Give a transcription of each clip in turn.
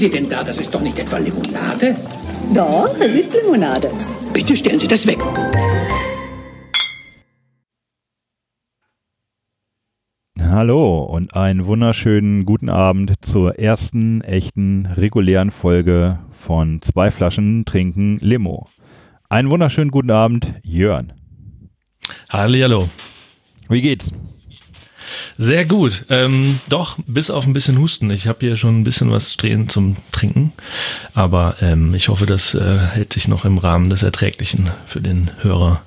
Sie denn da? Das ist doch nicht etwa Limonade? Doch, es ist Limonade. Bitte stellen Sie das weg. Hallo und einen wunderschönen guten Abend zur ersten echten regulären Folge von zwei Flaschen Trinken Limo. Einen wunderschönen guten Abend, Jörn. Hallo. Wie geht's? Sehr gut. Ähm, doch, bis auf ein bisschen Husten. Ich habe hier schon ein bisschen was stehen zum Trinken. Aber ähm, ich hoffe, das äh, hält sich noch im Rahmen des Erträglichen für den Hörer.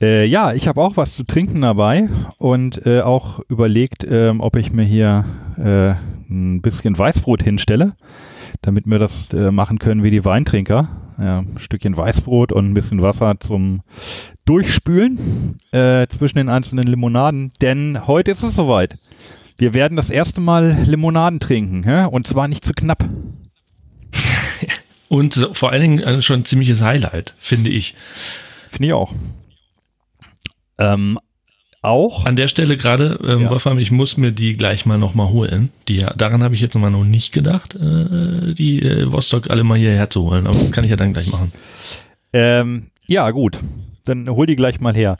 Äh, ja, ich habe auch was zu trinken dabei und äh, auch überlegt, ähm, ob ich mir hier äh, ein bisschen Weißbrot hinstelle, damit wir das äh, machen können wie die Weintrinker. Ja, ein Stückchen Weißbrot und ein bisschen Wasser zum Durchspülen äh, zwischen den einzelnen Limonaden, denn heute ist es soweit. Wir werden das erste Mal Limonaden trinken, hä? und zwar nicht zu knapp. Und so, vor allen Dingen also schon ein ziemliches Highlight, finde ich. Finde ich auch. Ähm, auch. An der Stelle gerade, ähm, Ja. Wolfram, ich muss mir die gleich mal nochmal holen. Die, daran habe ich jetzt nochmal noch nicht gedacht, äh, die äh, Vostok alle mal hierher zu holen. Aber das kann ich ja dann gleich machen. Ähm, ja, gut. Dann hol die gleich mal her.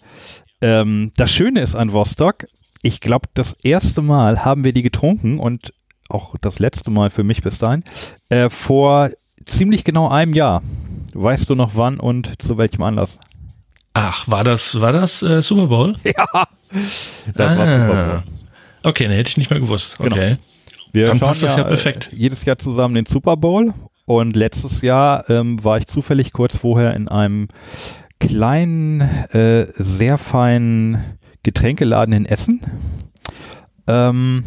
Ähm, das Schöne ist an Vostok, ich glaube, das erste Mal haben wir die getrunken und auch das letzte Mal für mich bis dahin, äh, vor ziemlich genau einem Jahr. Weißt du noch wann und zu welchem Anlass? Ach, war das, war das äh, Super Bowl? Bowl. Ah. Okay, dann hätte ich nicht mehr gewusst. Genau. Okay. Wir Dann passt das ja perfekt. Äh, jedes Jahr zusammen den Super Bowl und letztes Jahr ähm, war ich zufällig kurz vorher in einem kleinen, äh, sehr feinen Getränkeladen in Essen. Ähm,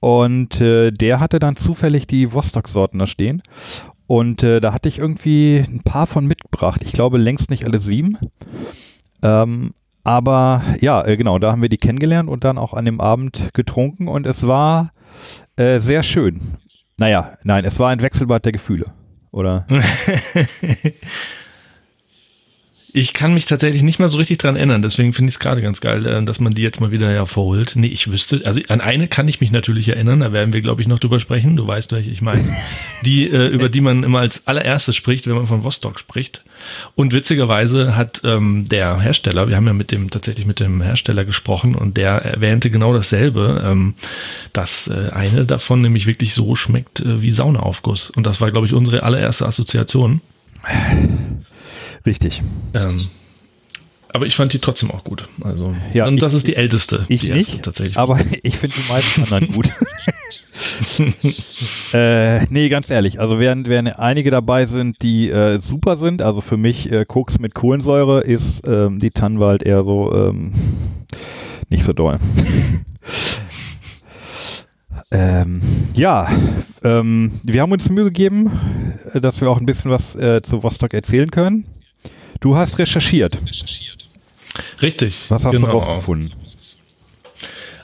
und äh, der hatte dann zufällig die Vostok-Sorten da stehen. Und äh, da hatte ich irgendwie ein paar von mitgebracht. Ich glaube längst nicht alle sieben. Ähm, aber ja, äh, genau, da haben wir die kennengelernt und dann auch an dem Abend getrunken und es war äh, sehr schön. Naja, nein, es war ein Wechselbad der Gefühle, oder? Ich kann mich tatsächlich nicht mehr so richtig dran erinnern, deswegen finde ich es gerade ganz geil, äh, dass man die jetzt mal wieder hervorholt. Nee, ich wüsste, also an eine kann ich mich natürlich erinnern, da werden wir, glaube ich, noch drüber sprechen. Du weißt, welche ich meine. Die, äh, über die man immer als allererstes spricht, wenn man von Vostok spricht. Und witzigerweise hat ähm, der Hersteller, wir haben ja mit dem tatsächlich mit dem Hersteller gesprochen und der erwähnte genau dasselbe, ähm, dass äh, eine davon nämlich wirklich so schmeckt äh, wie Saunaaufguss. Und das war, glaube ich, unsere allererste Assoziation. Richtig. Ähm, aber ich fand die trotzdem auch gut. Also, Ja, und ich- das ist die älteste. Ich die erste nicht, tatsächlich. aber ich finde die meisten anderen gut. äh, nee, ganz ehrlich, also während, während einige dabei sind, die äh, super sind, also für mich äh, Koks mit Kohlensäure ist ähm, die Tannwald eher so ähm, nicht so doll. ähm, ja, ähm, wir haben uns Mühe gegeben, äh, dass wir auch ein bisschen was äh, zu Vostok erzählen können. Du hast recherchiert. Richtig. Was hast genau. du rausgefunden?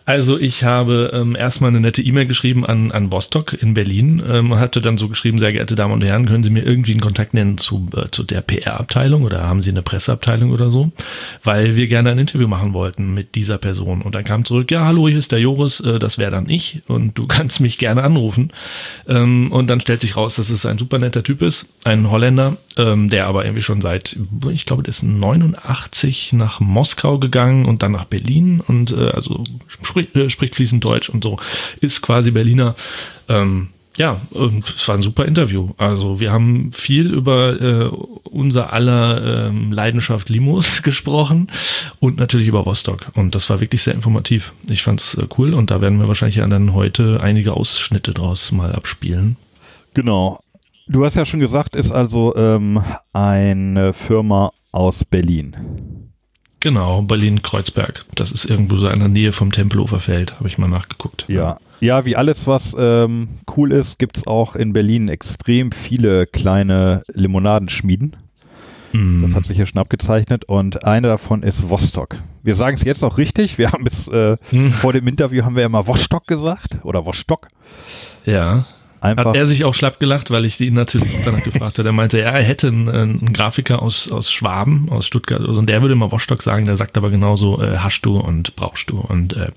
Also ich habe ähm, erstmal eine nette E-Mail geschrieben an, an Bostock in Berlin ähm, und hatte dann so geschrieben, sehr geehrte Damen und Herren, können Sie mir irgendwie einen Kontakt nennen zu, äh, zu der PR-Abteilung oder haben Sie eine Presseabteilung oder so? Weil wir gerne ein Interview machen wollten mit dieser Person. Und dann kam zurück, ja, hallo, hier ist der Joris, äh, das wäre dann ich und du kannst mich gerne anrufen. Ähm, und dann stellt sich raus, dass es ein super netter Typ ist, ein Holländer, ähm, der aber irgendwie schon seit, ich glaube, der ist 89 nach Moskau gegangen und dann nach Berlin und äh, also äh, spricht fließend Deutsch und so, ist quasi Berliner. Ähm, ja, es war ein super Interview. Also wir haben viel über äh, unser aller ähm, Leidenschaft Limos gesprochen und natürlich über Vostok. Und das war wirklich sehr informativ. Ich fand's äh, cool und da werden wir wahrscheinlich dann heute einige Ausschnitte draus mal abspielen. Genau. Du hast ja schon gesagt, ist also ähm, eine Firma aus Berlin. Genau, Berlin-Kreuzberg. Das ist irgendwo so in der Nähe vom Tempelhofer Feld, habe ich mal nachgeguckt. Ja. Ja, wie alles, was ähm, cool ist, gibt's auch in Berlin extrem viele kleine Limonadenschmieden. Mm. Das hat sich hier schon abgezeichnet und eine davon ist Vostok. Wir sagen es jetzt auch richtig. Wir haben bis äh, Hm. vor dem Interview haben wir immer Vostok gesagt oder Vostok. Ja. Einfach. Hat er sich auch schlapp gelacht, weil ich ihn natürlich auch danach gefragt habe. Er meinte, ja, er hätte einen, einen Grafiker aus, aus Schwaben, aus Stuttgart, und der würde mal Wostock sagen, der sagt aber genauso, äh, hast du und brauchst du. Und äh,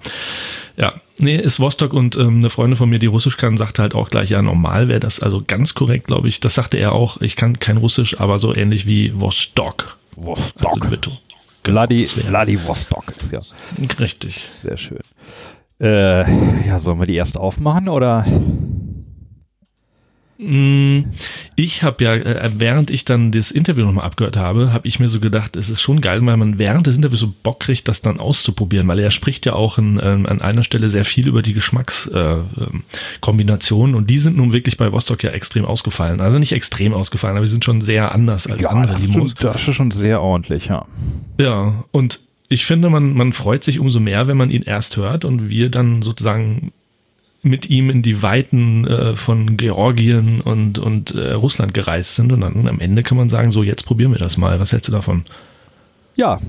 ja, Nee, ist Vostok und ähm, eine Freundin von mir, die Russisch kann, sagte halt auch gleich, ja, normal wäre das also ganz korrekt, glaube ich. Das sagte er auch. Ich kann kein Russisch, aber so ähnlich wie Vostok. Vostok. Also Vladi, Vladivostok ist ja richtig. sehr schön. Äh, ja, sollen wir die erst aufmachen oder? Mm, Ich habe ja, äh, während ich dann das Interview nochmal abgehört habe, habe ich mir so gedacht, es ist schon geil, weil man während des Interviews so Bock kriegt, das dann auszuprobieren, weil er spricht ja auch in, ähm, an einer Stelle sehr viel über die Geschmackskombinationen äh, Kombinationen und die sind nun wirklich bei Vostok ja extrem ausgefallen. Also nicht extrem ausgefallen, aber die sind schon sehr anders als andere das ist, Limos. schon, das ist schon sehr ordentlich, ja. Ja, und ich finde, man, man freut sich umso mehr, wenn man ihn erst hört und wir dann sozusagen mit ihm in die Weiten äh, von Georgien und, und äh, Russland gereist sind. Und dann am Ende kann man sagen, so jetzt probieren wir das mal. Was hältst du davon? Ja.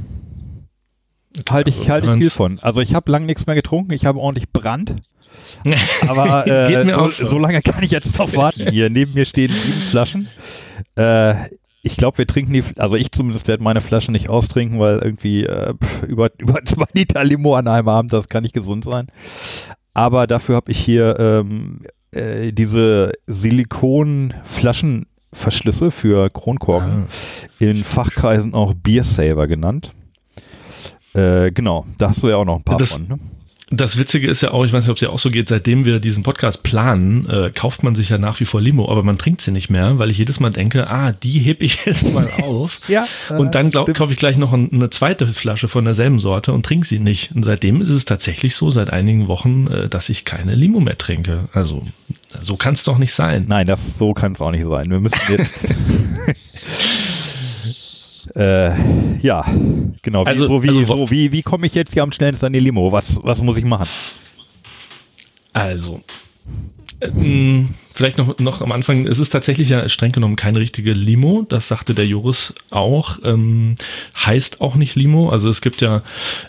Halte ich, Also, halte ich viel von. Also ich habe lange nichts mehr getrunken, ich habe ordentlich Brand. Aber äh, Geht mir so, auch so. so lange kann ich jetzt noch warten. Hier neben mir stehen sieben Flaschen. Äh, ich glaube, wir trinken die, also ich zumindest werde meine Flasche nicht austrinken, weil irgendwie äh, über, über zwei Liter Limo an einem Abend, das kann nicht gesund sein. Aber dafür habe ich hier ähm, äh, diese Silikon-Flaschenverschlüsse für Kronkorken in Fachkreisen auch Beer Saver genannt. Äh, genau, da hast du ja auch noch ein paar Das- von. Ne? Das Witzige ist ja auch, ich weiß nicht, ob es ja auch so geht, seitdem wir diesen Podcast planen, äh, kauft man sich ja nach wie vor Limo, aber man trinkt sie nicht mehr, weil ich jedes Mal denke, ah, die heb ich jetzt mal auf. Ja, Und dann glaub, stimmt. kaufe ich gleich noch ein, eine zweite Flasche von derselben Sorte und trinke sie nicht. Und seitdem ist es tatsächlich so, seit einigen Wochen, äh, dass ich keine Limo mehr trinke. Also, so kann es doch nicht sein. Nein, das so kann es auch nicht sein. Wir müssen jetzt. äh, ja, genau. Wie, Also- so, wie, also- so, wie, wie komme ich jetzt hier am schnellsten an die Limo? Was, was muss ich machen? Also, ähm, vielleicht noch, noch am Anfang, es ist tatsächlich ja streng genommen keine richtige Limo, das sagte der Joris auch, ähm, heißt auch nicht Limo, also es gibt ja,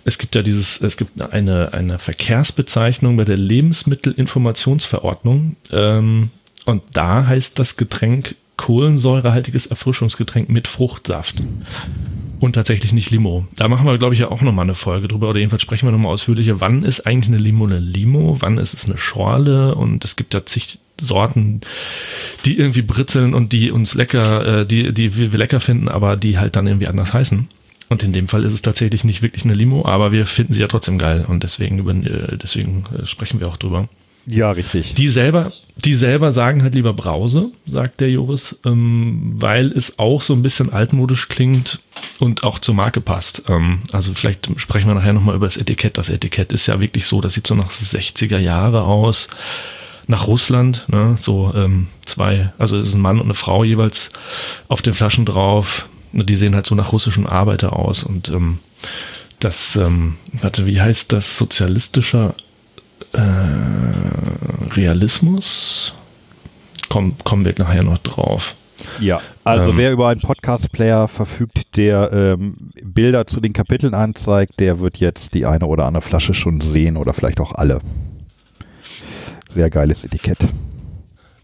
es gibt ja dieses, es gibt eine, eine Verkehrsbezeichnung bei der Lebensmittelinformationsverordnung ähm, und da heißt das Getränk kohlensäurehaltiges Erfrischungsgetränk mit Fruchtsaft. Und tatsächlich nicht Limo. Da machen wir, glaube ich, ja auch nochmal eine Folge drüber. Oder jedenfalls sprechen wir nochmal ausführlicher. Wann ist eigentlich eine Limo eine Limo? Wann ist es eine Schorle? Und es gibt ja zig Sorten, die irgendwie britzeln und die uns lecker, äh, die, die wir lecker finden, aber die halt dann irgendwie anders heißen. Und in dem Fall ist es tatsächlich nicht wirklich eine Limo, aber wir finden sie ja trotzdem geil. Und deswegen, äh, deswegen äh, sprechen wir auch drüber. Ja, richtig. Die selber, die selber sagen halt lieber Brause, sagt der Joris, ähm, weil es auch so ein bisschen altmodisch klingt und auch zur Marke passt. Ähm, also vielleicht sprechen wir nachher nochmal über das Etikett. Das Etikett ist ja wirklich so, das sieht so nach 60er Jahre aus, nach Russland, ne? so ähm, zwei, also es ist ein Mann und eine Frau jeweils auf den Flaschen drauf. Die sehen halt so nach russischen Arbeiter aus und ähm, das, ähm, warte, wie heißt das? Sozialistischer äh, Realismus? Komm, kommen wir nachher noch drauf. Ja, also Ähm. wer über einen Podcast-Player verfügt, der ähm, Bilder zu den Kapiteln anzeigt, der wird jetzt die eine oder andere Flasche schon sehen oder vielleicht auch alle. Sehr geiles Etikett.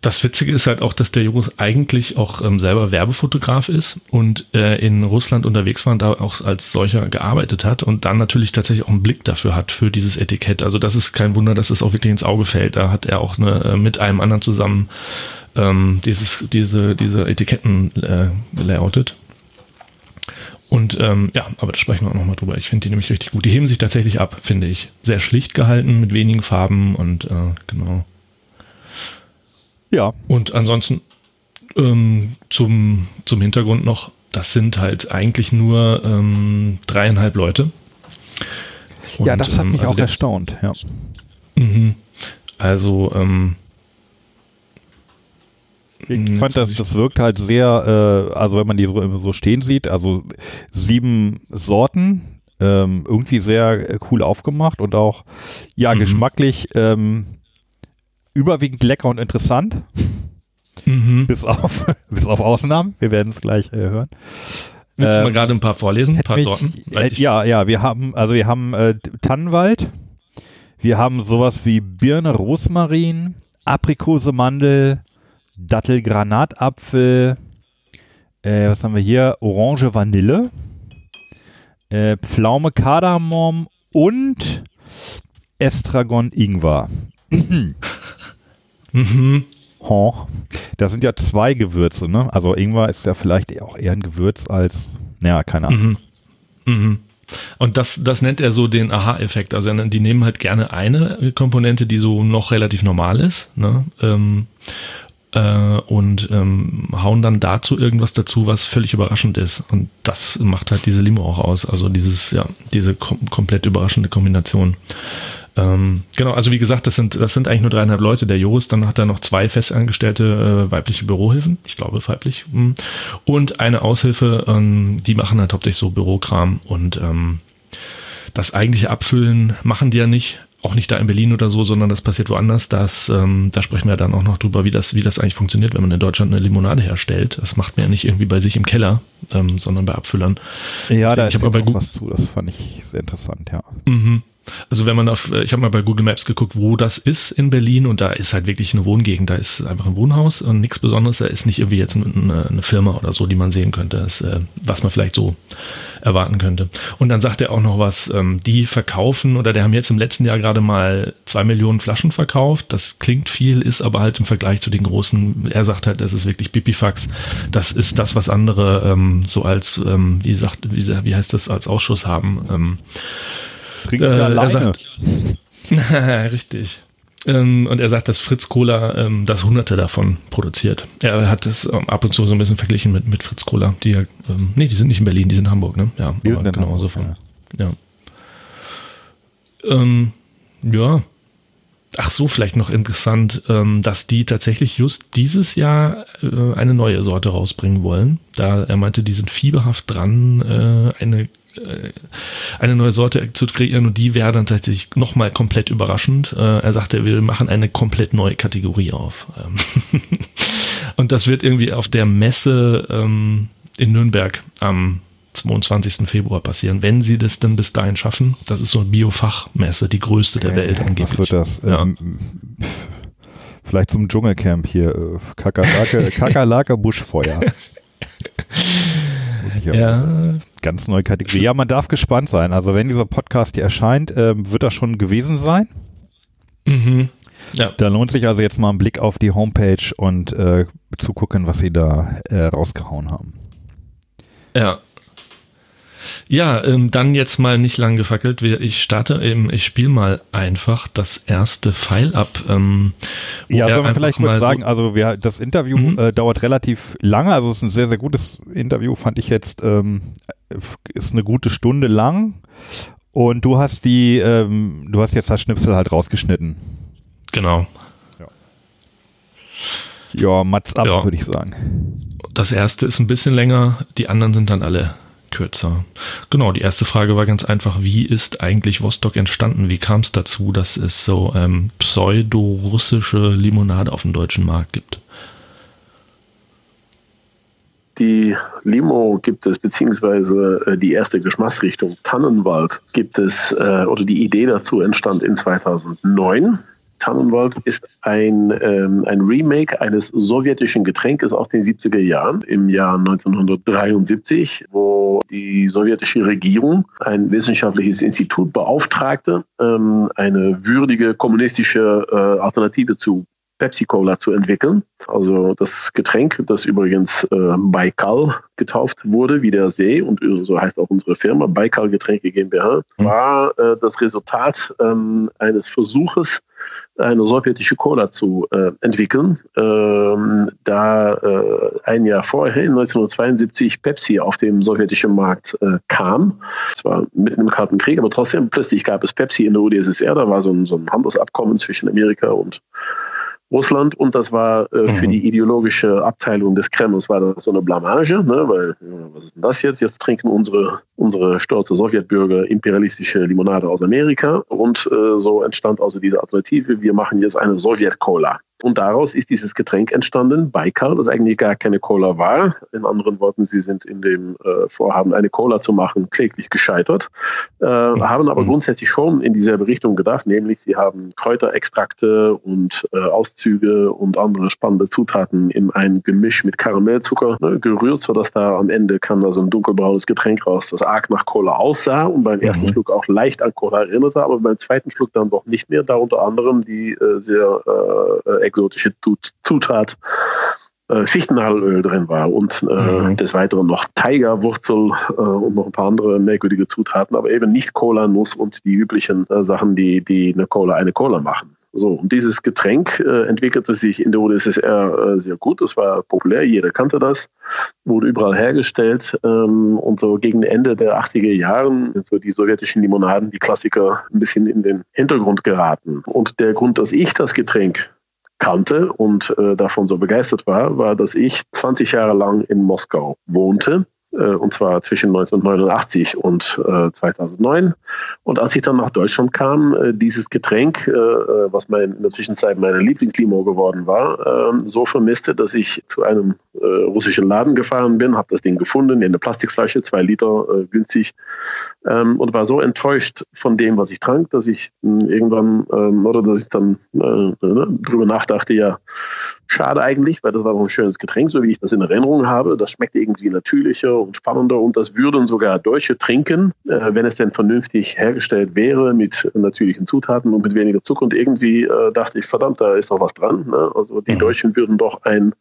Das Witzige ist halt auch, dass der Junge eigentlich auch ähm, selber Werbefotograf ist und äh, in Russland unterwegs war und da auch als solcher gearbeitet hat und dann natürlich tatsächlich auch einen Blick dafür hat, für dieses Etikett. Also das ist kein Wunder, dass es auch wirklich ins Auge fällt. Da hat er auch eine, äh, mit einem anderen zusammen ähm, dieses, diese, diese Etiketten äh, layoutet. Und ähm, ja, aber da sprechen wir auch nochmal drüber. Ich finde die nämlich richtig gut. Die heben sich tatsächlich ab, finde ich. Sehr schlicht gehalten, mit wenigen Farben und äh, genau. Ja, Und ansonsten ähm, zum, zum Hintergrund noch, das sind halt eigentlich nur ähm, dreieinhalb Leute. ja, Und, das hat ähm, mich also auch der- erstaunt. Ja. Mhm. Also, ähm, Ich Hm, fand, das, das wirkt halt sehr, äh, also wenn man die so, so stehen sieht, also sieben Sorten, ähm, irgendwie sehr cool aufgemacht und auch, ja, Mhm. geschmacklich ähm, überwiegend lecker und interessant, mhm. bis auf, bis auf Ausnahmen. Wir werden es gleich äh, hören. willst du ähm, mal gerade ein paar vorlesen, ein paar Mich- Sorten? Äh, ja, ja, wir haben, also wir haben äh, Tannenwald, wir haben sowas wie Birne, Rosmarin, Aprikose, Mandel, Dattel, Granatapfel, äh, was haben wir hier? Orange, Vanille, äh, Pflaume, Kardamom und Estragon, Ingwer. Mhm. Oh, das sind ja zwei Gewürze, ne? Also Ingwer ist ja vielleicht auch eher ein Gewürz als, naja, keine Ahnung. Mhm. Mhm. Und das, das nennt er so den Aha-Effekt. Also die nehmen halt gerne eine Komponente, die so noch relativ normal ist, ne? Ähm, äh, und ähm, hauen dann dazu irgendwas dazu, was völlig überraschend ist. Und das macht halt diese Limo auch aus. Also dieses, ja, diese kom komplett überraschende Kombination. Ähm, genau, also wie gesagt, das sind, das sind eigentlich nur dreieinhalb Leute. Der Joris, dann hat er noch zwei festangestellte äh, weibliche Bürohilfen, ich glaube weiblich. Hm. und eine Aushilfe, ähm, die machen halt hauptsächlich so Bürokram und ähm, das eigentliche Abfüllen machen die ja nicht, auch nicht da in Berlin oder so, sondern das passiert woanders. Das, ähm, da sprechen wir dann auch noch drüber, wie das, wie das eigentlich funktioniert, wenn man in Deutschland eine Limonade herstellt. Das macht man ja nicht irgendwie bei sich im Keller, ähm, sondern bei Abfüllern. Ja, Deswegen, da ist ich aber was zu. Das fand ich sehr interessant, ja. Mhm. Also wenn man auf, ich habe mal bei Google Maps geguckt, wo das ist in Berlin und da ist halt wirklich eine Wohngegend, da ist einfach ein Wohnhaus und nichts Besonderes, da ist nicht irgendwie jetzt eine, eine Firma oder so, die man sehen könnte, das, äh, was man vielleicht so erwarten könnte. Und dann sagt er auch noch was, ähm, die verkaufen oder der haben jetzt im letzten Jahr gerade mal zwei Millionen Flaschen verkauft, das klingt viel, ist aber halt im Vergleich zu den großen, er sagt halt, das ist wirklich Bipifax, das ist das, was andere ähm, so als, ähm, wie sagt, wie heißt das, als Ausschuss haben. Trinken äh, alleine. Sagt, richtig. Ähm, und er sagt, dass Fritz Cola ähm, das Hunderte davon produziert. Er hat das ähm, ab und zu so ein bisschen verglichen mit, mit Fritz Cola. Die ja, ähm, nee, die sind nicht in Berlin, die sind in Hamburg, ne? Ja, aber genau so von. Ja. Ähm, ja. Ach so, vielleicht noch interessant, ähm, dass die tatsächlich just dieses Jahr äh, eine neue Sorte rausbringen wollen. Da er meinte, die sind fieberhaft dran, äh, eine eine neue Sorte zu kreieren und die wäre dann tatsächlich nochmal komplett überraschend. Äh, er sagte, wir machen eine komplett neue Kategorie auf. Ähm, und das wird irgendwie auf der Messe ähm, in Nürnberg am 22. Februar passieren, wenn sie das dann bis dahin schaffen. Das ist so eine Biofachmesse, die größte der Welt angeblich. Was wird das? Ja. Ähm, vielleicht zum Dschungelcamp hier. Kakerlake, Kakerlake Buschfeuer. ja, ganz neue Kategorie. Ja, man darf gespannt sein. Also wenn dieser Podcast hier erscheint, ähm, wird das schon gewesen sein. Mhm. Ja. Da lohnt sich also jetzt mal ein Blick auf die Homepage und äh, zu gucken, was sie da äh, rausgehauen haben. Ja, ja, ähm, dann jetzt mal nicht lang gefackelt. Ich starte eben, ich spiele mal einfach das erste Pfeil ab. Ähm, ja, soll man vielleicht mal sagen, so also wir, das Interview mhm. äh, dauert relativ lange, also es ist ein sehr, sehr gutes Interview, fand ich jetzt, ähm, ist eine gute Stunde lang. Und du hast die, ähm, du hast jetzt das Schnipsel halt rausgeschnitten. Genau. Ja, ja Mats ab, ja. würde ich sagen. Das erste ist ein bisschen länger, die anderen sind dann alle kürzer. Genau, die erste Frage war ganz einfach, wie ist eigentlich Vostok entstanden? Wie kam es dazu, dass es so ähm, pseudo-russische Limonade auf dem deutschen Markt gibt? Die Limo gibt es, beziehungsweise äh, die erste Geschmacksrichtung Tannenwald gibt es, äh, oder die Idee dazu entstand in 2009. Tannenwald ist ein, ähm, ein Remake eines sowjetischen Getränkes aus den 70er Jahren im Jahr 1973, wo die sowjetische Regierung ein wissenschaftliches Institut beauftragte, ähm, eine würdige kommunistische äh, Alternative zu Pepsi-Cola zu entwickeln. Also das Getränk, das übrigens äh, Baikal getauft wurde, wie der See, und so heißt auch unsere Firma, Baikal Getränke GmbH, hm. war äh, das Resultat ähm, eines Versuches, eine sowjetische Cola zu äh, entwickeln. Ähm, da äh, ein Jahr vorher, 1972, Pepsi auf dem sowjetischen Markt äh, kam. Zwar mitten im Kalten Krieg, aber trotzdem plötzlich gab es Pepsi in der UdSSR. Da war so ein, so ein Handelsabkommen zwischen Amerika und Russland und das war äh, mhm. für die ideologische Abteilung des Kremls war das so eine Blamage, ne? weil was ist denn das jetzt? Jetzt trinken unsere, unsere stolze Sowjetbürger imperialistische Limonade aus Amerika und äh, so entstand also diese Alternative, wir machen jetzt eine Sowjet-Cola. Und daraus ist dieses Getränk entstanden, Baikal, das eigentlich gar keine Cola war. In anderen Worten, sie sind in dem äh, Vorhaben, eine Cola zu machen, kläglich gescheitert, äh, haben aber mhm. grundsätzlich schon in dieselbe Richtung gedacht, nämlich sie haben Kräuterextrakte und äh, Auszüge und andere spannende Zutaten in ein Gemisch mit Karamellzucker ne, gerührt, sodass da am Ende kam da so ein dunkelbraunes Getränk raus, das arg nach Cola aussah und beim ersten mhm. Schluck auch leicht an Cola erinnerte, aber beim zweiten Schluck dann doch nicht mehr, da unter anderem die äh, sehr äh, exotische Zutat äh, Fichtennadelöl drin war und äh, mhm. des Weiteren noch Tigerwurzel äh, und noch ein paar andere merkwürdige Zutaten, aber eben nicht Cola, Nuss und die üblichen äh, Sachen, die, die eine Cola eine Cola machen. So, und dieses Getränk äh, entwickelte sich in der UdSSR äh, sehr gut. Das war populär, jeder kannte das, wurde überall hergestellt. Ähm, und so gegen Ende der 80er Jahren sind so die sowjetischen Limonaden, die Klassiker, ein bisschen in den Hintergrund geraten. Und der Grund, dass ich das Getränk kannte und äh, davon so begeistert war, war, dass ich 20 Jahre lang in Moskau wohnte und zwar zwischen 1989 und 2009. Äh, und als ich dann nach Deutschland kam, äh, dieses Getränk, was mein, in der Zwischenzeit meine Lieblingslimo geworden war, ähm, so vermisste, dass ich zu einem russischen Laden gefahren bin, habe das Ding gefunden in einer Plastikflasche, zwei Liter günstig, ähm, und war so enttäuscht von dem, was ich trank, dass ich hm, irgendwann ähm, oder dass ich dann ne, drüber nachdachte, ja, Schade eigentlich, weil das war noch ein schönes Getränk, so wie ich das in Erinnerung habe. Das schmeckt irgendwie natürlicher und spannender und das würden sogar Deutsche trinken, äh, wenn es denn vernünftig hergestellt wäre mit natürlichen Zutaten und mit weniger Zucker. Und irgendwie äh, dachte ich, verdammt, da ist noch was dran. Ne? Also die mhm. Deutschen würden doch ein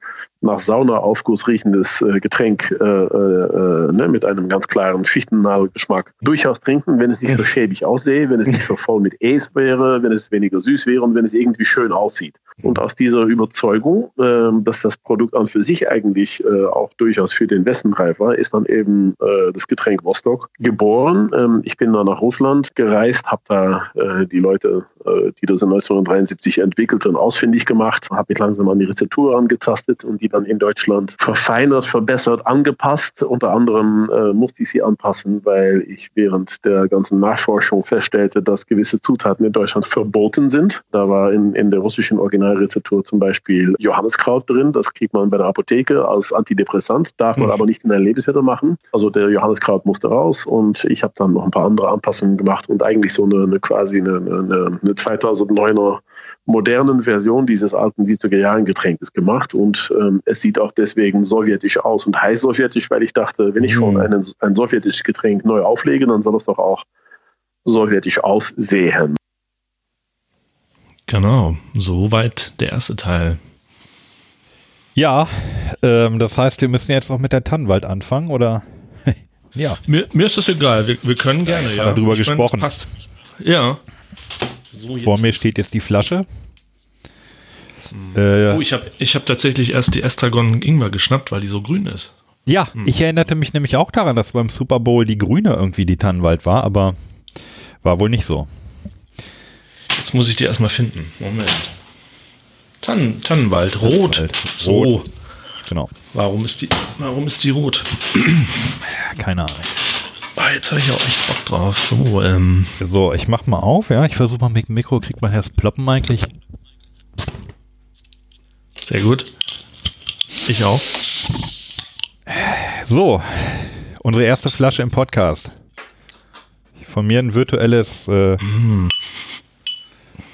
nach Saunaaufguss riechendes äh, Getränk äh, äh, ne, mit einem ganz klaren Fichtennadelgeschmack durchaus trinken, wenn es nicht so schäbig aussehe, wenn es nicht so voll mit Eis wäre, wenn es weniger süß wäre und wenn es irgendwie schön aussieht. Und aus dieser Überzeugung, äh, dass das Produkt an für sich eigentlich äh, auch durchaus für den Westen reif war, ist dann eben äh, das Getränk Vostok geboren. Ähm, ich bin dann nach Russland gereist, habe da äh, die Leute, äh, die das in 1973 entwickelten, ausfindig gemacht, habe mich langsam an die Rezeptur angetastet und die dann in Deutschland verfeinert, verbessert, angepasst. Unter anderem äh, musste ich sie anpassen, weil ich während der ganzen Nachforschung feststellte, dass gewisse Zutaten in Deutschland verboten sind. Da war in, in der russischen Original Rezeptur zum Beispiel Johanneskraut drin. Das kriegt man bei der Apotheke als Antidepressant, darf man mhm. aber nicht in der Lebensmittel machen. Also der Johanneskraut musste raus und ich habe dann noch ein paar andere Anpassungen gemacht und eigentlich so eine, eine quasi eine, eine, eine 2009er modernen Version dieses alten 70er Jahren Getränkes gemacht und ähm, es sieht auch deswegen sowjetisch aus und heißt sowjetisch, weil ich dachte, wenn ich schon mhm. einen, ein sowjetisches Getränk neu auflege, dann soll es doch auch sowjetisch aussehen. Genau, soweit der erste Teil. Ja, ähm, das heißt, wir müssen jetzt noch mit der Tannenwald anfangen, oder? ja. Mir, mir, ist das egal, wir, wir können gerne, ja. Darüber ich gesprochen. Meine, passt. Ja. So, Vor mir steht jetzt die Flasche. Hm. Äh, oh, ich habe ich hab tatsächlich erst die Estragon Ingwer geschnappt, weil die so grün ist. Ja, hm. ich erinnerte mich nämlich auch daran, dass beim Super Bowl die grüne irgendwie die Tannenwald war, aber war wohl nicht so. Jetzt muss ich die erstmal finden. Moment. Tannen, Tannenwald, rot. Tannenwald. So. Rot. Genau. Warum ist die, warum ist die rot? Keine Ahnung. Ah, jetzt habe ich auch echt Bock drauf. So, ähm. so ich mach mal auf, ja. Ich versuche mal mit dem Mikro, kriegt man erst ploppen eigentlich. Sehr gut. Ich auch. So, unsere erste Flasche im Podcast. Von mir ein virtuelles äh, mm.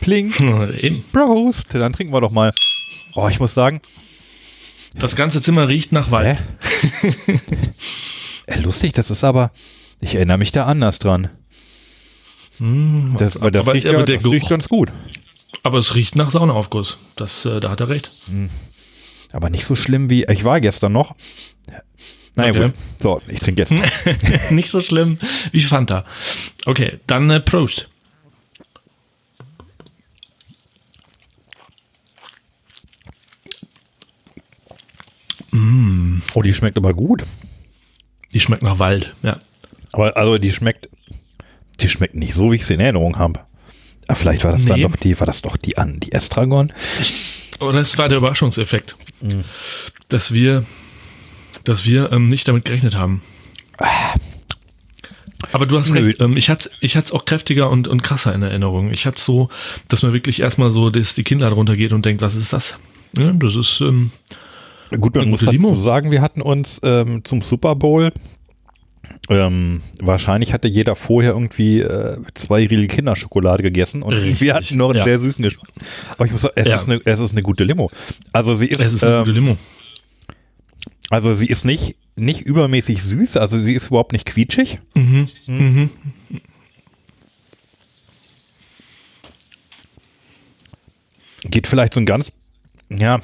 Pling. Prost. Dann trinken wir doch mal. Oh, ich muss sagen. Das ganze Zimmer riecht nach Wald. Äh, lustig, das ist aber. Ich erinnere mich da anders dran. Hm, das, aber das, riecht, aber ja, riecht, ganz gut. Aber es riecht nach Saunaaufguss. Das, äh, da hat er recht. Hm. Aber nicht so schlimm wie. Ich war gestern noch. Naja, okay. gut. So, ich trinke jetzt. nicht so schlimm wie Fanta. Okay, dann äh, Prost. Mm. Oh, die schmeckt aber gut. Die schmeckt nach Wald, ja. Aber also die schmeckt, die schmeckt nicht so, wie ich sie in Erinnerung habe. Aber vielleicht war das nee. dann doch die, war das doch die an, die Estragon? Oder es war der Überraschungseffekt, mm. dass wir, dass wir ähm, nicht damit gerechnet haben. Aber du hast Nö. recht, ähm, ich hatte es ich hat's auch kräftiger und, und krasser in Erinnerung. Ich hatte so, dass man wirklich erstmal so, dass die Kinder drunter geht und denkt, was ist das? Ja, das ist, ähm, Gut, man muss dazu sagen, wir hatten uns ähm, zum Super Bowl ähm, wahrscheinlich hatte jeder vorher irgendwie äh, zwei Riegel Kinderschokolade gegessen und Richtig, wir hatten noch einen ja. sehr süßen Geschmack. Aber ich muss sagen, es, Ja. ist eine, es ist eine gute Limo. Also sie ist, es ist eine ähm, gute Limo. also sie ist nicht, nicht übermäßig süß, also sie ist überhaupt nicht quietschig. Mhm. Mhm. Geht vielleicht so ein ganz, ja,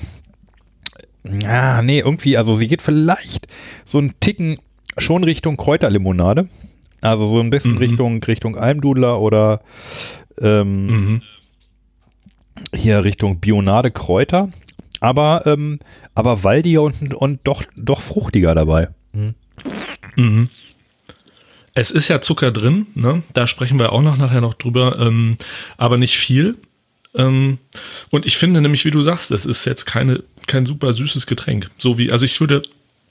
ja, nee, irgendwie, also sie geht vielleicht so einen Ticken schon Richtung Kräuterlimonade. Also so ein bisschen Mhm. Richtung, Richtung Almdudler oder ähm, Mhm. hier Richtung Bionade Kräuter. Aber, ähm, aber waldiger und, und doch, doch fruchtiger dabei. Mhm. Es ist ja Zucker drin, ne? da sprechen wir auch noch nachher noch drüber, ähm, aber nicht viel. Ähm, und ich finde nämlich, wie du sagst, es ist jetzt keine, kein super süßes Getränk. So wie, also ich würde,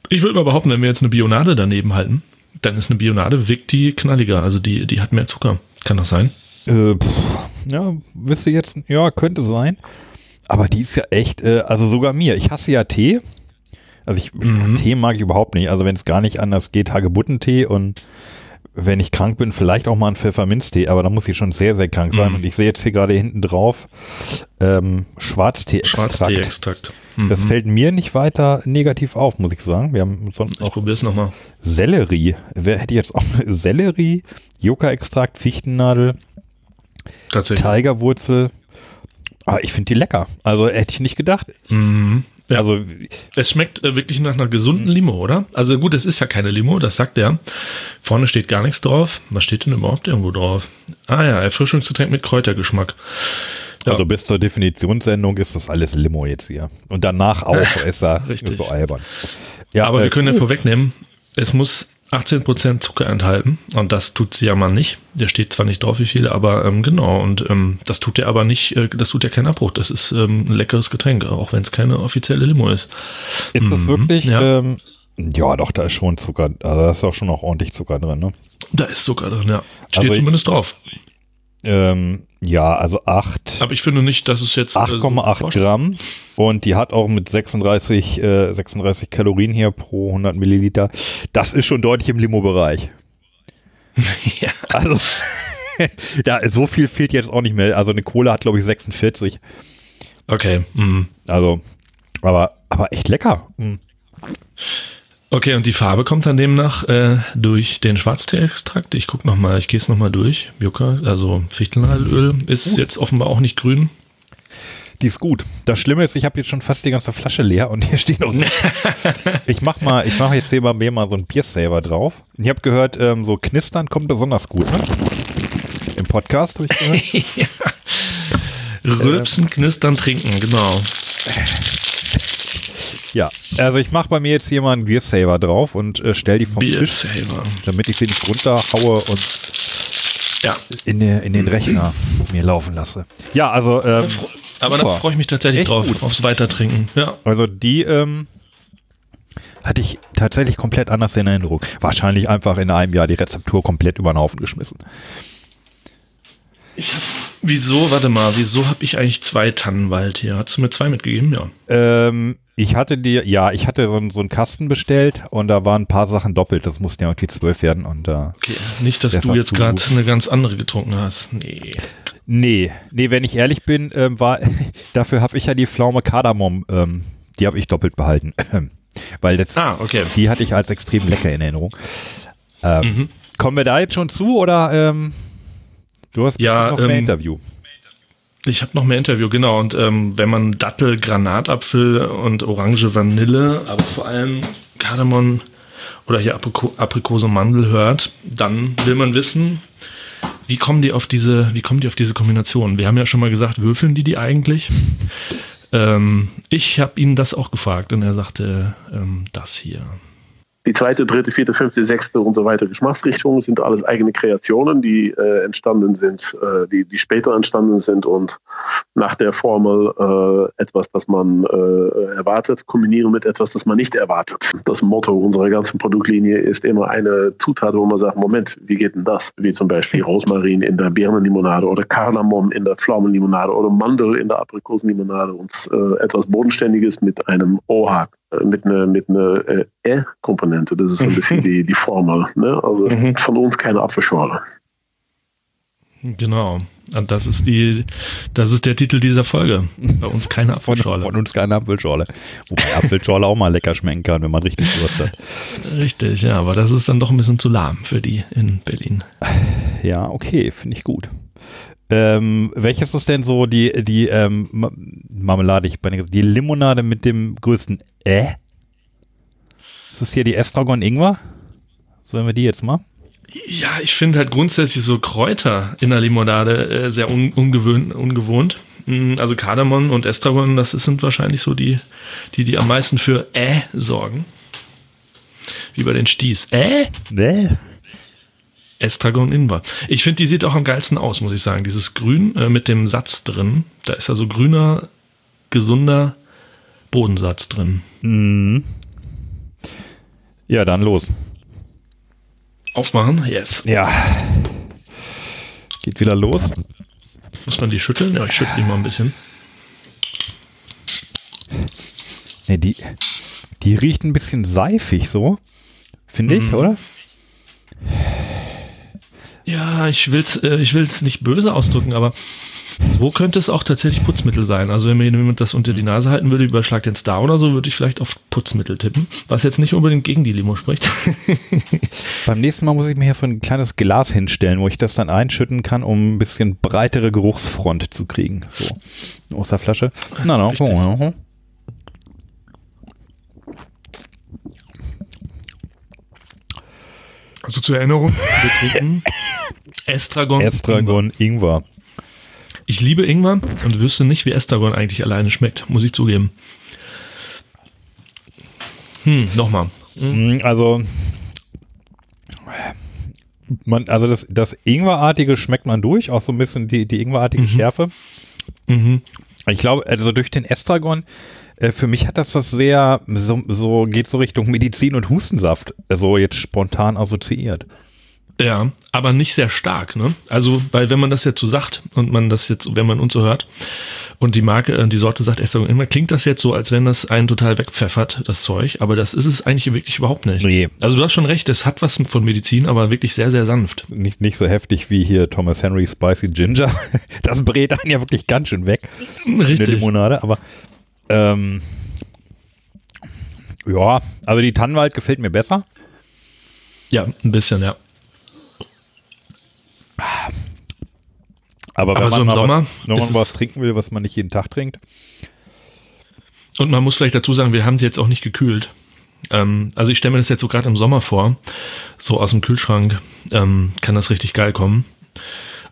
ich würde mal behaupten, wenn wir jetzt eine Bionade daneben halten, dann ist eine Bionade, wirkt die knalliger, also die, die hat mehr Zucker. Kann das sein? Äh, pff, ja, wisst ihr jetzt, ja, könnte sein. Aber die ist ja echt, äh, also sogar mir. Ich hasse ja Tee. Also ich, Mhm. Tee mag ich überhaupt nicht. Also wenn es gar nicht anders geht, Hagebuttentee und wenn ich krank bin, vielleicht auch mal einen Pfefferminztee, aber da muss ich schon sehr, sehr krank sein. Mhm. Und ich sehe jetzt hier gerade hinten drauf ähm, Schwarztee-Extrakt. Schwarztee-Extrakt. Mhm. Das fällt mir nicht weiter negativ auf, muss ich sagen. Wir haben sonst Ich auch probier's nochmal. Sellerie. Wer hätte jetzt auch Sellerie, Yucca-Extrakt, Fichtennadel, Tatsächlich. Tigerwurzel. Aber ich finde die lecker. Also hätte ich nicht gedacht. Mhm. Ja. Also Es schmeckt äh, wirklich nach einer gesunden Limo, oder? Also gut, es ist ja keine Limo, das sagt er. Vorne steht gar nichts drauf. Was steht denn überhaupt irgendwo drauf? Ah ja, Erfrischungsgetränk mit Kräutergeschmack. Ja. Also bis zur Definitionssendung ist das alles Limo jetzt hier. Und danach auch ist er Richtig. so albern. Ja, Aber äh, wir können ja vorwegnehmen, es muss 18% Zucker enthalten und das tut sie ja mal nicht. Der steht zwar nicht drauf, wie viel, aber ähm, genau. Und ähm, das tut ja aber nicht, äh, das tut ja keinen Abbruch. Das ist ähm, ein leckeres Getränk, auch wenn es keine offizielle Limo ist. ist das Mhm, wirklich? ja. Ähm, ja, doch, da ist schon Zucker. Also da ist auch schon noch ordentlich Zucker drin. Ne? Da ist Zucker drin, ja. Steht Also ich- zumindest drauf. Ähm, ja, also 8. Aber ich finde nicht, dass es jetzt. äh, so 8,8. Gramm und die hat auch mit 36, äh, 36 Kalorien hier pro 100 Milliliter. Das ist schon deutlich im Limo-Bereich. Ja. Also, ja, so viel fehlt jetzt auch nicht mehr. Also eine Cola hat, glaube ich, 46. Okay. Mhm. Also, aber, aber echt lecker. Mhm. Okay, und die Farbe kommt dann demnach äh, durch den Schwarztee-Extrakt. Ich gucke nochmal, ich gehe es nochmal durch. Yucca, also Fichtennadelöl, ist jetzt offenbar auch nicht grün. Die ist gut. Das Schlimme ist, ich habe jetzt schon fast die ganze Flasche leer und hier steht noch. ich mach mal, ich mache jetzt hier mal mir mal so ein Biersaver drauf. Ich habe gehört, ähm, so knistern kommt besonders gut. Ne? Im Podcast habe ich gehört. Rülpsen, knistern, trinken, genau. Ja, also ich mache bei mir jetzt hier mal einen Biersaver drauf und äh, stell die vom Tisch, Saver. damit ich sie nicht runterhaue und Ja, in, der, in den Rechner mir laufen lasse. Ja, also ähm, aber da freue ich mich tatsächlich Echt drauf, gut. aufs Weitertrinken. Ja. Also die ähm, hatte ich tatsächlich komplett anders in Erinnerung. Wahrscheinlich einfach in einem Jahr die Rezeptur komplett über den Haufen geschmissen. Wieso, warte mal, wieso habe ich eigentlich zwei Tannenwald hier? Hast du mir zwei mitgegeben? Ja. Ähm, ich hatte dir, ja, ich hatte so, einen- so einen Kasten bestellt und da waren ein paar Sachen doppelt. Das mussten ja irgendwie zwölf werden und äh, Okay, nicht, dass Das du jetzt gerade eine ganz andere getrunken hast. Nee. nee, nee, wenn ich ehrlich bin, ähm, war dafür habe ich ja die Pflaume Kardamom, ähm, die habe ich doppelt behalten, weil das, Ah, okay. die hatte ich als extrem lecker in Erinnerung. Ähm, Mhm. Kommen wir da jetzt schon zu oder ähm, du hast Ja, noch mehr ähm, Interview? Ich habe noch mehr Interview, genau. Und ähm, wenn man Dattel, Granatapfel und Orange, Vanille, aber vor allem Kardamom oder hier Apriko Aprikose, Mandel hört, dann will man wissen, wie kommen die auf diese, wie kommen die auf diese Kombination? Wir haben ja schon mal gesagt, würfeln die die eigentlich? ähm, ich habe ihn das auch gefragt und er sagte ähm, das hier. Die zweite, dritte, vierte, fünfte, sechste und so weiter Geschmacksrichtungen sind alles eigene Kreationen, die äh, entstanden sind, äh, die, die später entstanden sind und nach der Formel äh, etwas, das man äh, erwartet, kombinieren mit etwas, das man nicht erwartet. Das Motto unserer ganzen Produktlinie ist immer eine Zutat, wo man sagt, Moment, wie geht denn das? Wie zum Beispiel Rosmarin in der Birnenlimonade oder Kardamom in der Pflaumenlimonade oder Mandel in der Aprikosenlimonade und äh, etwas Bodenständiges mit einem OH mit einer mit einer äh, E-Komponente. Das ist so ein bisschen die, die Formel. Ne? Also mhm. von uns keine Apfelschorle. Genau. Und das ist die, das ist der Titel dieser Folge. Bei uns keine Apfelschorle. Von, von uns keine Apfelschorle. Wobei Apfelschorle auch mal lecker schmecken kann, wenn man richtig Durst hat. Richtig, ja, aber das ist dann doch ein bisschen zu lahm für die in Berlin. Ja, okay, finde ich gut. Ähm, welches ist denn so die, die ähm, Marmelade, ich meine, die Limonade mit dem größten Äh? Ist das hier die Estragon Ingwer? Sollen wir die jetzt mal? Ja, ich finde halt grundsätzlich so Kräuter in der Limonade äh, sehr un ungewöhnt, ungewohnt. Mm, also Kardamom und Estragon, das sind wahrscheinlich so die, die, die am meisten für Äh sorgen. Wie bei den Sties. Äh? Äh? Estragon Ingwer. Ich finde, die sieht auch am geilsten aus, muss ich sagen. Dieses Grün äh, mit dem Satz drin. Da ist ja so grüner, gesunder Bodensatz drin. Mhm. Ja, dann los. Aufmachen? Yes. Ja. Geht wieder los. Muss man die schütteln? Ja, ich schüttle die mal ein bisschen. Ne, die, die riecht ein bisschen seifig so. Finde ich, mhm. oder? Ja, ich will's, äh, ich will's nicht böse ausdrücken, aber so könnte es auch tatsächlich Putzmittel sein. Also wenn mir jemand das unter die Nase halten würde, überschlag den Star oder so, würde ich vielleicht auf Putzmittel tippen. Was jetzt nicht unbedingt gegen die Limo spricht. Beim nächsten Mal muss ich mir hier so ein kleines Glas hinstellen, wo ich das dann einschütten kann, um ein bisschen breitere Geruchsfront zu kriegen. So, aus der Flasche. Na, na, oh, Also zur Erinnerung, wir trinken Estragon. Estragon Ingwer. Ich liebe Ingwer und wüsste nicht, wie Estragon eigentlich alleine schmeckt, muss ich zugeben. Hm, nochmal. Hm. Also, man, also das, das Ingwerartige schmeckt man durch, auch so ein bisschen die, die Ingwerartige mhm. Schärfe. Mhm. Ich glaube, also durch den Estragon äh, für mich hat das was sehr, so, so geht so Richtung Medizin und Hustensaft, so jetzt spontan assoziiert. Ja, aber nicht sehr stark, ne? Also, weil wenn man das jetzt so sagt und man das jetzt, wenn man uns so hört und die Marke, äh, die Sorte sagt erst immer, klingt das jetzt so, als wenn das einen total wegpfeffert, das Zeug, aber das ist es eigentlich wirklich überhaupt nicht. Nee. Also du hast schon recht, es hat was von Medizin, aber wirklich sehr, sehr sanft. Nicht, nicht so heftig wie hier Thomas Henry Spicy Ginger. Das brät einen ja wirklich ganz schön weg. Richtig. Eine Limonade, aber ähm, ja, also die Tannenwald gefällt mir besser. Ja, ein bisschen, ja. Aber, Aber wenn so man im Sommer was, wenn man was trinken will, was man nicht jeden Tag trinkt. Und man muss vielleicht dazu sagen, wir haben sie jetzt auch nicht gekühlt. Ähm, also ich stelle mir das jetzt so gerade im Sommer vor, so aus dem Kühlschrank ähm, kann das richtig geil kommen.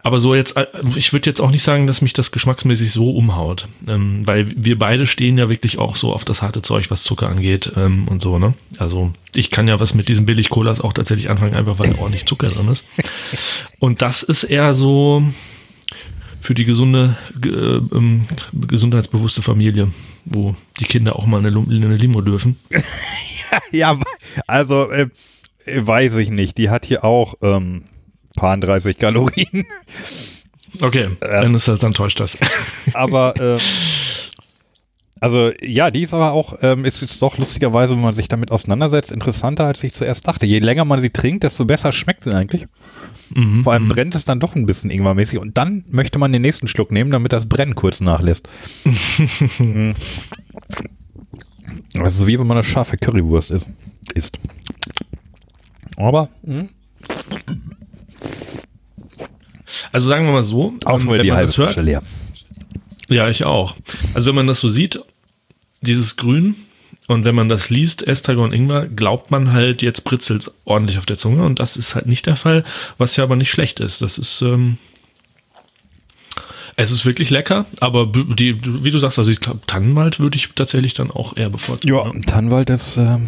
Aber so jetzt, äh, ich würde jetzt auch nicht sagen, dass mich das geschmacksmäßig so umhaut, ähm, weil wir beide stehen ja wirklich auch so auf das harte Zeug, was Zucker angeht ähm, und so, ne? Also ich kann ja was mit diesen Billig-Colas auch tatsächlich anfangen, einfach weil da ordentlich Zucker drin ist. Und das ist eher so für die gesunde, äh, ähm, gesundheitsbewusste Familie, wo die Kinder auch mal eine, eine Limo dürfen. ja, also äh, weiß ich nicht. Die hat hier auch ähm, paar 30 Kalorien. Okay, äh, dann ist das, dann täuscht das. aber ähm, also ja, die ist aber auch, ähm, ist jetzt doch lustigerweise, wenn man sich damit auseinandersetzt, interessanter, als ich zuerst dachte. Je länger man sie trinkt, desto besser schmeckt sie eigentlich. Mhm, Vor allem mhm. brennt es dann doch ein bisschen ingwermäßig und dann möchte man den nächsten Schluck nehmen, damit das Brennen kurz nachlässt. Mhm. das ist wie wenn man eine scharfe Currywurst isst. isst. Aber mh. Also sagen wir mal so. Auch schon die halbe Flasche leer. Ja, ich auch. Also wenn man das so sieht, dieses Grün und wenn man das liest, Estragon Ingwer, glaubt man halt, jetzt britzelt ordentlich auf der Zunge und das ist halt nicht der Fall, was ja aber nicht schlecht ist. Das ist, ähm, Es ist wirklich lecker, aber die, wie du sagst, also ich glaube, Tannenwald würde ich tatsächlich dann auch eher bevorzugen. Ja, ne? Tannenwald ist ähm,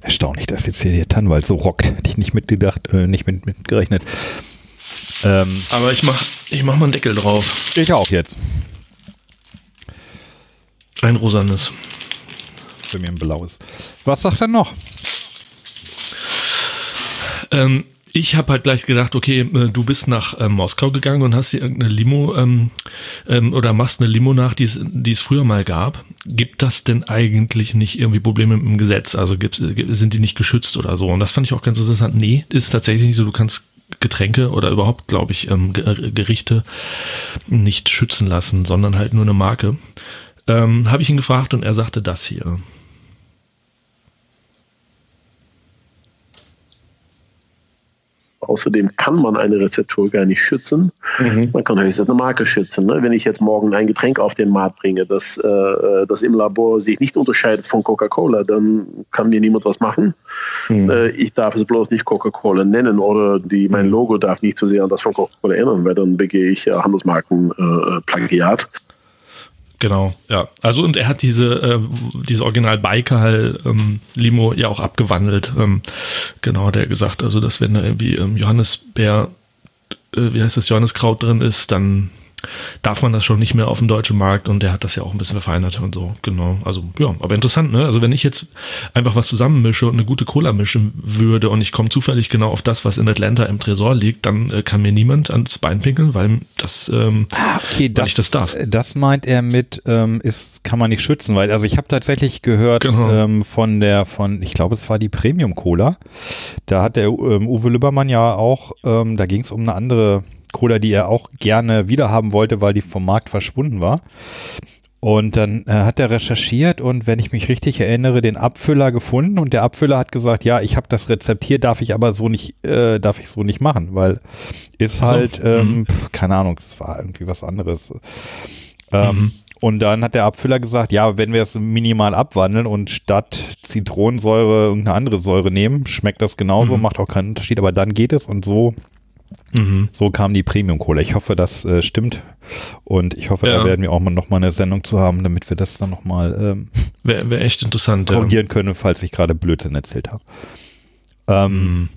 erstaunlich, dass jetzt hier der Tannenwald so rockt. Hätte ich nicht mitgedacht, äh, nicht mit, mit gerechnet. Ähm, aber ich mach, ich mach mal einen Deckel drauf. Ich auch jetzt. Ein rosanes. Für mir ein blaues. Was sagt er noch? Ähm, ich habe halt gleich gedacht, okay, äh, du bist nach äh, Moskau gegangen und hast dir irgendeine Limo ähm, ähm, oder machst eine Limo nach, die es früher mal gab. Gibt das denn eigentlich nicht irgendwie Probleme mit dem Gesetz? Also gibt, sind die nicht geschützt oder so? Und das fand ich auch ganz interessant. Nee, ist tatsächlich nicht so. Du kannst Getränke oder überhaupt, glaube ich, ähm, Gerichte nicht schützen lassen, sondern halt nur eine Marke. Ähm, habe ich ihn gefragt und er sagte das hier. Außerdem kann man eine Rezeptur gar nicht schützen. Mhm. Man kann höchstens eine Marke schützen. Ne? Wenn ich jetzt morgen ein Getränk auf den Markt bringe, das, äh, das im Labor sich nicht unterscheidet von Coca-Cola, dann kann mir niemand was machen. Mhm. Äh, ich darf es bloß nicht Coca-Cola nennen oder die, mein mhm. Logo darf nicht zu sehr an das von Coca-Cola erinnern, weil dann begehe ich ja Handelsmarken-Plagiat. Genau, ja. Also und er hat diese, äh, diese Original Baikal ähm, Limo ja auch abgewandelt. Ähm, genau, hat er gesagt, also dass wenn da irgendwie ähm, Johannisbeer, äh, wie heißt das, Johanniskraut drin ist, dann darf man das schon nicht mehr auf dem deutschen Markt und der hat das ja auch ein bisschen verfeinert und so, genau. Also ja, aber interessant, ne? Also wenn ich jetzt einfach was zusammenmische und eine gute Cola mischen würde und ich komme zufällig genau auf das, was in Atlanta im Tresor liegt, dann äh, kann mir niemand ans Bein pinkeln, weil das, ähm, ah, okay, das, ich das darf. Das meint er mit, ähm, ist, kann man nicht schützen, weil, also ich habe tatsächlich gehört genau. ähm, von der, von, ich glaube, es war die Premium Cola, da hat der ähm, Uwe Lübbermann ja auch, ähm, da ging es um eine andere Cola, die er auch gerne wiederhaben wollte, weil die vom Markt verschwunden war. Und dann äh, hat er recherchiert und wenn ich mich richtig erinnere, den Abfüller gefunden und der Abfüller hat gesagt, ja, ich habe das Rezept hier, darf ich aber so nicht, äh, darf ich so nicht machen, weil ist halt, ähm, mhm. keine Ahnung, das war irgendwie was anderes. Ähm, mhm. Und dann hat der Abfüller gesagt, ja, wenn wir es minimal abwandeln und statt Zitronensäure irgendeine andere Säure nehmen, schmeckt das genauso, mhm. macht auch keinen Unterschied, aber dann geht es und so Mhm. So kam die Premium Cola. Ich hoffe, das äh, stimmt. Und ich hoffe, ja. da werden wir auch mal noch mal eine Sendung zu haben, damit wir das dann noch mal ähm, wäre wär echt interessant korrigieren ja. können, falls ich gerade Blödsinn erzählt habe. Ähm, mhm.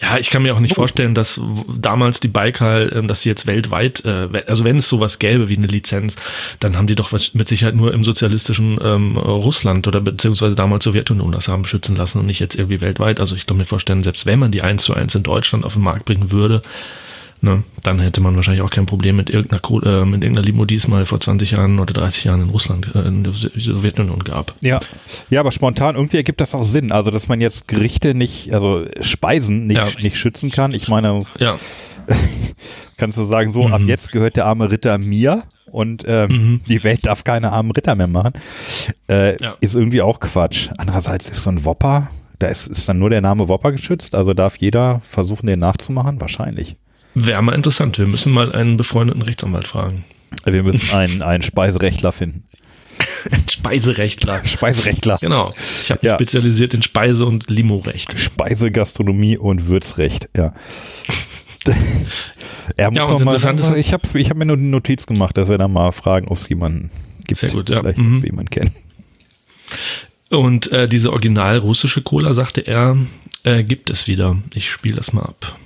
Ja, ich kann mir auch nicht vorstellen, dass damals die Baikal, ähm, dass sie jetzt weltweit, äh, also wenn es sowas gäbe wie eine Lizenz, dann haben die doch mit Sicherheit nur im sozialistischen ähm, Russland oder beziehungsweise damals Sowjetunion das haben schützen lassen und nicht jetzt irgendwie weltweit. Also ich kann mir vorstellen, selbst wenn man die eins zu eins in Deutschland auf den Markt bringen würde, Ne? Dann hätte man wahrscheinlich auch kein Problem mit irgendeiner, äh, mit irgendeiner Limo, die es mal vor 20 Jahren oder 30 Jahren in Russland, äh, in der Sowjetunion gab. Ja. ja, aber spontan irgendwie ergibt das auch Sinn. Also, dass man jetzt Gerichte nicht, also Speisen nicht, ja. nicht schützen kann. Ich meine, ja. kannst du sagen, so, mhm. ab jetzt gehört der arme Ritter mir und ähm, mhm. die Welt darf keine armen Ritter mehr machen. Äh, ja. Ist irgendwie auch Quatsch. Andererseits ist so ein Wopper, da ist, ist dann nur der Name Wopper geschützt, also darf jeder versuchen, den nachzumachen? Wahrscheinlich. Wäre mal interessant. Wir müssen mal einen befreundeten Rechtsanwalt fragen. Wir müssen einen, einen Speiserechtler finden. Speiserechtler. Speiserechtler. Genau. Ich habe mich ja. spezialisiert in Speise- und Limo-Recht. Speisegastronomie und Würzrecht, ja. er muss ja, noch mal, ich habe ich hab mir nur eine Notiz gemacht, dass wir da mal fragen, ob es jemanden gibt. Sehr gut, ja. Vielleicht mhm. jemanden kennen. Und äh, diese original russische Cola, sagte er, äh, gibt es wieder. Ich spiele das mal ab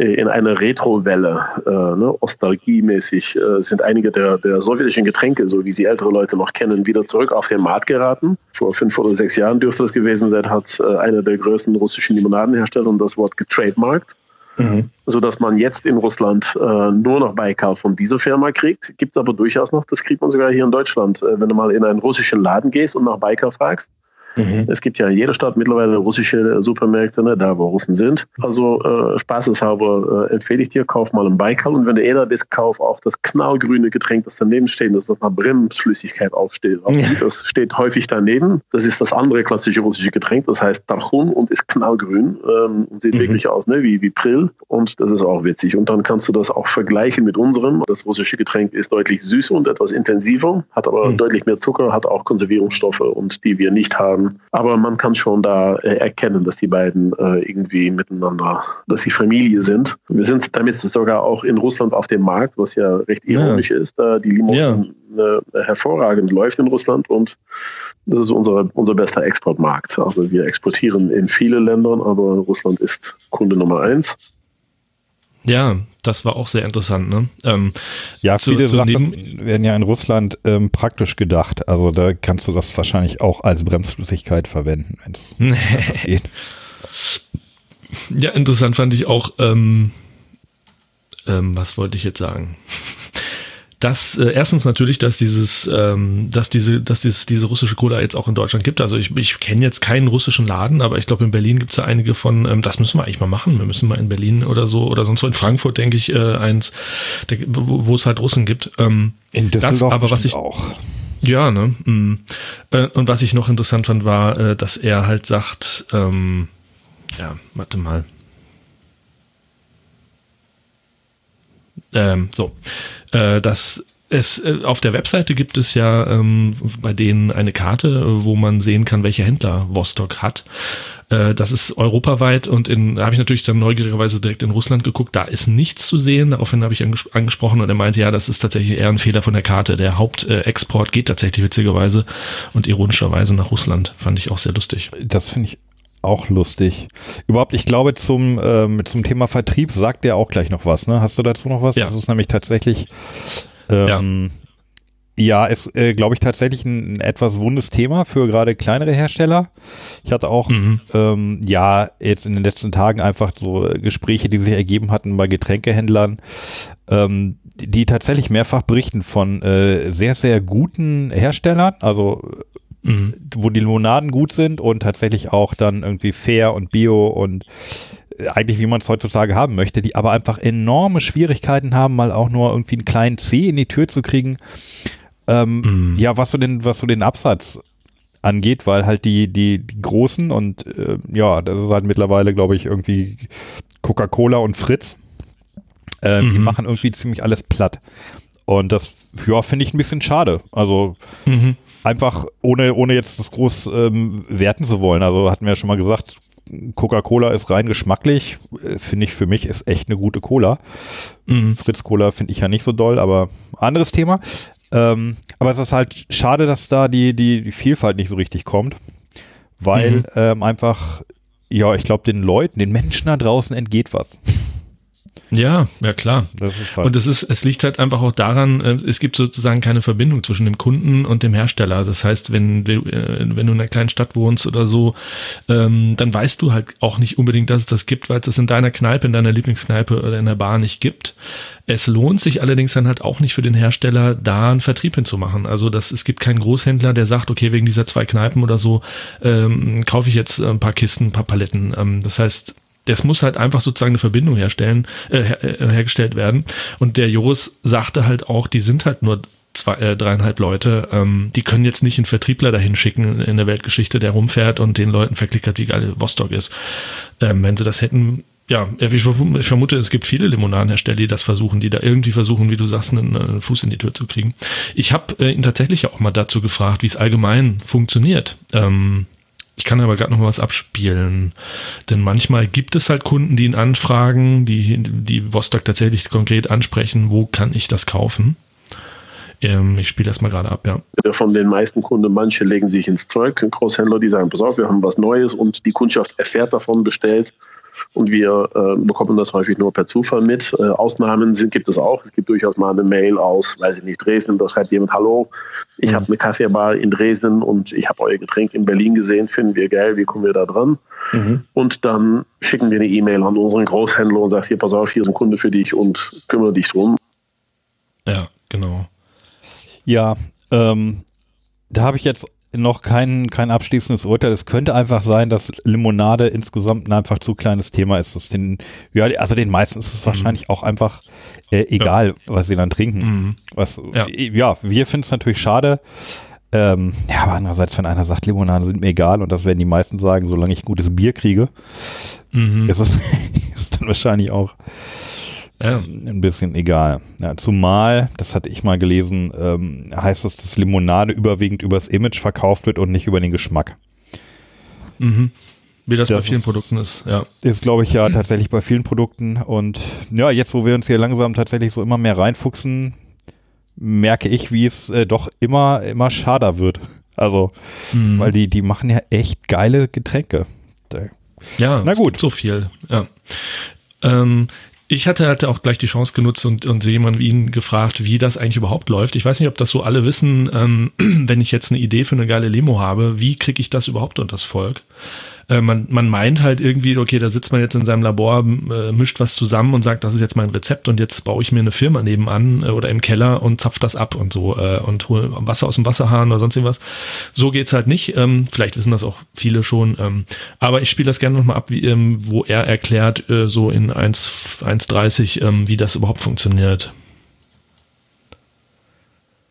in einer Retro-Welle, äh, ne, nostalgiemäßig, äh, sind einige der, der sowjetischen Getränke, so wie sie ältere Leute noch kennen, wieder zurück auf den Markt geraten. Vor fünf oder sechs Jahren dürfte das gewesen sein, hat äh, einer der größten russischen Limonadenhersteller das Wort getrademarkt. Mhm. Sodass man jetzt in Russland äh, nur noch Baikal von dieser Firma kriegt. Gibt es aber durchaus noch, das kriegt man sogar hier in Deutschland. Äh, wenn du mal in einen russischen Laden gehst und nach Baikal fragst, Mhm. Es gibt ja in jeder Stadt mittlerweile russische Supermärkte, ne, da wo Russen sind. Also äh, spaßeshalber äh, empfehle ich dir, kauf mal einen Baikal und wenn du eh da bist, kauf auch das knallgrüne Getränk, das daneben steht, das nach Bremsflüssigkeit aufsteht. Ja. Das steht häufig daneben. Das ist das andere klassische russische Getränk, das heißt Tarchun und ist knallgrün ähm, und sieht mhm. wirklich aus ne, wie, wie Prill und das ist auch witzig. Und dann kannst du das auch vergleichen mit unserem. Das russische Getränk ist deutlich süßer und etwas intensiver, hat aber mhm. deutlich mehr Zucker, hat auch Konservierungsstoffe und die wir nicht haben kann. Aber man kann schon da äh, erkennen, dass die beiden äh, irgendwie miteinander, dass sie Familie sind. Wir sind damit sogar auch in Russland auf dem Markt, was ja recht ironisch ja. ist, da die Limo ja. äh, hervorragend läuft in Russland und das ist unser, unser bester Exportmarkt. Also wir exportieren in viele Länder, aber Russland ist Kunde Nummer eins. Ja, das war auch sehr interessant. Ne? Ähm, ja, zu, viele zu Sachen werden ja in Russland ähm, praktisch gedacht. Also da kannst du das wahrscheinlich auch als Bremsflüssigkeit verwenden, wenn es geht. Ja, interessant fand ich auch, ähm, ähm, was wollte ich jetzt sagen? Dass äh, erstens natürlich, dass dieses, ähm, dass diese, dass dieses, diese russische Cola jetzt auch in Deutschland gibt. Also ich, ich kenne jetzt keinen russischen Laden, aber ich glaube in Berlin gibt es ja einige von. Ähm, das müssen wir eigentlich mal machen. Wir müssen mal in Berlin oder so oder sonst wo in Frankfurt denke ich äh, eins, wo, wo es halt Russen gibt. Ähm, in Düsseldorf das, aber was ich auch. Ja, ne. Mh. Äh, und was ich noch interessant fand, war, äh, dass er halt sagt, ähm, ja, warte mal. Ähm, so äh, dass es äh, auf der Webseite gibt es ja ähm, bei denen eine Karte, wo man sehen kann, welche Händler Vostok hat. Äh, das ist europaweit und in, da habe ich natürlich dann neugierigerweise direkt in Russland geguckt, da ist nichts zu sehen. Daraufhin habe ich anges angesprochen und er meinte, ja, das ist tatsächlich eher ein Fehler von der Karte. Der Hauptexport geht tatsächlich witzigerweise und ironischerweise nach Russland. Fand ich auch sehr lustig. Das finde ich auch lustig. Überhaupt, ich glaube, zum, ähm, zum Thema Vertrieb sagt er auch gleich noch was. Ne? Hast du dazu noch was? Ja. Das ist nämlich tatsächlich, ähm, ja, ja ist, äh, glaube ich, tatsächlich ein, ein, etwas wundes Thema für gerade kleinere Hersteller. Ich hatte auch, mhm. ähm, ja, jetzt in den letzten Tagen einfach so Gespräche, die sich ergeben hatten bei Getränkehändlern, ähm, die tatsächlich mehrfach berichten von äh, sehr, sehr guten Herstellern, also mhm. wo die Limonaden gut sind und tatsächlich auch dann irgendwie fair und bio und äh, eigentlich wie man es heutzutage haben möchte, die aber einfach enorme Schwierigkeiten haben, mal auch nur irgendwie einen kleinen C in die Tür zu kriegen. Ähm, mhm. Ja, was so den, was so den Absatz angeht, weil halt die, die, die großen und äh, ja, das ist halt mittlerweile, glaube ich, irgendwie Coca-Cola und Fritz, äh, mhm. die machen irgendwie ziemlich alles platt. Und das, ja, finde ich ein bisschen schade. Also, mhm einfach ohne, ohne jetzt das groß ähm, werten zu wollen. Also hatten wir ja schon mal gesagt, Coca-Cola ist rein geschmacklich, äh, finde ich für mich ist echt eine gute Cola. Mhm. Fritz Cola finde ich ja nicht so doll, aber anderes Thema. Ähm, aber es ist halt schade, dass da die, die, die Vielfalt nicht so richtig kommt, weil mhm. ähm, einfach, ja, ich glaube, den Leuten, den Menschen da draußen entgeht was. Ja, ja klar. Das halt und es ist, es liegt halt einfach auch daran, äh, es gibt sozusagen keine Verbindung zwischen dem Kunden und dem Hersteller. Also das heißt, wenn, du, äh, wenn du in einer kleinen Stadt wohnst oder so, ähm, dann weißt du halt auch nicht unbedingt, dass es das gibt, weil es das in deiner Kneipe, in deiner Lieblingskneipe oder in der Bar nicht gibt. Es lohnt sich allerdings dann halt auch nicht für den Hersteller, da einen Vertrieb hinzumachen. Also das, es gibt keinen Großhändler, der sagt, okay, wegen dieser zwei Kneipen oder so ähm, kaufe ich jetzt ein paar Kisten, ein paar Paletten. Ähm, das heißt, es muss halt einfach sozusagen eine Verbindung herstellen, äh, her, äh, hergestellt werden. Und der Joris sagte halt auch, die sind halt nur zwei, äh, dreieinhalb Leute, ähm, die können jetzt nicht einen Vertriebler dahin schicken in der Weltgeschichte, der rumfährt und den Leuten verklickert, wie geil Vostok ist. Ähm, wenn sie das hätten, ja, ich vermute, es gibt viele Limonadenhersteller, die das versuchen, die da irgendwie versuchen, wie du sagst, einen, einen Fuß in die Tür zu kriegen. Ich habe äh, ihn tatsächlich auch mal dazu gefragt, wie es allgemein funktioniert. Ähm, ich kann aber gerade noch mal was abspielen. Denn manchmal gibt es halt Kunden, die ihn anfragen, die, die Vostok tatsächlich konkret ansprechen, wo kann ich das kaufen? Ähm, ich spiele das mal gerade ab, ja. Von den meisten Kunden, manche legen sich ins Zeug, Großhändler, die sagen, pass auf, wir haben was Neues und die Kundschaft erfährt davon, bestellt und wir äh, bekommen das häufig nur per Zufall mit. Äh, Ausnahmen sind, gibt es auch. Es gibt durchaus mal eine Mail aus, weiß ich nicht, Dresden, da schreibt jemand, hallo, ich mhm. habe eine Kaffeebar in Dresden und ich habe euer Getränk in Berlin gesehen, finden wir geil, wie kommen wir da dran? Mhm. Und dann schicken wir eine E-Mail an unseren Großhändler und sagen, hier, pass auf, hier ist ein Kunde für dich und kümmere dich drum. Ja, genau. Ja, ähm, da habe ich jetzt noch kein, kein abschließendes Urteil. Es könnte einfach sein, dass Limonade insgesamt ein einfach zu kleines Thema ist. Das den, ja, also den meisten ist es mhm. wahrscheinlich auch einfach äh, egal, ja. was sie dann trinken. Mhm. Was, ja. ja wir finden es natürlich schade. Ähm, ja, aber andererseits, wenn einer sagt, Limonade sind mir egal und das werden die meisten sagen, solange ich gutes Bier kriege, mhm. ist es ist dann wahrscheinlich auch ja. Ein bisschen egal. Ja, zumal, das hatte ich mal gelesen, ähm, heißt es, dass Limonade überwiegend übers Image verkauft wird und nicht über den Geschmack. Mhm. Wie das, bei Das vielen ist- Produkten ist, ja. Ist, glaube ich, ja tatsächlich bei vielen Produkten. Und ja, jetzt, wo wir uns hier langsam tatsächlich so immer mehr reinfuchsen, merke ich, wie es äh, doch immer, immer schader wird. Also, Mhm. weil die, die machen ja echt geile Getränke. Ja, Na gut. so viel. Ja. Ähm, ich hatte halt auch gleich die Chance genutzt und, und jemand wie ihn gefragt, wie das eigentlich überhaupt läuft. Ich weiß nicht, ob das so alle wissen, ähm, wenn ich jetzt eine Idee für eine geile Limo habe, wie kriege ich das überhaupt unters Volk? Äh, man, man meint halt irgendwie, okay, da sitzt man jetzt in seinem Labor, äh, mischt was zusammen und sagt, das ist jetzt mein Rezept und jetzt baue ich mir eine Firma nebenan äh, oder im Keller und zapf das ab und so äh, und hole Wasser aus dem Wasserhahn oder sonst irgendwas. So geht's halt nicht. Ähm, vielleicht wissen das auch viele schon. Ähm, aber ich spiele das gerne nochmal ab, wie, ähm, wo er erklärt, äh, so in 1 1,30, ähm, wie das überhaupt funktioniert.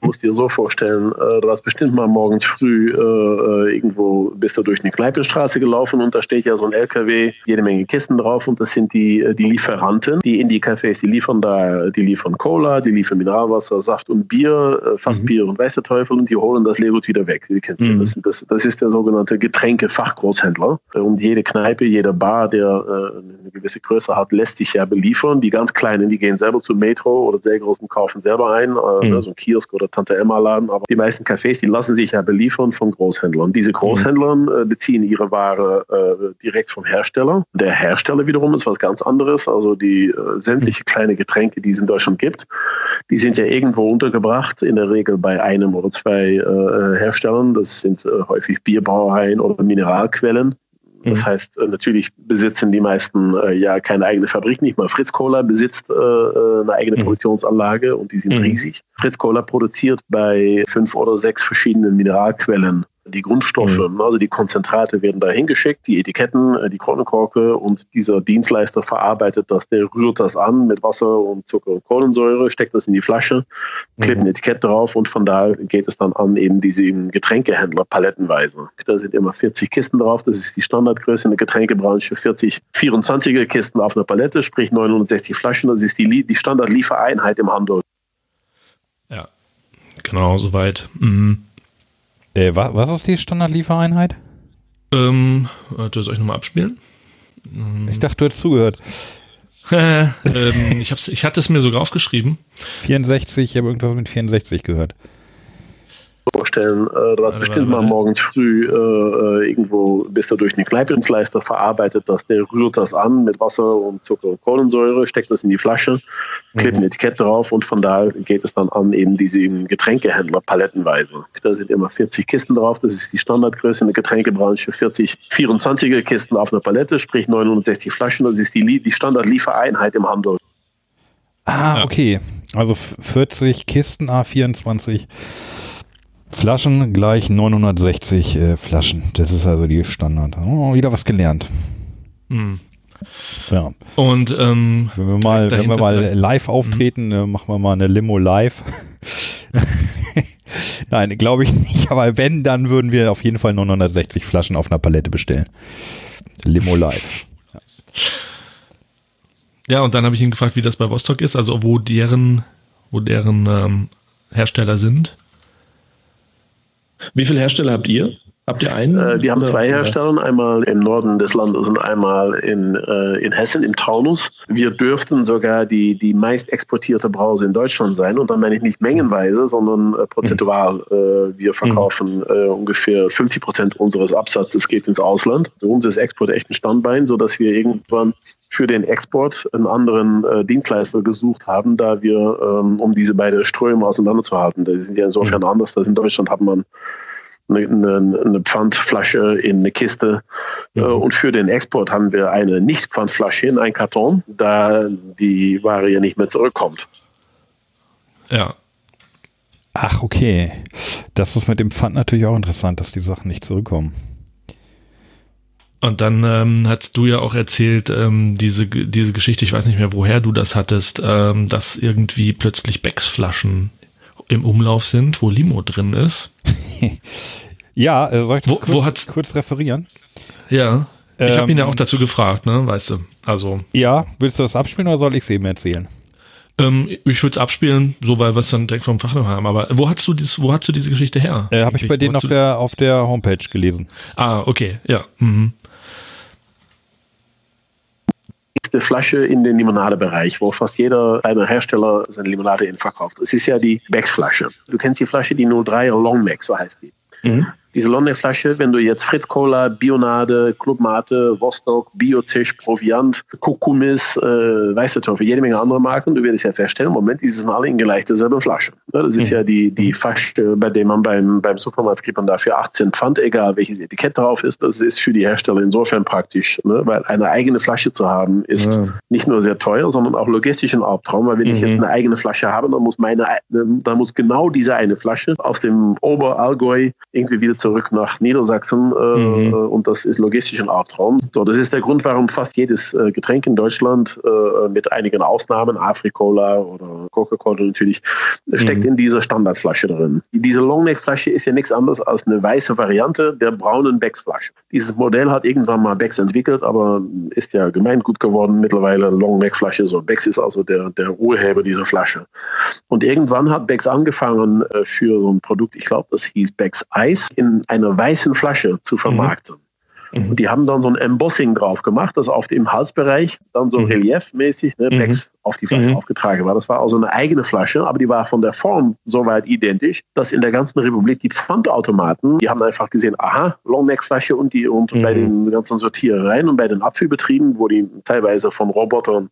Musst dir so vorstellen, äh, du hast bestimmt mal morgens früh äh, äh, irgendwo, bist du durch eine Kneipenstraße gelaufen und da steht ja so ein LKW, jede Menge Kisten drauf und das sind die, äh, die Lieferanten, die in die Cafés, die liefern da, die liefern Cola, die liefern Mineralwasser, Saft und Bier, äh, Fassbier und weiß der Teufel und die holen das Leergut wieder weg. Die kennst du. Mhm. Das, das, das ist der sogenannte Getränke-Fachgroßhändler Äh, und jede Kneipe, jede Bar, der eine gewisse Größe hat, lässt sich ja beliefern. Die ganz Kleinen, die gehen selber zum Metro oder sehr großen kaufen selber ein, Mhm. ne, so ein Kiosk oder Tante Emma Laden, aber die meisten Cafés, die lassen sich ja beliefern von Großhändlern. Diese Großhändlern äh, beziehen ihre Ware äh, direkt vom Hersteller. Der Hersteller wiederum ist was ganz anderes, also die äh, sämtliche kleine Getränke, die es in Deutschland gibt, die sind ja irgendwo untergebracht, in der Regel bei einem oder zwei äh, Herstellern. Das sind äh, häufig Bierbrauereien oder Mineralquellen. Das Mhm. heißt, äh, natürlich besitzen die meisten äh, ja keine eigene Fabrik. Nicht mal Fritz Cola besitzt äh, äh, eine eigene Mhm. Produktionsanlage und die sind Mhm. riesig. Fritz Cola produziert bei fünf oder sechs verschiedenen Mineralquellen die Grundstoffe, also die Konzentrate werden da hingeschickt, die Etiketten, äh, die Kronenkorke und dieser Dienstleister verarbeitet das, der rührt das an mit Wasser und Zucker und Kohlensäure, steckt das in die Flasche, klebt ein Etikett drauf und von da geht es dann an eben diese Getränkehändler palettenweise. Da sind immer 40 Kisten drauf, das ist die Standardgröße in der Getränkebranche, 40 24er Kisten auf einer Palette, sprich 960 Flaschen, das ist die, die Standardliefereinheit im Handel. Ja, genau, soweit. Mhm. Äh, wa was ist die Standardliefereinheit? Ähm, warte, soll ich nochmal abspielen? Ich dachte, du hättest zugehört. ähm, ich, ich hatte es mir sogar aufgeschrieben. 64, ich habe irgendwas mit 64 gehört. Vorstellen. Äh, du hast Warte, bestimmt warte, mal warte. morgens früh äh, äh, irgendwo, bist du durch eine Kneipendienstleister verarbeitet das, der rührt das an mit Wasser und Zucker und Kohlensäure, steckt das in die Flasche, klebt ein Etikett drauf und von da geht es dann an eben diese Getränkehändler palettenweise. Da sind immer 40 Kisten drauf, das ist die Standardgröße in der Getränkebranche, 40 24er Kisten auf einer Palette, sprich 960 Flaschen, das ist die, die Standardliefereinheit im Handel. Ah, okay. Also f- 40 Kisten, A24 Flaschen gleich 960 äh, Flaschen. Das ist also die Standard. Oh, wieder was gelernt. Mhm. Ja. Und ähm, Wenn wir mal, wenn wir mal live auftreten, äh, machen wir mal eine Limo live. Nein, glaube ich nicht. Aber wenn, dann würden wir auf jeden Fall 960 Flaschen auf einer Palette bestellen. Limo live. Ja, und dann habe ich ihn gefragt, wie das bei Vostok ist, also wo deren, wo deren ähm, Hersteller sind. Wie viele Hersteller habt ihr? Habt ihr einen? Äh, wir haben zwei Hersteller, einmal im Norden des Landes und einmal in, äh, in Hessen, im Taunus. Wir dürften sogar die, die meist exportierte Brause in Deutschland sein. Und dann meine ich nicht mengenweise, sondern äh, prozentual. Äh, wir verkaufen äh, ungefähr 50 Prozent unseres Absatzes geht ins Ausland. Für uns ist Export echt ein Standbein, sodass wir irgendwann für den Export einen anderen äh, Dienstleister gesucht haben, da wir, ähm, um diese beiden Ströme auseinanderzuhalten. Die sind ja insofern anders, dass in Deutschland hat man eine, eine, eine Pfandflasche in eine Kiste. Äh, Und für den Export haben wir eine Nicht-Pfandflasche in einen Karton, da die Ware ja nicht mehr zurückkommt. Ja. Ach, okay. Das ist mit dem Pfand natürlich auch interessant, dass die Sachen nicht zurückkommen. Und dann ähm, hast du ja auch erzählt, ähm, diese, diese Geschichte, ich weiß nicht mehr, woher du das hattest, ähm, dass irgendwie plötzlich Becks-Flaschen im Umlauf sind, wo Limo drin ist. Ja, äh, soll ich das Wo- kurz, wo hat's- kurz referieren? Ja. Ich habe ihn ja Ähm, auch dazu gefragt, ne, weißt du. Also, Ja, willst du das abspielen oder soll ich es eben erzählen? Ähm, ich würde es abspielen, so weil wir es dann direkt vom Fach haben. Aber wo hast du dieses, wo hast du diese Geschichte her? Äh, Habe ich bei denen auf der, auf der Homepage gelesen. Ah, okay, ja. Mhm. Nächste Flasche in den Limonadebereich, wo fast jeder kleine Hersteller seine Limonade verkauft. Es ist ja die Becks-Flasche. Du kennst die Flasche, die 03er Long Neck, so heißt die. Mhm. Diese London-Flasche, wenn du jetzt Fritz Cola, Bionade, Club Mate, Vostok, Biozisch, Proviant, Kukumis, äh, weiße Teufel, jede Menge andere Marken, du wirst ja feststellen, im Moment, die sind alle in gleich derselben Flasche. Das ist Mhm. ja die, die Flasche, bei der man beim, beim Supermarkt kriegt man dafür 18 Pfand, egal welches Etikett drauf ist. Das ist für die Hersteller insofern praktisch, ne? weil eine eigene Flasche zu haben, ist Ja. nicht nur sehr teuer, sondern auch logistisch ein Albtraum, weil wenn ich Mhm. jetzt eine eigene Flasche habe, dann muss meine, dann muss genau diese eine Flasche aus dem Oberallgäu irgendwie wieder zurück nach Niedersachsen äh, Mhm. äh, und das ist logistisch ein Albtraum. So, das ist der Grund, warum fast jedes äh, Getränk in Deutschland mit einigen Ausnahmen, Afrikola oder Coca-Cola natürlich, steckt in dieser Standardflasche drin. Diese Longneck-Flasche ist ja nichts anderes als eine weiße Variante der braunen Becks-Flasche. Dieses Modell hat irgendwann mal Becks entwickelt, aber ist ja gemeingut geworden mittlerweile Longneck-Flasche. So Becks ist also der, der Urheber dieser Flasche. Und irgendwann hat Becks angefangen für so ein Produkt, ich glaube, das hieß Becks Eis, in einer weißen Flasche zu vermarkten. Mhm. Und die haben dann so ein Embossing drauf gemacht, das auf dem Halsbereich dann so Mhm. reliefmäßig ne, Mhm. Auf die Flasche Mhm. aufgetragen war. Das war also eine eigene Flasche, aber die war von der Form soweit identisch, dass in der ganzen Republik die Pfandautomaten, die haben einfach gesehen, aha, Longneck-Flasche und die und Mhm. bei den ganzen Sortierereien und bei den Abfüllbetrieben, wo die teilweise von Robotern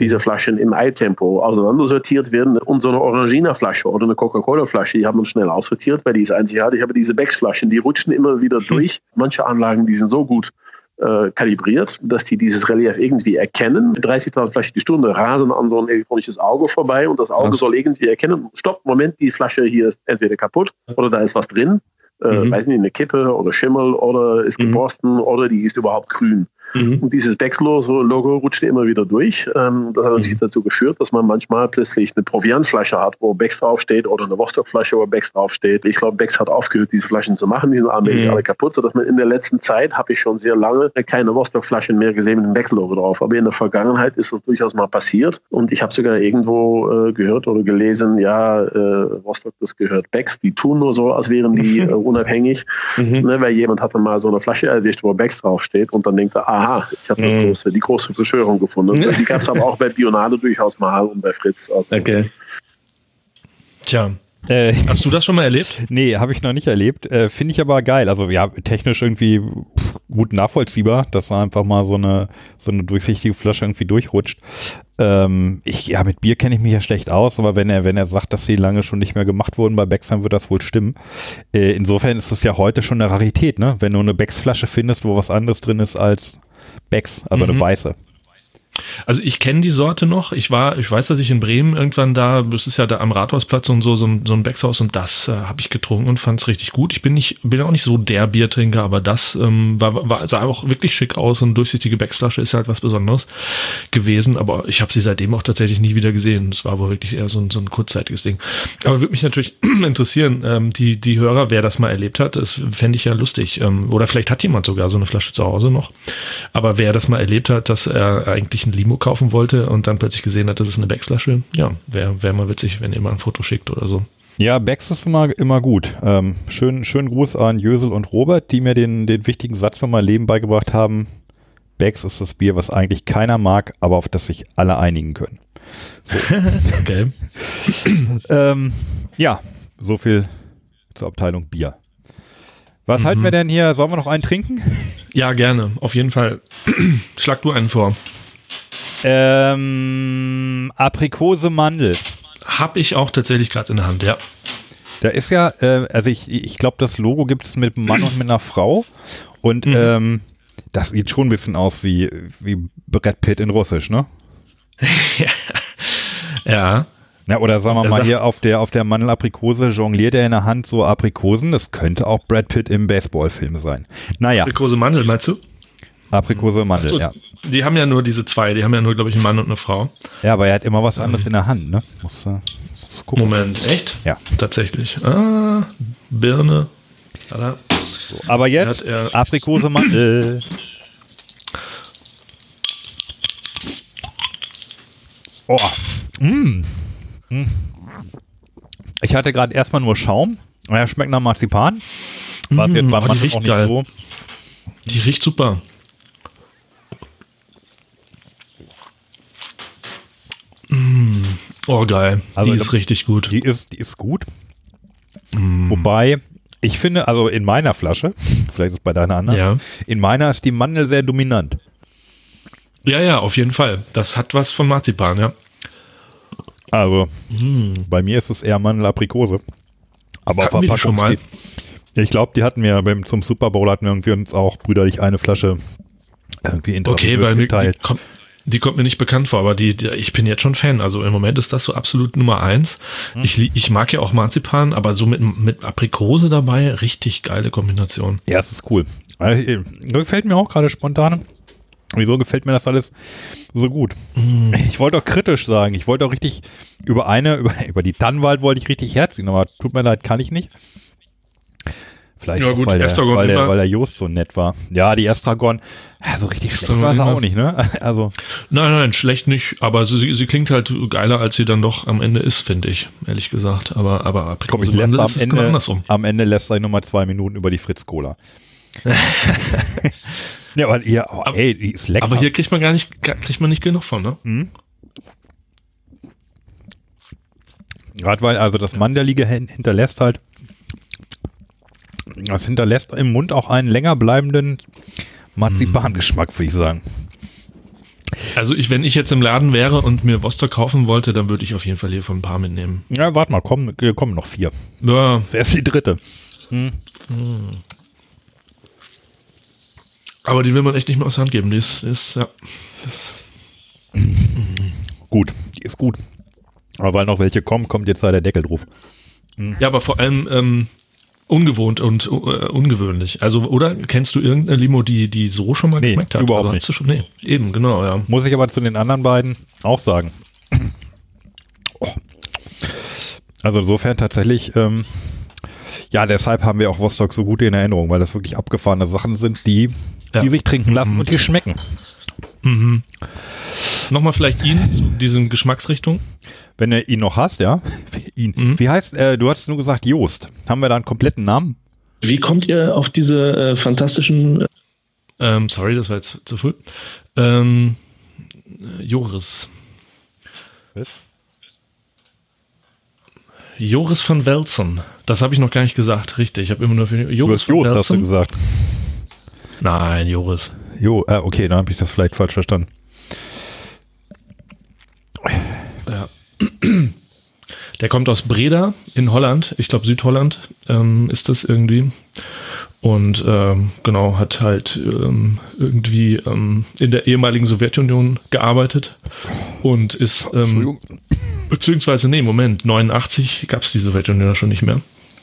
diese Flaschen im Eiltempo auseinandersortiert werden und so eine Orangina-Flasche oder eine Coca-Cola-Flasche, die haben man schnell aussortiert, weil die ist einzigartig. Aber diese Becks-Flaschen, die rutschen immer wieder durch. Manche Anlagen, die sind so gut äh, kalibriert, dass die dieses Relief irgendwie erkennen. Mit 30.000 Flaschen die Stunde rasen an so ein elektronisches Auge vorbei und das Auge Krass. soll irgendwie erkennen, stopp, Moment, die Flasche hier ist entweder kaputt oder da ist was drin. Äh, Mhm. Weiß nicht, eine Kippe oder Schimmel oder ist Mhm. geborsten oder die ist überhaupt grün. Mhm. Und dieses Becks-Logo rutschte immer wieder durch. Ähm, das hat natürlich dazu geführt, dass man manchmal plötzlich eine Proviantflasche hat, wo Becks draufsteht oder eine Vostok-Flasche, wo Becks draufsteht. Ich glaube, Becks hat aufgehört, diese Flaschen zu machen. Die sind allmählich Mhm. alle kaputt, sodass man in der letzten Zeit, habe ich schon sehr lange, keine Vostok-Flaschen mehr gesehen mit dem Becks-Logo drauf. Aber in der Vergangenheit ist das durchaus mal passiert. Und ich habe sogar irgendwo äh, gehört oder gelesen, ja, äh, Vostok, das gehört Becks. Die tun nur so, als wären die äh, unabhängig. Mhm. Ne, weil jemand hat dann mal so eine Flasche erwischt, wo Becks draufsteht und dann denkt er, aha, ich habe das Mhm. große, die große Verschwörung gefunden. Die gab es aber auch bei Bionade durchaus mal und bei Fritz. Also, Okay. Tja, Äh, hast du das schon mal erlebt? nee, habe ich noch nicht erlebt. Äh, Finde ich aber geil. Also ja, technisch irgendwie pff, gut nachvollziehbar, dass da einfach mal so eine, so eine durchsichtige Flasche irgendwie durchrutscht. Ähm, ich, ja, mit Bier kenne ich mich ja schlecht aus, aber wenn er, wenn er sagt, dass sie lange schon nicht mehr gemacht wurden bei Becks, dann wird das wohl stimmen. Äh, insofern ist es ja heute schon eine Rarität, ne? Wenn du eine Becks-Flasche findest, wo was anderes drin ist als Becks, also eine Mhm. weiße. Also ich kenne die Sorte noch. Ich war, ich weiß, dass ich in Bremen irgendwann da, das ist ja da am Rathausplatz und so, so ein, so ein Beckshaus und das äh, habe ich getrunken und fand es richtig gut. Ich bin nicht, bin auch nicht so der Biertrinker, aber das ähm, war, war, sah auch wirklich schick aus und durchsichtige Becksflasche ist halt was Besonderes gewesen. Aber ich habe sie seitdem auch tatsächlich nie wieder gesehen. Das war wohl wirklich eher so ein, so ein kurzzeitiges Ding. Aber würde mich natürlich interessieren, ähm, die, die Hörer, wer das mal erlebt hat, das fände ich ja lustig. Ähm, oder vielleicht hat jemand sogar so eine Flasche zu Hause noch. Aber wer das mal erlebt hat, dass er eigentlich ein Limo kaufen wollte und dann plötzlich gesehen hat, das ist eine Becks-Flasche, ja, wäre wär mal witzig, wenn ihr mal ein Foto schickt oder so. Ja, Becks ist immer, immer gut. Ähm, schön, schönen Gruß an Jösel und Robert, die mir den, den wichtigen Satz für mein Leben beigebracht haben. Becks ist das Bier, was eigentlich keiner mag, aber auf das sich alle einigen können. Okay. Ähm, ja, so viel zur Abteilung Bier. Was halten wir denn hier? Sollen wir noch einen trinken? Ja, gerne, auf jeden Fall. Schlag du einen vor. Ähm, Aprikose Mandel. Hab ich auch tatsächlich gerade in der Hand, ja. Da ist ja, äh, also ich, ich glaube, das Logo gibt es mit einem Mann und mit einer Frau. Und Mhm. ähm, das sieht schon ein bisschen aus wie, wie Brett Pitt in Russisch, ne? Ja. Ja, oder sagen wir mal sagt- hier auf der, auf der Mandelaprikose jongliert er in der Hand so Aprikosen. Das könnte auch Brad Pitt im Baseballfilm sein. Naja, Aprikose Mandel, meinst du? Aprikose Mandel, So, ja. Die haben ja nur diese zwei, die haben ja nur, glaube ich, einen Mann und eine Frau. Ja, aber er hat immer was anderes in der Hand, ne? Muss, äh, muss. Moment, echt? Ja. Tatsächlich. Ah, Birne. Tada. So, aber jetzt Hat er- Aprikose Mandel. Oh, Ich hatte gerade erstmal nur Schaum. Er schmeckt nach Marzipan. Was Mm, jetzt beim riecht auch nicht geil. so. Die riecht super. Mm, Oh, geil. Also die ist richtig gut. Die ist, die ist gut. Mm. Wobei, ich finde, also in meiner Flasche, vielleicht ist es bei deiner anderen, Ja. in meiner ist die Mandel sehr dominant. Ja, ja, auf jeden Fall. Das hat was von Marzipan, ja. Also, Mm. bei mir ist es eher Mandel-Aprikose. Aber Hatten wir die schon mal? Ich glaube, die hatten wir beim, zum Super Bowl hatten wir irgendwie uns auch brüderlich eine Flasche irgendwie Okay, weil mir, kommt, die kommt mir nicht bekannt vor, aber die, die, ich bin jetzt schon Fan. Also im Moment ist das so absolut Nummer eins. Hm. Ich, ich mag ja auch Marzipan, aber so mit, mit Aprikose dabei, richtig geile Kombination. Ja, es ist cool. Also, äh, gefällt mir auch gerade spontan. Wieso gefällt mir das alles so gut? Mm. Ich wollte auch kritisch sagen. Ich wollte auch richtig über eine, über, über die Tannenwald wollte ich richtig herziehen, aber tut mir leid, kann ich nicht. Vielleicht Ja gut, weil, der, weil, der, weil der Jost so nett war. Ja, die Estragon, so richtig schlecht war sie auch nicht, ne? Also, Nein, nein, schlecht nicht, aber sie, sie klingt halt geiler, als sie dann doch am Ende ist, finde ich, ehrlich gesagt. Aber, aber komm, ich lässt am genau Ende, andersrum. am Ende lässt er nochmal zwei Minuten über die Fritz Cola. ja, aber ihr, oh, Aber- ey, die ist lecker. Aber hier kriegt man gar nicht, kriegt man nicht genug von, ne? Gerade weil also das Mandelige hin- hinterlässt halt, das hinterlässt im Mund auch einen länger bleibenden Marzipangeschmack, würde ich sagen. Also ich, wenn ich jetzt im Laden wäre und mir Vostok kaufen wollte, dann würde ich auf jeden Fall hier von ein paar mitnehmen. Ja, warte mal, kommen, kommen noch vier. Ja, Das ist erst die dritte. aber die will man echt nicht mehr aus der Hand geben. Die ist, ist ja. Gut, die ist gut. Aber weil noch welche kommen, kommt jetzt da der Deckel drauf. Ja, aber vor allem ähm, ungewohnt und äh, ungewöhnlich. Also, oder kennst du irgendeine Limo, die, die so schon mal Nee, geschmeckt hat? überhaupt nicht. schon, nee, eben, genau, ja. Muss ich aber zu den anderen beiden auch sagen. Oh. Also insofern tatsächlich, ähm, ja, deshalb haben wir auch Vostok so gut in Erinnerung, weil das wirklich abgefahrene Sachen sind, die, Ja. die sich trinken lassen und die schmecken. Nochmal vielleicht ihn zu diesen Geschmacksrichtungen. Wenn du ihn noch hast, ja. Ihn. Mhm. Wie heißt, äh, du hast nur gesagt Joost. Haben wir da einen kompletten Namen? Wie kommt ihr auf diese äh, fantastischen Ähm, sorry, das war jetzt zu früh. Ähm, äh, Joris. Was? Joris von Welzen. Das habe ich noch gar nicht gesagt, richtig. Ich habe immer nur für Du Joris hast von Joost, hast du Welzen. gesagt. Nein, Joris. Jo, äh, okay, dann habe ich das vielleicht falsch verstanden. Der kommt aus Breda in Holland. Ich glaube, Südholland ähm, ist das irgendwie. Und ähm, genau, hat halt ähm, irgendwie ähm, in der ehemaligen Sowjetunion gearbeitet und ist, ähm, Entschuldigung. beziehungsweise, nee, Moment, 89 gab es die Sowjetunion schon nicht mehr.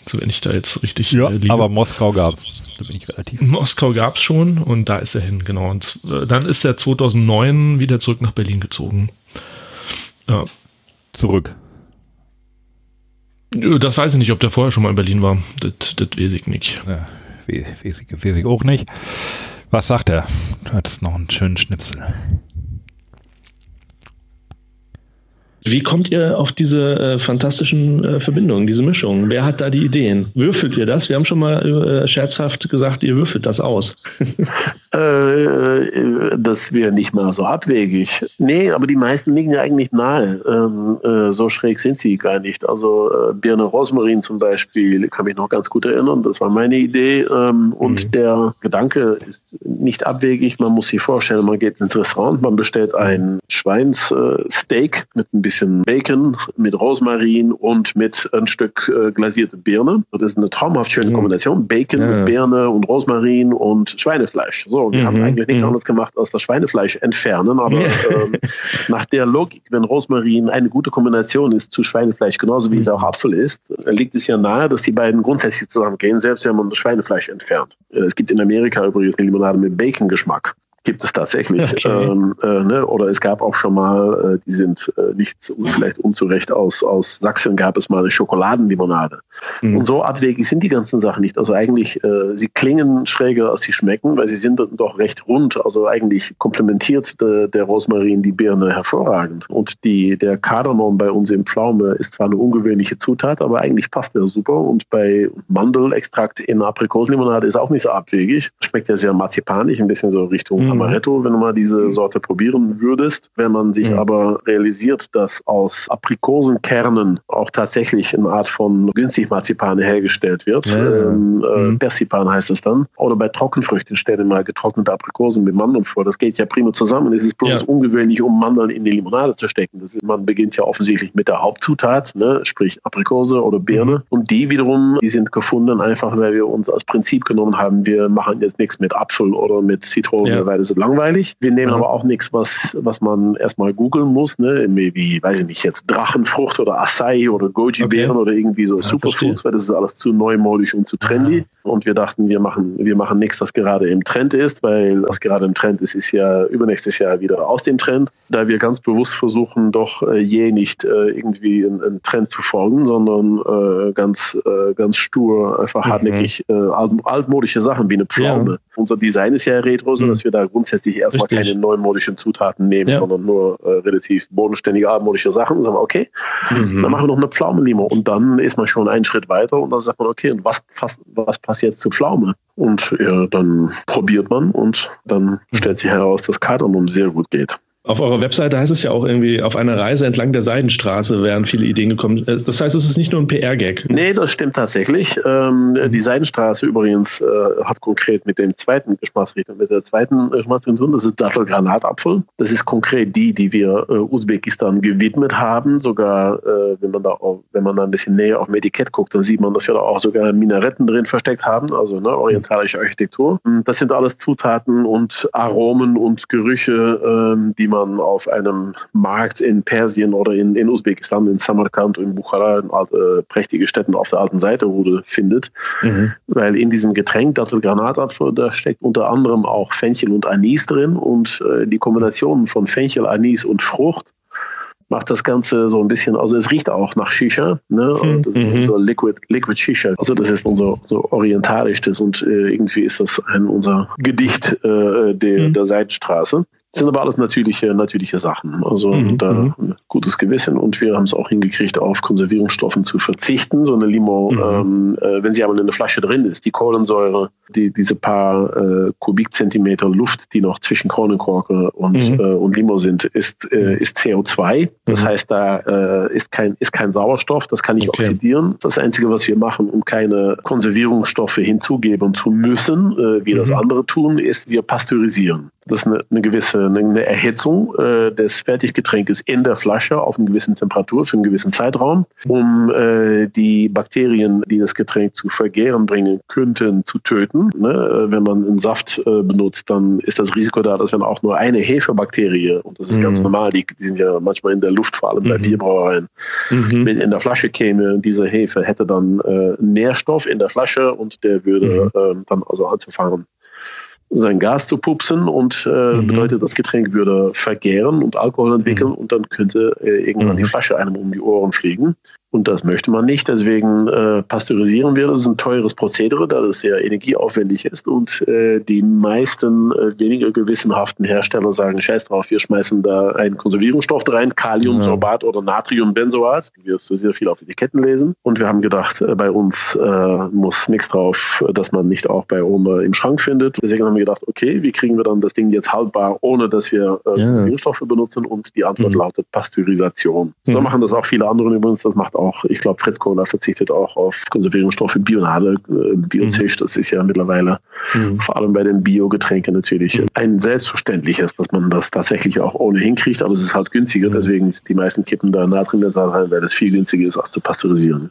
So wenn ich da jetzt richtig Ja, äh, liege. aber Moskau gab's. Da bin ich relativ. Moskau gab es schon und da ist er hin, genau. Und äh, dann ist er 2009 wieder zurück nach Berlin gezogen. Ja. Zurück. Nö, Das weiß ich nicht, ob der vorher schon mal in Berlin war. Das, das weiß ich nicht. Ja, we- weiß ich, weiß ich auch nicht. Was sagt er? Du hattest noch einen schönen Schnipsel. Wie kommt ihr auf diese äh, fantastischen äh, Verbindungen, diese Mischungen? Wer hat da die Ideen? Würfelt ihr das? Wir haben schon mal äh, scherzhaft gesagt, ihr würfelt das aus. Äh, das wäre nicht mal so abwegig. Nee, aber die meisten liegen ja eigentlich nahe. Ähm, äh, so schräg sind sie gar nicht. Also äh, Birne Rosmarin zum Beispiel, kann mich noch ganz gut erinnern. Das war meine Idee. Ähm, und der Gedanke ist nicht abwegig. Man muss sich vorstellen, man geht ins Restaurant, man bestellt ein Schweinssteak mit ein bisschen Bacon, mit Rosmarin und mit ein Stück äh, glasierte Birne. Das ist eine traumhaft schöne Mhm. Kombination. Bacon Ja. mit Birne und Rosmarin und Schweinefleisch. So, wir Mhm, haben eigentlich nichts mhm. anderes gemacht, als das Schweinefleisch entfernen. Aber Ja. ähm, nach der Logik, wenn Rosmarin eine gute Kombination ist zu Schweinefleisch, genauso wie es auch Apfel ist, liegt es ja nahe, dass die beiden grundsätzlich zusammengehen, selbst wenn man das Schweinefleisch entfernt. Äh, Es gibt in Amerika übrigens eine Limonade mit Bacon-Geschmack. Gibt es tatsächlich. Okay. Ähm, äh, ne? Oder es gab auch schon mal, äh, die sind äh, nicht vielleicht unzurecht aus, aus Sachsen, gab es mal eine Schokoladenlimonade. Mhm. Und so abwegig sind die ganzen Sachen nicht. Also eigentlich, äh, sie klingen schräger, als sie schmecken, weil sie sind doch recht rund. Also eigentlich komplementiert de, der Rosmarin die Birne hervorragend. Und die, der Kardamom bei uns im Pflaume ist zwar eine ungewöhnliche Zutat, aber eigentlich passt der super. Und bei Mandelextrakt in Aprikosenlimonade ist auch nicht so abwegig. Schmeckt ja sehr marzipanig, ein bisschen so Richtung Mhm. Amaretto, wenn du mal diese Sorte probieren würdest. Wenn man sich Mhm. aber realisiert, dass aus Aprikosenkernen auch tatsächlich eine Art von günstig Marzipane hergestellt wird, Ja. ähm, äh, Mhm. Persipan heißt es dann, oder bei Trockenfrüchten stell dir mal getrocknete Aprikosen mit Mandeln vor. Das geht ja prima zusammen. Es ist bloß Ja. ungewöhnlich, um Mandeln in die Limonade zu stecken. Das ist, man beginnt ja offensichtlich mit der Hauptzutat, ne? sprich Aprikose oder Birne. Und die wiederum, die sind gefunden, einfach weil wir uns als Prinzip genommen haben, wir machen jetzt nichts mit Apfel oder mit Zitrone, Ja. weil ist langweilig. Wir nehmen Ja. aber auch nichts, was, was man erstmal googeln muss, ne? wie, weiß ich nicht, jetzt Drachenfrucht oder Acai oder Goji-Beeren Okay. oder irgendwie so Ja, Superfoods, weil das ist alles zu neumodisch und zu trendy. Und wir dachten, wir machen, wir machen nichts, das gerade im Trend ist, weil was gerade im Trend ist, ist ja übernächstes Jahr wieder aus dem Trend. Da wir ganz bewusst versuchen, doch äh, je nicht äh, irgendwie einen, Trend zu folgen, sondern äh, ganz, äh, ganz stur, einfach Mhm. hartnäckig äh, alt, altmodische Sachen wie eine Pflaume. Unser Design ist ja retro, so Mhm. dass wir da grundsätzlich erstmal Richtig. keine neumodischen Zutaten nehmen, Ja. sondern nur äh, relativ bodenständige, altmodische Sachen. Sagen wir, okay, Mhm. dann machen wir noch eine Pflaumenlimo und dann ist man schon einen Schritt weiter und dann sagt man, okay, und was, was, was passt jetzt zur Pflaume? Und ja, dann probiert man und dann stellt sich heraus, dass Kardamom sehr gut geht. Auf eurer Webseite heißt es ja auch irgendwie, auf einer Reise entlang der Seidenstraße wären viele Ideen gekommen. Äh, Das heißt, es ist nicht nur ein PR-Gag. Nee, das stimmt tatsächlich. Ähm, die Seidenstraße übrigens äh, hat konkret mit dem zweiten Geschmacksrichtung, mit der zweiten Geschmacksrichtung, das ist Dattelgranatapfel. Das ist konkret die, die wir äh, Usbekistan gewidmet haben. Sogar, äh, wenn man da auch, wenn man da ein bisschen näher auf dem Etikett guckt, dann sieht man, dass wir da auch sogar Minaretten drin versteckt haben, also ne, orientalische Architektur. Das sind alles Zutaten und Aromen und Gerüche, ähm, die man auf einem Markt in Persien oder in, in Usbekistan, in Samarkand in Bukhara, in alte, prächtige Städten auf der alten Seiteroute findet. Mhm. Weil in diesem Getränk Dattelgranatapfel, da steckt unter anderem auch Fenchel und Anis drin und äh, die Kombination von Fenchel, Anis und Frucht macht das Ganze so ein bisschen, also es riecht auch nach Shisha, ne? Mhm. Und das ist Mhm. unser Liquid, Liquid Shisha. Also das ist unser so orientalisches und äh, irgendwie ist das ein unser Gedicht äh, der, Mhm. der Seitenstraße. Das sind aber alles natürliche, natürliche Sachen. Also Mhm, da mhm. ein gutes Gewissen und wir haben es auch hingekriegt, auf Konservierungsstoffen zu verzichten. So eine Limo, Mhm. ähm, äh, wenn sie aber in einer Flasche drin ist, die Kohlensäure, die, diese paar äh, Kubikzentimeter Luft, die noch zwischen Kronenkorke und, Mhm. äh, und Limo sind, ist, äh, ist CO2. Das Mhm. heißt, da äh, ist, kein, ist kein Sauerstoff, das kann nicht Okay. oxidieren. Das Einzige, was wir machen, um keine Konservierungsstoffe hinzugeben zu müssen, äh, wie das Mhm. andere tun, ist, wir pasteurisieren. Das ist eine, eine gewisse eine, Erhitzung äh, des Fertiggetränkes in der Flasche auf eine gewisse Temperatur für einen gewissen Zeitraum, um äh, die Bakterien, die das Getränk zu vergären bringen könnten, zu töten. Ne? Äh, Wenn man einen Saft äh, benutzt, dann ist das Risiko da, dass wenn auch nur eine Hefebakterie, und das ist Mhm. ganz normal, die, die sind ja manchmal in der Luft, vor allem bei Mhm. Bierbrauereien, Mhm. wenn in der Flasche käme, diese Hefe hätte dann äh, Nährstoff in der Flasche und der würde ähm, dann also anzufangen, sein Gas zu pupsen und äh, Mhm. bedeutet, das Getränk würde vergären und Alkohol entwickeln und dann könnte äh, irgendwann Mhm. die Flasche einem um die Ohren fliegen. Und das möchte man nicht. Deswegen äh, pasteurisieren wir. Das ist ein teures Prozedere, da das sehr energieaufwendig ist. Und äh, die meisten äh, weniger gewissenhaften Hersteller sagen, scheiß drauf, wir schmeißen da einen Konservierungsstoff rein, Kaliumsorbat oder Natriumbenzoat. Die wirst du sehr viel auf Etiketten lesen. Und wir haben gedacht, äh, bei uns äh, muss nichts drauf, dass man nicht auch bei Oma im Schrank findet. Deswegen haben wir gedacht, okay, wie kriegen wir dann das Ding jetzt haltbar, ohne dass wir äh, Ja. Konservierungsstoffe benutzen? Und die Antwort Mhm. lautet Pasteurisation. So Mhm. machen das auch viele andere übrigens. Das macht auch, ich glaube, Fritz Kohler verzichtet auch auf Konservierungsstoffe Bionade, äh, Biozisch. Das ist ja mittlerweile Mhm. vor allem bei den Biogetränken natürlich Mhm. ein selbstverständliches, dass man das tatsächlich auch ohnehin kriegt, aber es ist halt günstiger, Mhm. deswegen sind die meisten kippen da Natriumbenzoat rein, weil das viel günstiger ist, als zu pasteurisieren.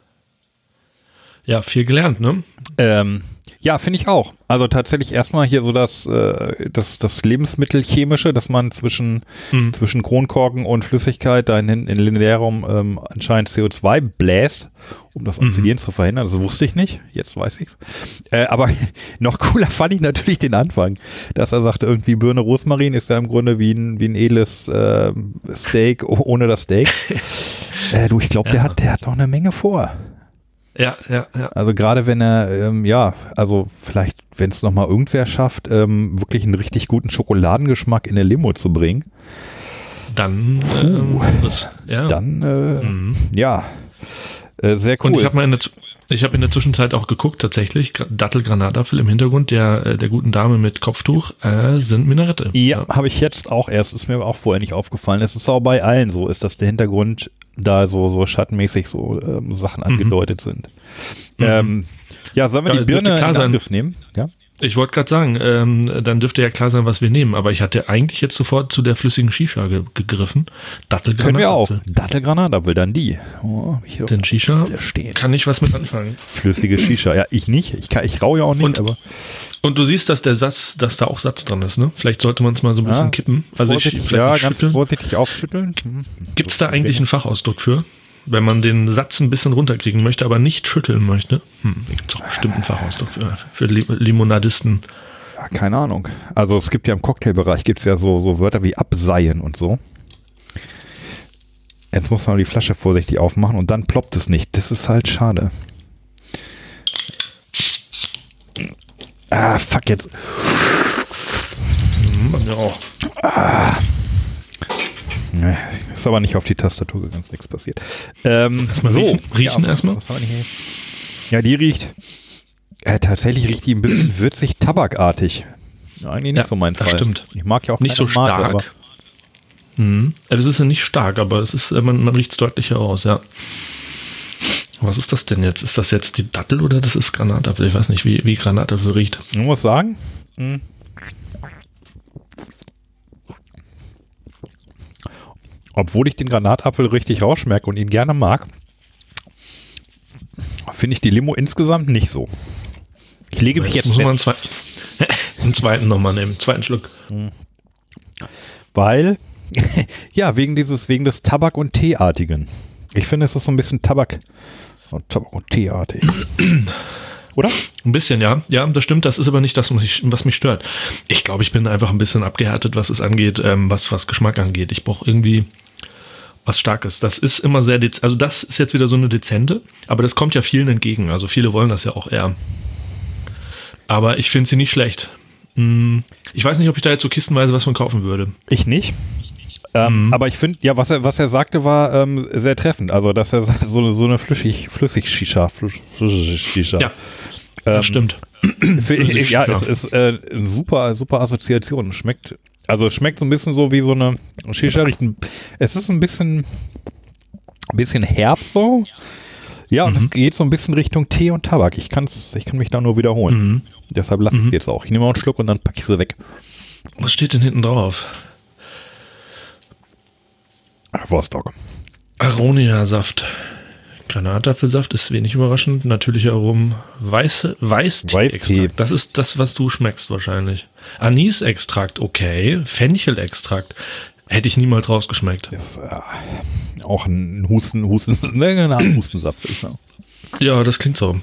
Ja, viel gelernt, ne? Ähm, Ja, finde ich auch. Also tatsächlich erstmal hier so das, äh, das, das Lebensmittelchemische, dass man zwischen, Mhm. zwischen Kronkorken und Flüssigkeit da in, in Linearum ähm, anscheinend CO2 bläst, um das Oxidieren zu verhindern. Das wusste ich nicht. Jetzt weiß ich's. Äh, aber noch cooler fand ich natürlich den Anfang, dass er sagte, irgendwie Birne Rosmarin ist ja im Grunde wie ein, wie ein edles äh, Steak oh- ohne das Steak. äh, du, ich glaube, der Ja. hat, der hat noch eine Menge vor. Ja, ja, ja. Also gerade wenn er, ähm, ja, also vielleicht, wenn es nochmal irgendwer schafft, ähm, wirklich einen richtig guten Schokoladengeschmack in eine Limo zu bringen, Dann, ähm, das, ja. dann, äh, Mhm. ja, äh, sehr cool. Und ich habe mal in der, ich habe in der Zwischenzeit auch geguckt, tatsächlich, Gra- Dattelgranatapfel im Hintergrund der, äh, der guten Dame mit Kopftuch äh, sind Minarette. ja, habe ich jetzt auch erst, ist mir auch vorher nicht aufgefallen. Es ist auch bei allen so, ist, dass der Hintergrund da so, so schattenmäßig so ähm, Sachen angedeutet sind. Ähm, ja, sollen wir Mhm. Ja, die Birne in. Angriff nehmen? Ja. Ich wollte gerade sagen, ähm, dann dürfte ja klar sein, was wir nehmen, aber ich hatte eigentlich jetzt sofort zu der flüssigen Shisha ge gegriffen. Dattelgranatapfel. Können wir auch. Dattelgranatapfel, dann die. Oh, Denn Shisha kann ich was mit anfangen. Flüssige Shisha. Ja, ich nicht. Ich, kann, ich rau ja auch nicht, Und- aber. Und du siehst, dass der Satz, dass da auch Satz dran ist, ne? Vielleicht sollte man es mal so ein bisschen Ja, kippen. Also ich, ja, ganz schütteln. vorsichtig aufschütteln. Gibt es da eigentlich einen Fachausdruck für? Wenn man den Satz ein bisschen runterkriegen möchte, aber nicht schütteln möchte? Hm, gibt es auch bestimmt einen Fachausdruck für, für Li- Limonadisten. Ja, keine Ahnung. Also es gibt ja im Cocktailbereich gibt's ja so, so Wörter wie abseien und so. Jetzt muss man die Flasche vorsichtig aufmachen und dann ploppt es nicht. Das ist halt schade. Ah, fuck jetzt. Hm, bei mir auch. Nee, Ist aber nicht auf die Tastatur gegangen, ist nichts passiert. Ähm, Erstmal riechen- riechen ja, erstmal. Ja, die riecht. Äh, tatsächlich riecht die ein bisschen würzig, tabakartig. Ja, eigentlich nicht Ja, so mein das Fall. stimmt. Ich mag ja auch Nicht so keine Marke, aber- stark. Hm. Also es ist ja nicht stark, aber es ist, äh, man, man riecht es deutlicher aus, ja. Was ist das denn jetzt? Ist das jetzt die Dattel oder das ist Granatapfel? Ich weiß nicht, wie, wie Granatapfel riecht. Ich muss sagen, mh. Obwohl ich den Granatapfel richtig rausschmecke und ihn gerne mag, finde ich die Limo insgesamt nicht so. Ich lege mich jetzt muss man einen, zwei, einen zweiten nochmal nehmen, einen zweiten Schluck. weil, ja, wegen dieses, wegen des Tabak- und Teeartigen. Ich finde, es ist so ein bisschen Tabak, Tabak und Teeartig. Oder? Ein bisschen, ja. Ja, das stimmt. Das ist aber nicht das, was mich, was mich stört. Ich glaube, ich bin einfach ein bisschen abgehärtet, was es angeht, ähm, was, was Geschmack angeht. Ich brauche irgendwie was Starkes. Das ist immer sehr, dez also das ist jetzt wieder so eine dezente, aber das kommt ja vielen entgegen. Also viele wollen das ja auch eher. Aber ich finde sie nicht schlecht. Hm, Ich weiß nicht, ob ich da jetzt so kistenweise was von kaufen würde. Ich nicht. Ähm, Aber ich finde, ja, was er, was er sagte, war ähm, sehr treffend. Also, dass er so, eine- so eine flüssig, flüssig Shisha, flüssig, Shisha. Ja, das stimmt. Für, ich, ja, es ist äh, eine super, super Assoziation. Schmeckt, also es schmeckt so ein bisschen so wie so eine Shisha. riecht Es ist ein bisschen, ein bisschen herb so. Ja, und es geht so ein bisschen Richtung Tee und Tabak. Ich kann's, ich kann mich da nur wiederholen. Deshalb lasse ich jetzt auch. Ich nehme mal einen Schluck und dann packe ich sie weg. Was steht denn hinten drauf? Ach, Vostok. Aronia-Saft. Granatapfelsaft ist wenig überraschend. Natürliche Aromen. Weiße, Weißtee. Weißtee-Extrakt. Das ist das, was du schmeckst wahrscheinlich. Anis-Extrakt, okay. Fenchel-Extrakt. Hätte ich niemals rausgeschmeckt. Ist äh, auch ein Husten, Husten, ne, Art Hustensaft. ich sagen. Ja, das klingt so.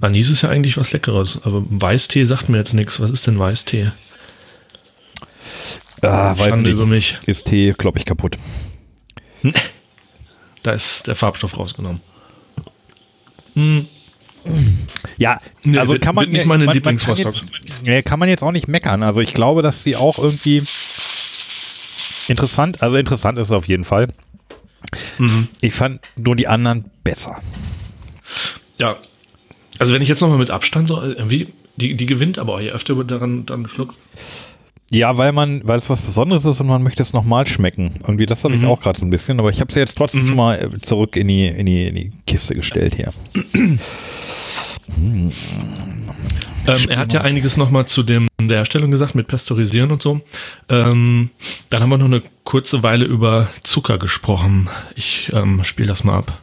Anis ist ja eigentlich was Leckeres, aber Weißtee sagt mir jetzt nichts. Was ist denn Weißtee? Ah, weiß Schande nicht. über mich. Ist Tee, glaube ich, kaputt. Da ist der Farbstoff rausgenommen. Ja, Nee, also kann man nicht meine man, man kann, jetzt, kann man jetzt auch nicht meckern. Also ich glaube, dass sie auch irgendwie interessant, also interessant ist es auf jeden Fall. Mhm. Ich fand nur die anderen besser. Ja. Also wenn ich jetzt nochmal mit Abstand so irgendwie, die, die gewinnt aber auch je öfter wird daran dann schluckt. Ja, weil man, weil es was Besonderes ist und man möchte es nochmal schmecken. Irgendwie das habe ich auch gerade so ein bisschen, aber ich habe sie jetzt trotzdem schon mal äh, zurück in die, in die, in die Kiste gestellt hier. Ähm, er hat ja einiges nochmal zu dem, der Herstellung gesagt, mit Pasteurisieren und so. Ähm, dann haben wir noch eine kurze Weile über Zucker gesprochen. Ich ähm, spiele das mal ab.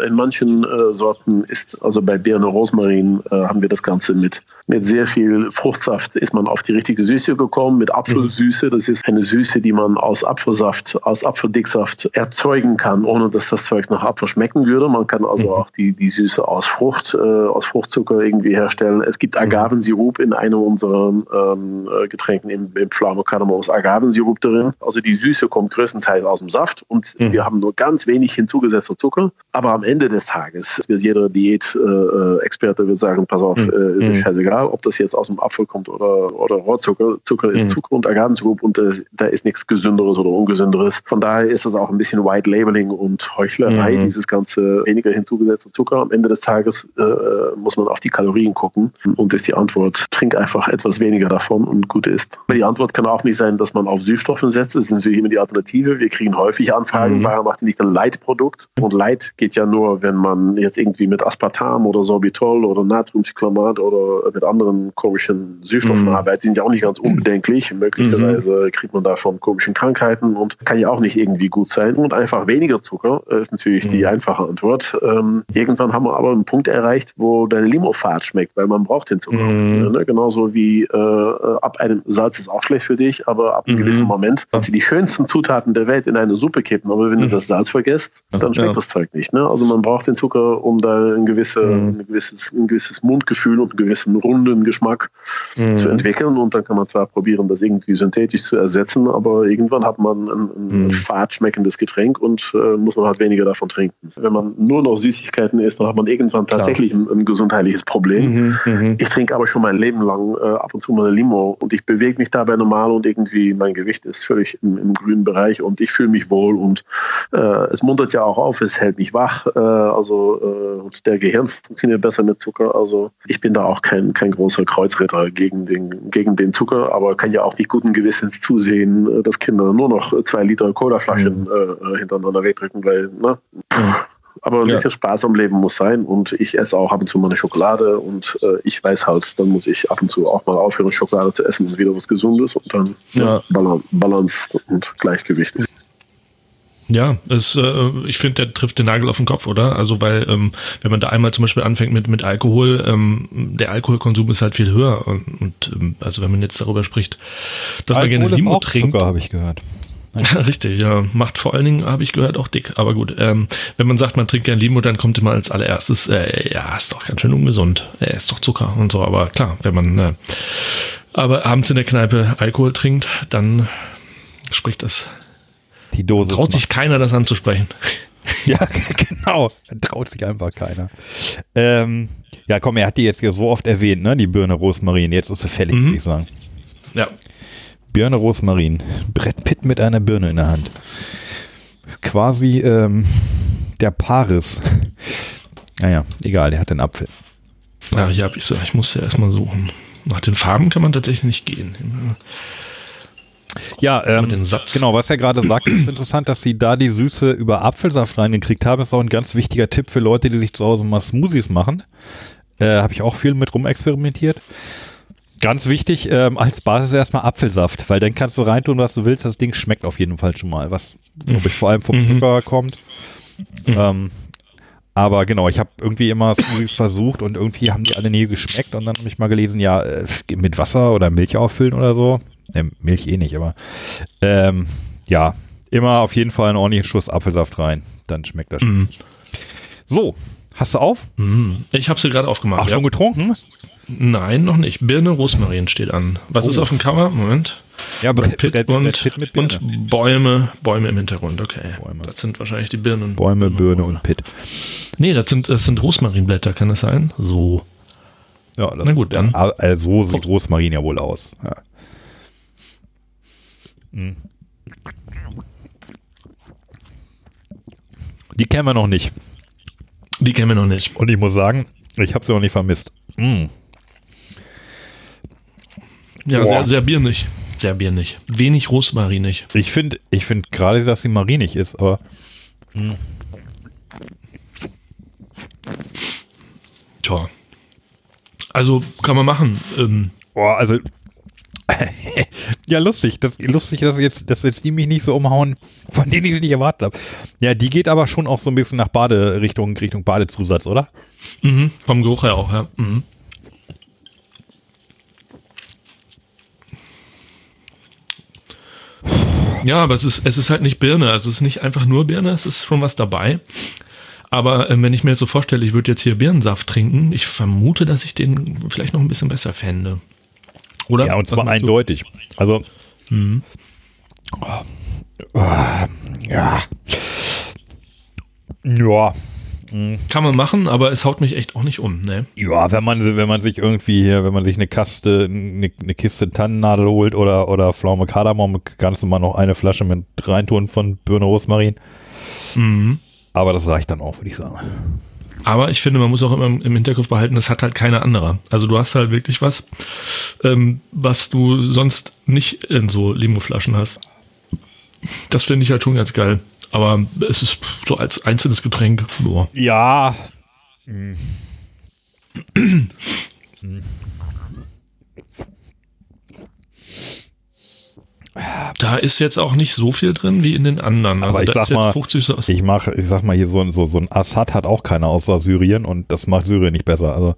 In manchen äh, Sorten ist, also bei Birne Rosmarin äh, haben wir das Ganze mit, mit sehr viel Fruchtsaft, ist man auf die richtige Süße gekommen, mit Apfelsüße. Das ist eine Süße, die man aus Apfelsaft, aus Apfeldicksaft erzeugen kann, ohne dass das Zeug nach Apfel schmecken würde. Man kann also mhm. auch die, die Süße aus Frucht, äh, aus Fruchtzucker irgendwie herstellen. Es gibt Agavensirup in einem unserer ähm, äh, Getränken im, im Flamo Kardamom ist Agavensirup drin. Also die Süße kommt größtenteils aus dem Saft und mhm. wir haben nur ganz wenig hinzugesetzter Zucker. Aber am Ende des Tages wird jeder Diät-Experte äh, sagen, pass auf, mhm. ist mhm. scheißegal, ob das jetzt aus dem Apfel kommt oder, oder Rohrzucker. Zucker ist mhm. Zucker und Agavensirup und äh, da ist nichts Gesünderes oder Ungesünderes. Von daher ist das auch ein bisschen White Labeling und Heuchlerei, mhm. dieses ganze weniger hinzugesetzte Zucker. Am Ende des Tages äh, muss man auf die Kalorien gucken und ist die Antwort, trink einfach etwas weniger davon und gut ist. Aber die Antwort kann auch nicht sein, dass man auf Süßstoffe setzt. Das ist natürlich immer die Alternative. Wir kriegen häufig Anfragen, mhm. warum macht ihr nicht ein Light-Produkt? Und Light geht ja nur, wenn man jetzt irgendwie mit Aspartam oder Sorbitol oder Natriumcyclamat oder mit anderen komischen Süßstoffen mhm. arbeitet. Die sind ja auch nicht ganz unbedenklich. Möglicherweise mhm. kriegt man davon komischen Krankheiten und kann ja auch nicht irgendwie gut sein. Und einfach weniger Zucker ist natürlich die mhm. einfache Antwort. Ähm, irgendwann haben wir aber einen Punkt erreicht, wo deine Limofahrt schmeckt, weil man braucht den Zucker. Mhm. Ne? Genauso wie äh, ab einem Salz ist auch schlecht für dich, aber ab einem mhm. gewissen Moment kannst du die schönsten Zutaten der Welt in eine Suppe kippen. Aber wenn mhm. du das Salz vergisst, dann schmeckt ja. das Zeug nicht. Ne? Also man braucht den Zucker, um da ein, gewisse, mhm. ein, gewisses, ein gewisses Mundgefühl und einen gewissen runden Geschmack mhm. zu entwickeln. Und dann kann man zwar probieren, das irgendwie synthetisch zu ersetzen, aber irgendwann hat man ein, ein mhm. fad schmeckendes Getränk und äh, muss man halt weniger davon trinken. Wenn man nur noch Süßigkeiten isst, dann hat man irgendwann tatsächlich ein, ein, gesundheitliches Problem. Mhm. Mhm. Ich trinke aber schon mein Leben lang äh, ab und zu mal eine Limo und ich bewege mich dabei normal und irgendwie mein Gewicht ist völlig im, im grünen Bereich und ich fühle mich wohl und äh, es muntert ja auch auf, es hält mich wach, äh, also äh, und der Gehirn funktioniert besser mit Zucker. Also ich bin da auch kein, kein großer Kreuzritter gegen den, gegen den Zucker, aber kann ja auch nicht guten Gewissens zusehen, äh, dass Kinder nur noch zwei Liter Colaflaschen mhm. äh, hintereinander wegdrücken, weil, ne? Mhm. Aber ein ja. bisschen Spaß am Leben muss sein und ich esse auch ab und zu mal eine Schokolade und äh, ich weiß halt, dann muss ich ab und zu auch mal aufhören, Schokolade zu essen und wieder was Gesundes und dann ja Balance und Gleichgewicht. Ja, es, äh, ich finde, der trifft den Nagel auf den Kopf, oder? Also, weil, ähm, wenn man da einmal zum Beispiel anfängt mit, mit Alkohol, ähm, der Alkoholkonsum ist halt viel höher. Und, und ähm, also, wenn man jetzt darüber spricht, dass Alkohol man gerne Limo trinkt. habe ich gehört. Richtig, ja. Macht vor allen Dingen, habe ich gehört, auch dick. Aber gut, ähm, wenn man sagt, man trinkt gern Limo, dann kommt immer als allererstes, äh, ja, ist doch ganz schön ungesund. Er ist doch Zucker und so. Aber klar, wenn man äh, aber abends in der Kneipe Alkohol trinkt, dann spricht das. Die Dose. Traut sich keiner, das anzusprechen. ja, genau. Traut sich einfach keiner. Ähm, ja, komm, er hat die jetzt hier so oft erwähnt, ne? Die Birne Rosmarin. Jetzt ist sie fällig, mhm. würde ich sagen. Ja. Birne Rosmarin. Brett Pitt mit einer Birne in der Hand. Quasi ähm, der Paris. naja, egal, der hat den Apfel. Ja, ich, hab, ich, ich muss ja erstmal suchen. Nach den Farben kann man tatsächlich nicht gehen. Ja, ähm, genau, was er gerade sagt, ist interessant, dass sie da die Süße über Apfelsaft reingekriegt haben. Ist auch ein ganz wichtiger Tipp für Leute, die sich zu Hause mal Smoothies machen. Äh, Habe ich auch viel mit rumexperimentiert. Ganz wichtig, ähm, als Basis erstmal Apfelsaft, weil dann kannst du reintun, was du willst. Das Ding schmeckt auf jeden Fall schon mal, was ich, vor allem vom mhm. Zucker kommt. Mhm. Ähm, aber genau, ich habe irgendwie immer Smoothies versucht und irgendwie haben die alle nie geschmeckt und dann habe ich mal gelesen, ja, äh, mit Wasser oder Milch auffüllen oder so. Äh, Milch eh nicht, aber ähm, ja, immer auf jeden Fall einen ordentlichen Schuss Apfelsaft rein. Dann schmeckt das. Mhm. So, hast du auf? Mhm. Ich habe sie gerade aufgemacht. Ach, ja. schon getrunken? Nein, noch nicht. Birne Rosmarin steht an. Was oh. ist auf dem Cover? Moment. Ja, Pitt, Brad, und, Birne. und Bäume, Bäume im Hintergrund. Okay. Bäume. Das sind wahrscheinlich die Birnen. Bäume, Birne und Pitt. Nee, das sind, das sind Rosmarinblätter, kann das sein? So. Ja, das, Na gut, dann. Also so sieht Rosmarin ja wohl aus. Ja. Hm. Die kennen wir noch nicht. Die kennen wir noch nicht. Und ich muss sagen, ich habe sie noch nicht vermisst. Mm. Ja, sehr, sehr biernig. Sehr biernig. Wenig rosmarinig. Ich finde ich find gerade, dass sie marinig ist, aber. Mh. Tja. Also kann man machen. Ähm. Boah, also Ja, lustig. Das lustig, dass jetzt, dass jetzt die mich nicht so umhauen, von denen ich es nicht erwartet habe. Ja, die geht aber schon auch so ein bisschen nach Bade Richtung, Richtung Badezusatz, oder? Mhm, vom Geruch her auch, ja. Mhm. Ja, aber es ist, es ist halt nicht Birne. Also es ist nicht einfach nur Birne, es ist schon was dabei. Aber äh, wenn ich mir jetzt so vorstelle, ich würde jetzt hier Birnensaft trinken, ich vermute, dass ich den vielleicht noch ein bisschen besser fände. Oder? Ja, und zwar eindeutig. Also, Mhm. ja. Ja. Kann man machen, aber es haut mich echt auch nicht um, ne? Ja, wenn man, wenn man sich irgendwie hier, wenn man sich eine Kaste, eine, eine Kiste Tannennadel holt oder, oder Pflaume Kardamom, kannst du mal noch eine Flasche mit reintun von Birne Rosmarin. Mhm. Aber das reicht dann auch, würde ich sagen. Aber ich finde, man muss auch immer im Hinterkopf behalten, das hat halt keiner anderer. Also du hast halt wirklich was, ähm, was du sonst nicht in so Limo-Flaschen hast. Das finde ich halt schon ganz geil. Aber es ist so als einzelnes Getränk, boah. Ja. Da ist jetzt auch nicht so viel drin wie in den anderen. Also Aber ich sag ist jetzt mal, 50 so Ich mache, ich sag mal hier so, ein- so, so ein Assad hat auch keiner außer Syrien und das macht Syrien nicht besser. Also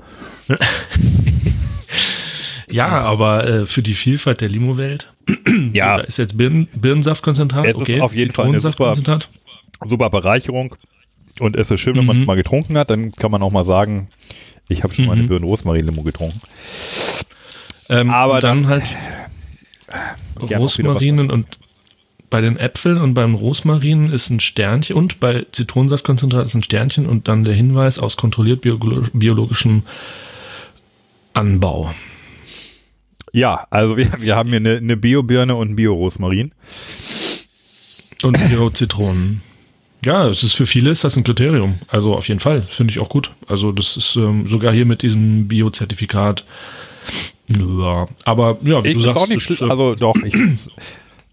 Ja, aber äh, für die Vielfalt der Limo-Welt, ja, da ist jetzt Birnen, Birnensaftkonzentrat, Es ist okay, auf jeden Fall eine super- super Bereicherung. Und es ist schön, wenn man Mhm. mal getrunken hat, dann kann man auch mal sagen, ich habe schon mal eine Mhm. Birnen Rosmarin Limo getrunken. Ähm, Aber dann, dann- halt Wieder Rosmarinen und bei den Äpfeln und beim Rosmarin ist ein Sternchen und bei Zitronensaftkonzentrat ist ein Sternchen und dann der Hinweis aus kontrolliert biolo biologischem Anbau. Ja, also wir, wir haben hier eine, eine Bio-Birne und ein Bio-Rosmarin. Und Bio-Zitronen. Ja, es ist für viele ist das ein Kriterium. Also auf jeden Fall, finde ich auch gut. Also das ist ähm, sogar hier mit diesem Bio-Zertifikat. Ja, aber ja, wie Ich du sagst, auch nicht ist, Also doch, ich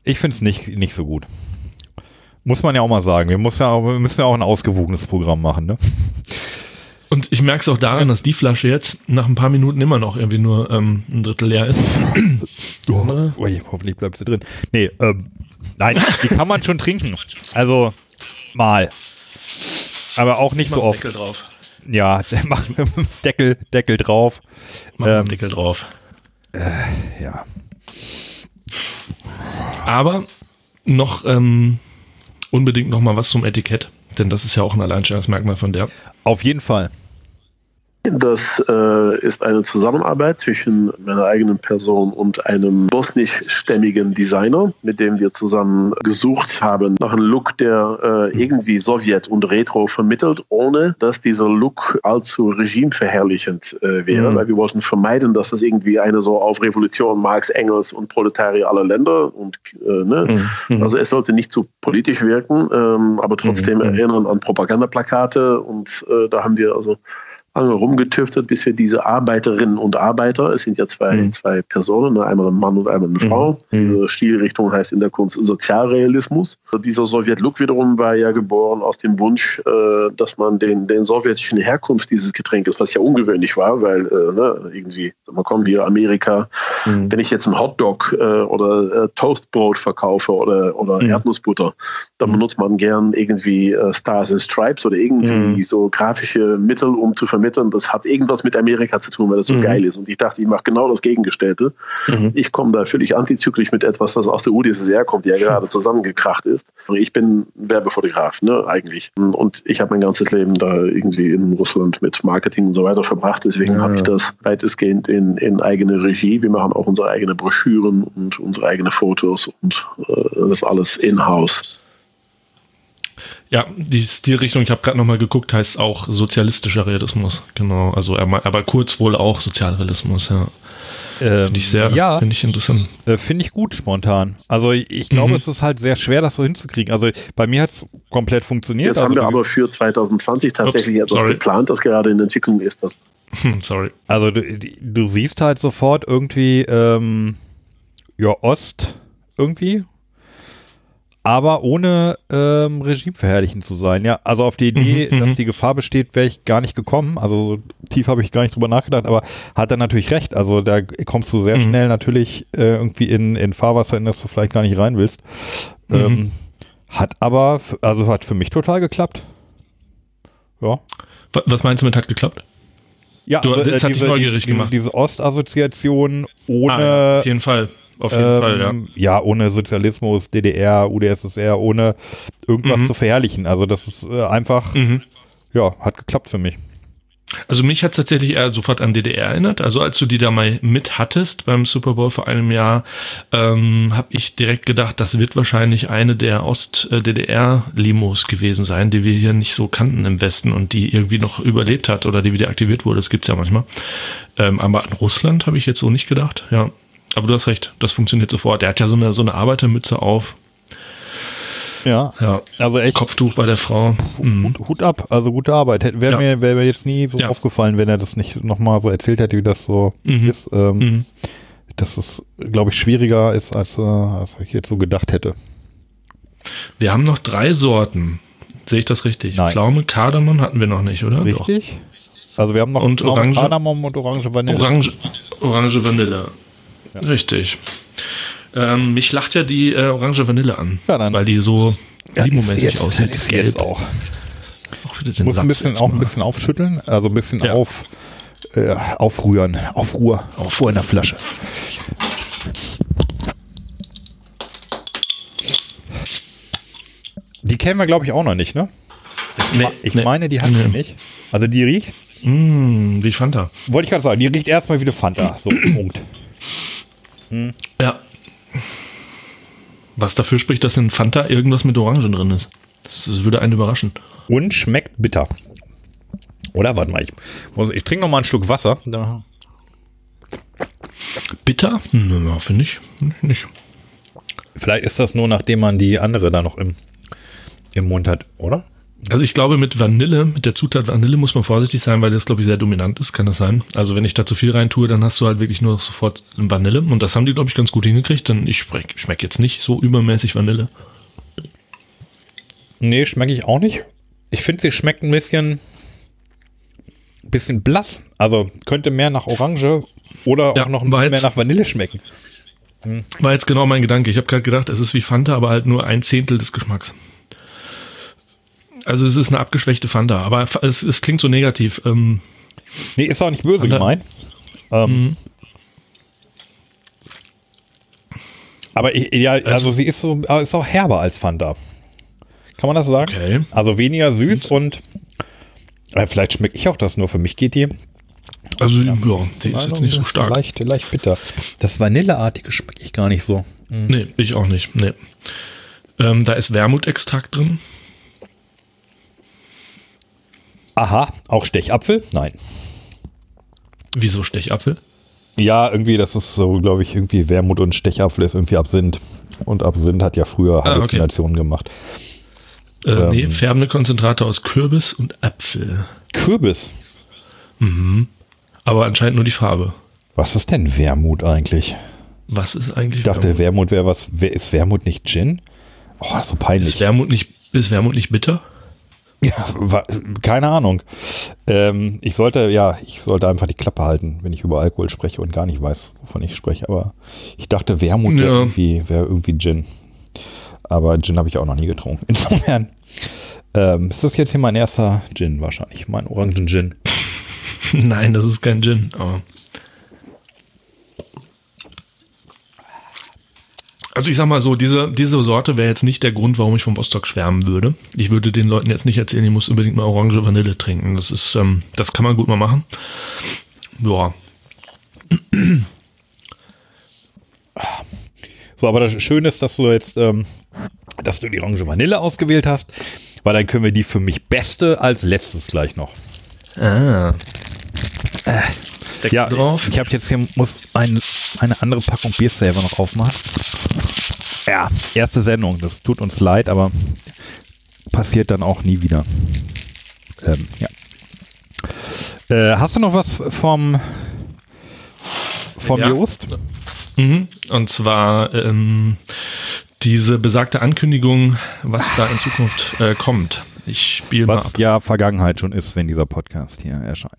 ich find's nicht, nicht so gut. Muss man ja auch mal sagen. Wir, muss ja auch, wir müssen ja auch ein ausgewogenes Programm machen, ne? Und ich merke es auch daran, dass die Flasche jetzt nach ein paar Minuten immer noch irgendwie nur ähm, ein Drittel leer ist. Oh, ui, hoffentlich bleibt sie drin. Nee, ähm, nein, die kann man schon trinken. Also mal. Aber auch nicht so oft. Deckel drauf. Ja, der macht Deckel, Deckel drauf. Mach Ähm, Deckel drauf. Ja. Aber noch ähm, unbedingt noch mal was zum Etikett, denn das ist ja auch ein Alleinstellungsmerkmal von der. Auf jeden Fall. Das äh, ist eine Zusammenarbeit zwischen meiner eigenen Person und einem bosnischstämmigen Designer, mit dem wir zusammen gesucht haben nach einem Look, der äh, irgendwie Sowjet und Retro vermittelt, ohne dass dieser Look allzu regimeverherrlichend äh, wäre, Mhm. weil wir wollten vermeiden, dass das irgendwie eine so auf Revolution Marx, Engels und Proletarier aller Länder und äh, ne, Mhm. also es sollte nicht zu politisch wirken, ähm, aber trotzdem Mhm. erinnern an Propagandaplakate und äh, da haben wir also lange rumgetüftet, bis wir diese Arbeiterinnen und Arbeiter, es sind ja zwei, Mhm. zwei Personen, ne, einmal ein Mann und einmal eine Frau. Mhm. Diese Stilrichtung heißt in der Kunst Sozialrealismus. Dieser Sowjet-Look wiederum war ja geboren aus dem Wunsch, äh, dass man den, den sowjetischen Herkunft dieses Getränkes, was ja ungewöhnlich war, weil äh, ne, irgendwie, man kommt hier Amerika, Mhm. wenn ich jetzt einen Hotdog äh, oder Toastbrot verkaufe oder, oder Mhm. Erdnussbutter, dann Mhm. benutzt man gern irgendwie Stars and Stripes oder irgendwie Mhm. so grafische Mittel, um zu vermitteln, das hat irgendwas mit Amerika zu tun, weil das so Mhm. geil ist. Und ich dachte, ich mache genau das Gegengestellte. Mhm. Ich komme da völlig antizyklisch mit etwas, was aus der UdSSR kommt, die ja gerade zusammengekracht ist. Ich bin Werbefotograf, ne, eigentlich. Und ich habe mein ganzes Leben da irgendwie in Russland mit Marketing und so weiter verbracht. Deswegen Ja. habe ich das weitestgehend in, in eigene Regie. Wir machen auch unsere eigenen Broschüren und unsere eigenen Fotos und äh, das alles in-house. Ja, die Stilrichtung, ich habe gerade noch mal geguckt, heißt auch sozialistischer Realismus. Genau, also er aber kurz wohl auch Sozialrealismus, ja. Ähm, Finde ich sehr, Ja, finde ich interessant. äh, finde ich gut spontan. Also ich, glaube, Mhm. es ist halt sehr schwer, das so hinzukriegen. Also bei mir hat es komplett funktioniert. Jetzt also haben wir aber für 2020 tatsächlich Ups, etwas sorry. geplant, das gerade in Entwicklung ist. Das Hm, sorry. Also du, du siehst halt sofort irgendwie, ähm, ja, Ost irgendwie. Aber ohne ähm, regimeverherrlichend zu sein. Ja, also auf die Idee, Mhm, dass mhm. die Gefahr besteht, wäre ich gar nicht gekommen. Also so tief habe ich gar nicht drüber nachgedacht, aber hat er natürlich recht. Also da kommst du sehr Mhm. schnell natürlich äh, irgendwie in, in Fahrwasser, in das du vielleicht gar nicht rein willst. Mhm. Ähm, hat aber, also hat für mich total geklappt. Ja. Wa- Was meinst du mit hat geklappt? Ja, Du- das hat dich neugierig diese, gemacht. Diese Ostassoziation ohne Ah, ja, auf jeden Fall. Auf jeden Fall, ja. ähm, ja, ohne Sozialismus, DDR, UdSSR, ohne irgendwas Mhm. zu verherrlichen. Also das ist äh, einfach, Mhm. ja, hat geklappt für mich. Also mich hat es tatsächlich eher sofort an DDR erinnert. Also als du die da mal mit hattest beim Super Bowl vor einem Jahr, ähm, habe ich direkt gedacht, das wird wahrscheinlich eine der Ost-DDR-Limos gewesen sein, die wir hier nicht so kannten im Westen und die irgendwie noch überlebt hat oder die wieder aktiviert wurde. Das gibt's ja manchmal. Ähm, aber an Russland habe ich jetzt so nicht gedacht. Ja, aber du hast recht, das funktioniert sofort. Der hat ja so eine, so eine Arbeitermütze auf. Ja, Ja, also echt Kopftuch bei der Frau. Mhm. Hut, Hut ab, also gute Arbeit. Wäre Ja. mir, wär mir jetzt nie so Ja. aufgefallen, wenn er das nicht nochmal so erzählt hätte, wie das so Mhm. ist. Ähm, Mhm. Dass es, glaube ich, schwieriger ist, als, äh, als ich jetzt so gedacht hätte. Wir haben noch drei Sorten. Sehe ich das richtig? Nein. Pflaume, Kardamom hatten wir noch nicht, oder? Richtig? Also wir haben noch Und Pflaume, Orange- Kardamom und Orange Vanille. Doch. Orange, Orange Vanille. Richtig. Ähm, mich lacht ja die äh, Orange Vanille an, Ja, dann- weil die so Ja, limomäßig aussieht. ist jetzt auch. Auch wieder den Muss ein Satz bisschen, jetzt auch ein bisschen aufschütteln, also ein bisschen Ja. auf, äh, aufrühren, Aufruhr, Aufruhr in der Flasche. Die kennen wir, glaube ich, auch noch nicht, ne? Nee, Ich nee. meine, die hatten Nee. wir nicht. Also die riecht, Mm, wie Fanta. wollte ich gerade sagen, die riecht erstmal wie eine Fanta. So, Punkt. Ja. Was dafür spricht, dass in Fanta irgendwas mit Orangen drin ist. Das, würde einen überraschen. Und schmeckt bitter. Oder? Warte mal, ich, muss- ich trinke noch mal einen Schluck Wasser. Da. Bitter? Nö, finde ich nicht. Vielleicht ist das nur, nachdem man die andere da noch im, im Mund hat, oder? Also ich glaube, mit Vanille, mit der Zutat Vanille muss man vorsichtig sein, weil das, glaube ich, sehr dominant ist. Kann das sein? Also wenn ich da zu viel rein tue, dann hast du halt wirklich nur sofort Vanille. Und das haben die, glaube ich, ganz gut hingekriegt. Denn ich schmecke jetzt nicht so übermäßig Vanille. Nee, schmecke ich auch nicht. Ich finde, sie schmeckt ein bisschen, bisschen blass. Also könnte mehr nach Orange oder Ja, auch noch ein war bisschen mehr nach Vanille schmecken. War jetzt genau mein Gedanke. Ich habe gerade gedacht, es ist wie Fanta, aber halt nur ein Zehntel des Geschmacks. Also es ist eine abgeschwächte Fanta, aber es, es klingt so negativ. Ähm, Nee, ist auch nicht böse Fanta- gemeint. Ähm, Mhm. Aber ich, ja, also, sie ist so, aber ist auch herber als Fanta. Kann man das sagen? Okay. Also weniger süß und äh, vielleicht schmecke ich auch das nur. Für mich geht die. also ja, die ist jetzt nicht so stark. Leicht, leicht bitter. Das Vanilleartige schmecke ich gar nicht so. Nee, ich auch nicht. Nee. Ähm, da ist Wermutextrakt drin. Aha, auch Stechapfel? Nein. Wieso Stechapfel? Ja, irgendwie, das ist so, glaube ich, irgendwie Wermut und Stechapfel ist irgendwie Absinth. Und Absinth hat ja früher Ah, okay. Halluzinationen gemacht. Äh, Ähm. nee, färbende Konzentrate aus Kürbis und Apfel. Kürbis. Aber anscheinend nur die Farbe. Was ist denn Wermut eigentlich? Was ist eigentlich Ich dachte, Wermut? Wermut wäre was. Ist Wermut nicht Gin? Oh, so peinlich. Ist Wermut nicht, ist Wermut nicht bitter? Ja, wa- keine Ahnung. Ähm, ich sollte, ja, ich sollte einfach die Klappe halten, wenn ich über Alkohol spreche und gar nicht weiß, wovon ich spreche. Aber ich dachte, Wermut wäre Ja. irgendwie, wär irgendwie Gin. Aber Gin habe ich auch noch nie getrunken. Insofern ähm, ist das jetzt hier mein erster Gin wahrscheinlich. Mein Orangen-Gin. Nein, das ist kein Gin. Aber also ich sag mal so, diese, diese Sorte wäre jetzt nicht der Grund, warum ich vom Vostok schwärmen würde. Ich würde den Leuten jetzt nicht erzählen, ich muss unbedingt mal Orange Vanille trinken. Das ist, ähm, das kann man gut mal machen. Ja, So, aber das Schöne ist, dass du jetzt, ähm, dass du die Orange Vanille ausgewählt hast, weil dann können wir die für mich beste als letztes gleich noch. Ah. Deckel Ja, drauf. ich habe jetzt hier, muss ein, eine andere Packung Bier selber noch aufmachen. Ja, erste Sendung, das tut uns leid, aber passiert dann auch nie wieder. Ähm, ja. Äh, hast du noch was vom, vom Ja. Joost? Mhm. Und zwar ähm, diese besagte Ankündigung, was da in Zukunft äh, kommt. Ich spiele mal Was ab. ja Vergangenheit schon ist, wenn dieser Podcast hier erscheint.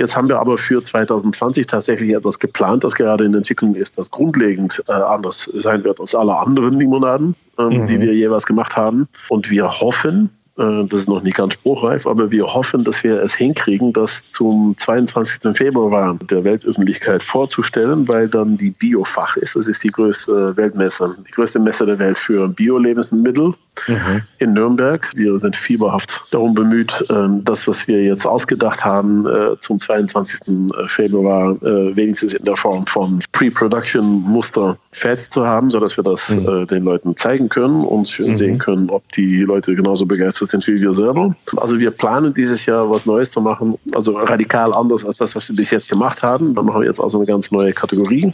Jetzt haben wir aber für 2020 tatsächlich etwas geplant, das gerade in Entwicklung ist, das grundlegend äh, anders sein wird als alle anderen Limonaden, ähm, die wir jeweils gemacht haben. Und wir hoffen, das ist noch nicht ganz spruchreif, aber wir hoffen, dass wir es hinkriegen, das zum 22. Februar der Weltöffentlichkeit vorzustellen, weil dann die Biofach ist. Das ist die größte Weltmesse, die größte Messe der Welt für Bio-Lebensmittel in Nürnberg. Wir sind fieberhaft darum bemüht, äh, das, was wir jetzt ausgedacht haben, äh, zum 22. Februar äh, wenigstens in der Form von Pre-Production-Muster fertig zu haben, sodass wir das äh, den Leuten zeigen können und sehen können, ob die Leute genauso begeistert sind wie wir selber. Also wir planen dieses Jahr was Neues zu machen, also radikal anders als das, was wir bis jetzt gemacht haben. Da machen wir jetzt also eine ganz neue Kategorie.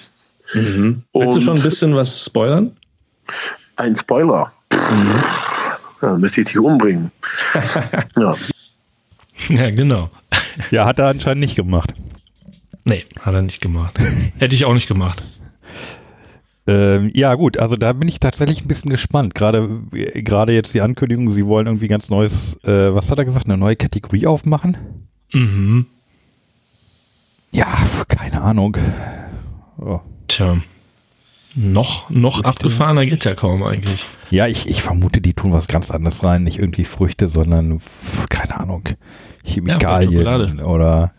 Willst du schon ein bisschen was spoilern? Ein Spoiler. Ja, müsste ich dich umbringen. ja. Ja, genau. Ja, hat er anscheinend nicht gemacht. Nee, hat er nicht gemacht. Hätte ich auch nicht gemacht. Ähm, ja, gut, also da bin ich tatsächlich ein bisschen gespannt. Gerade äh, gerade jetzt die Ankündigung, sie wollen irgendwie ganz neues, äh, was hat er gesagt, eine neue Kategorie aufmachen? Mhm. Ja, keine Ahnung. Oh. Tja. Noch, noch abgefahrener geht's ja kaum eigentlich. Ja, ich, ich vermute, die tun was ganz anderes rein. Nicht irgendwie Früchte, sondern, keine Ahnung, Chemikalien Schokolade. oder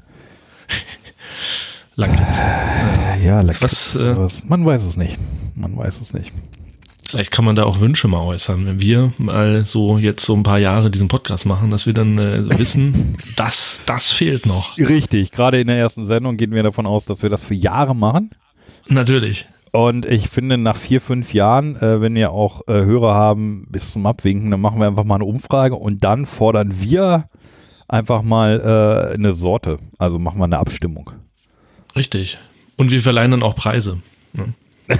Lakritz. ja, Lakritz, Was, äh. Man weiß es nicht. Man weiß es nicht. Vielleicht kann man da auch Wünsche mal äußern, wenn wir mal so jetzt so ein paar Jahre diesen Podcast machen, dass wir dann äh, wissen, das, das fehlt noch. Richtig, gerade in der ersten Sendung gehen wir davon aus, dass wir das für Jahre machen. Natürlich. Und ich finde, nach vier, fünf Jahren, äh, wenn wir auch äh, Hörer haben bis zum Abwinken, dann machen wir einfach mal eine Umfrage und dann fordern wir einfach mal äh, eine Sorte. Also machen wir eine Abstimmung. Richtig. Und wir verleihen dann auch Preise. Ne?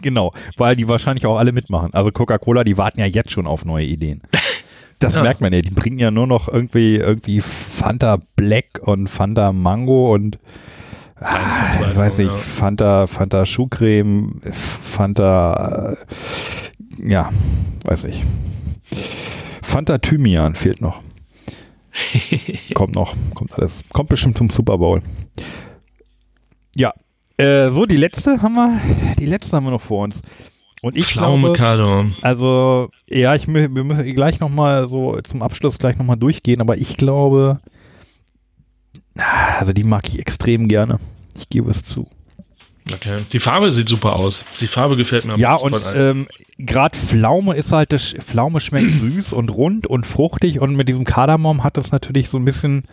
genau, weil die wahrscheinlich auch alle mitmachen. Also Coca-Cola, die warten ja jetzt schon auf neue Ideen. Das Ja. merkt man ja, die bringen ja nur noch irgendwie, irgendwie Fanta Black und Fanta Mango und ah, ich weiß nicht, ja. Fanta, Fanta Schuhcreme, Fanta, äh, ja, weiß nicht. Fanta Thymian fehlt noch. kommt noch, kommt alles. Kommt bestimmt zum Super Bowl. Ja, äh, so die letzte haben wir, die letzte haben wir noch vor uns. Und ich Pflaume glaube, also ja, ich wir müssen gleich noch mal so zum Abschluss gleich noch mal durchgehen, aber ich glaube, also die mag ich extrem gerne. Ich gebe es zu. Okay. Die Farbe sieht super aus. Die Farbe gefällt mir Ja, und ähm, gerade Pflaume ist halt, das, Pflaume schmeckt süß und rund und fruchtig und mit diesem Kardamom hat das natürlich so ein bisschen,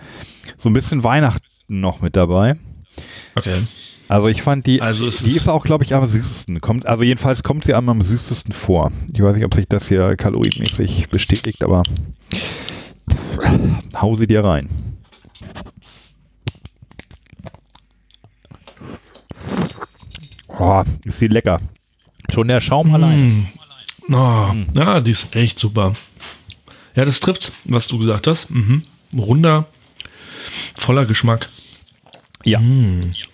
so ein bisschen Weihnachten noch mit dabei. Okay. Also ich fand die, Also es die ist- ist auch, glaube ich, am süßesten. Kommt, also jedenfalls kommt sie einem am süßesten vor. Ich weiß nicht, ob sich das hier kalorienmäßig bestätigt, aber hau sie dir rein. Oh, ist sie lecker. Schon der Schaum allein. Mm. Oh, Ja, die ist echt super. Ja, das trifft, was du gesagt hast. Mhm. Runder, voller Geschmack. Ja.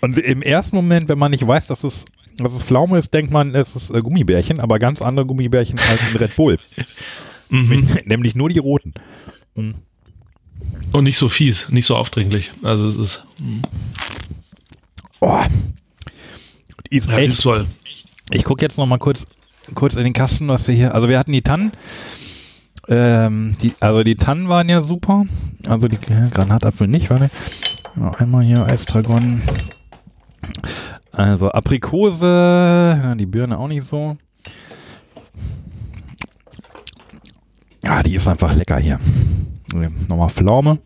Und im ersten Moment, wenn man nicht weiß, dass es, dass es Pflaume ist, denkt man, es ist äh, Gummibärchen, aber ganz andere Gummibärchen als in Red Bull. Mit- Nämlich nur die roten. Und nicht so fies, nicht so aufdringlich. Also es ist, Oh. Die ist ja, echt ist toll. Ich gucke jetzt noch mal kurz, kurz in den Kasten, was wir hier. Also wir hatten die Tannen. Ähm, die, also die Tannen waren ja super. Also die ja, Granatapfel nicht, warte. Ja, einmal hier Eistragon. Also Aprikose, die Birne auch nicht so. Ja, die ist einfach lecker hier. Okay, nochmal Pflaume.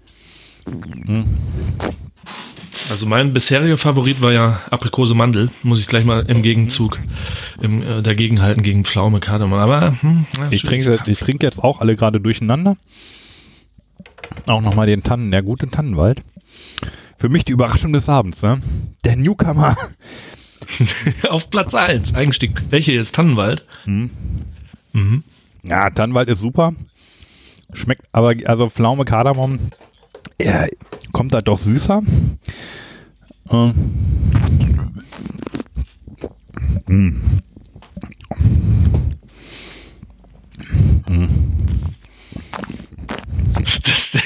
Also mein bisheriger Favorit war ja Aprikose Mandel. Muss ich gleich mal im Gegenzug im, äh, dagegen halten gegen Pflaume Kardamom. Aber hm, ja, Ich trinke, ich trinke jetzt auch alle gerade durcheinander. Auch nochmal den Tannen, der gute Tannenwald. Für mich die Überraschung des Abends, ne? Der Newcomer. Auf Platz 1, Eigenstieg. Welche ist Tannenwald? Mhm. Mhm. Ja, Tannenwald ist super. Schmeckt aber, also Pflaume, Kardamom, ja, kommt da doch süßer. Äh. Mhm. Mhm.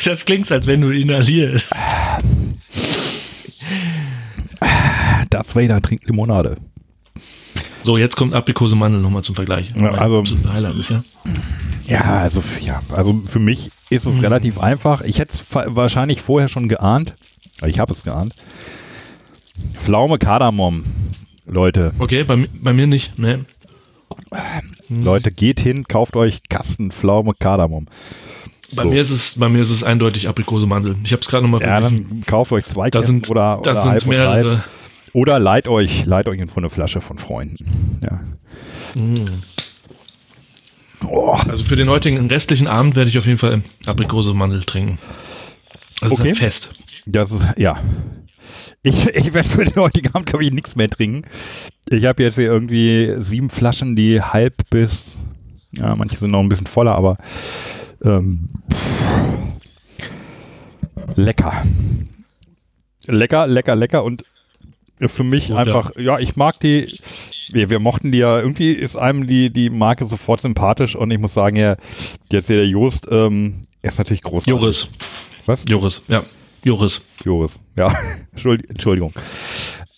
Das klingt, als wenn du inhalierst. Das Vader trinkt Limonade. So, jetzt kommt Aprikose Mandel nochmal zum Vergleich. Ja, also- Highlight bisher. Ja, also, ja, also für mich ist es relativ einfach. Ich hätte es wahrscheinlich vorher schon geahnt. Ich habe es geahnt. Pflaume Kardamom. Leute, Okay, bei, bei mir nicht. Ne. Leute, geht hin, kauft euch Kasten Pflaume Kardamom. Bei, So. mir ist es, bei mir ist es eindeutig Aprikose Mandel. Ich habe es gerade nochmal Ja, dann kauft euch zwei Das Kästen sind, oder, das oder sind halb. Oder leiht euch, leiht euch irgendwo eine Flasche von Freunden. Ja. Oh, Also für den heutigen restlichen Abend werde ich auf jeden Fall Aprikose Mandel trinken. Also Okay. ist halt fest. das ist, ja. Ich, ich werde für den heutigen Abend, glaube ich, nichts mehr trinken. Ich habe jetzt hier irgendwie sieben Flaschen, die halb bis, ja, manche sind noch ein bisschen voller, aber ähm, lecker. Lecker, lecker, lecker und für mich Gut, einfach, ja. ich mag die, wir, wir mochten die ja, irgendwie ist einem die, die Marke sofort sympathisch und ich muss sagen, ja, jetzt hier der Jost ähm, ist natürlich großartig. Joris. Was? Joris, ja. Joris. Joris, ja. Entschuldi- Entschuldigung.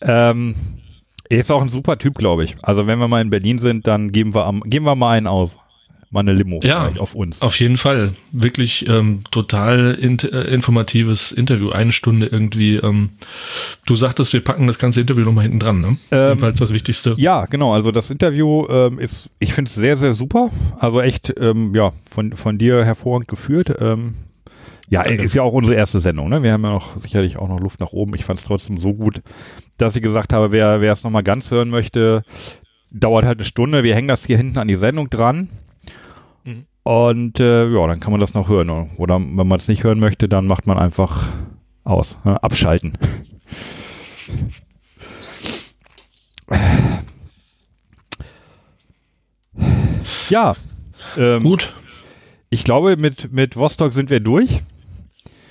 Ähm, er ist auch ein super Typ, glaube ich. Also wenn wir mal in Berlin sind, dann geben wir, am, geben wir mal einen aus. Mal eine Limo Ja. auf uns. Auf jeden Fall. Wirklich ähm, total int äh, informatives Interview. Eine Stunde irgendwie. Ähm, du sagtest, wir packen das ganze Interview nochmal hinten dran, ne? Ähm, Jedenfalls das Wichtigste. Ja, genau. Also das Interview ähm, ist, ich finde es sehr, sehr super. Also echt, ähm, ja, von, von dir hervorragend geführt. Ähm, ja, ist ja auch unsere erste Sendung. Ne? Wir haben ja noch sicherlich auch noch Luft nach oben. Ich fand es trotzdem so gut, dass ich gesagt habe, wer wer es nochmal ganz hören möchte, dauert halt eine Stunde. Wir hängen das hier hinten an die Sendung dran. Mhm. Und äh, ja, dann kann man das noch hören. Oder wenn man es nicht hören möchte, dann macht man einfach aus. Ne? Abschalten. Ja. Ähm, Gut. Ich glaube, mit, mit Vostok sind wir durch.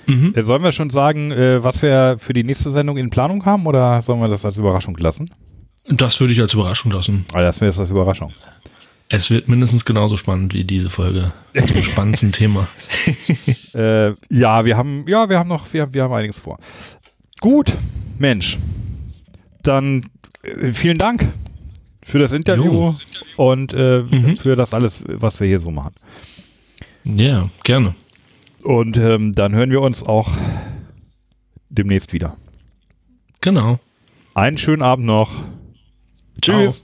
Mhm. Äh, Sollen wir schon sagen, äh, was wir für die nächste Sendung in Planung haben oder sollen wir das als Überraschung lassen? Das würde ich als Überraschung lassen. Ah, das wäre jetzt als Überraschung. Es wird mindestens genauso spannend wie diese Folge zum spannendsten Thema. Äh, ja, wir haben, ja, wir haben noch, wir, wir haben einiges vor. Gut, Mensch. Dann äh, vielen Dank für das Interview Jo. und äh, Mhm. für das alles, was wir hier so machen. Ja, gerne. Und ähm, dann hören wir uns auch demnächst wieder. Genau. Einen schönen Abend noch. Tschüss.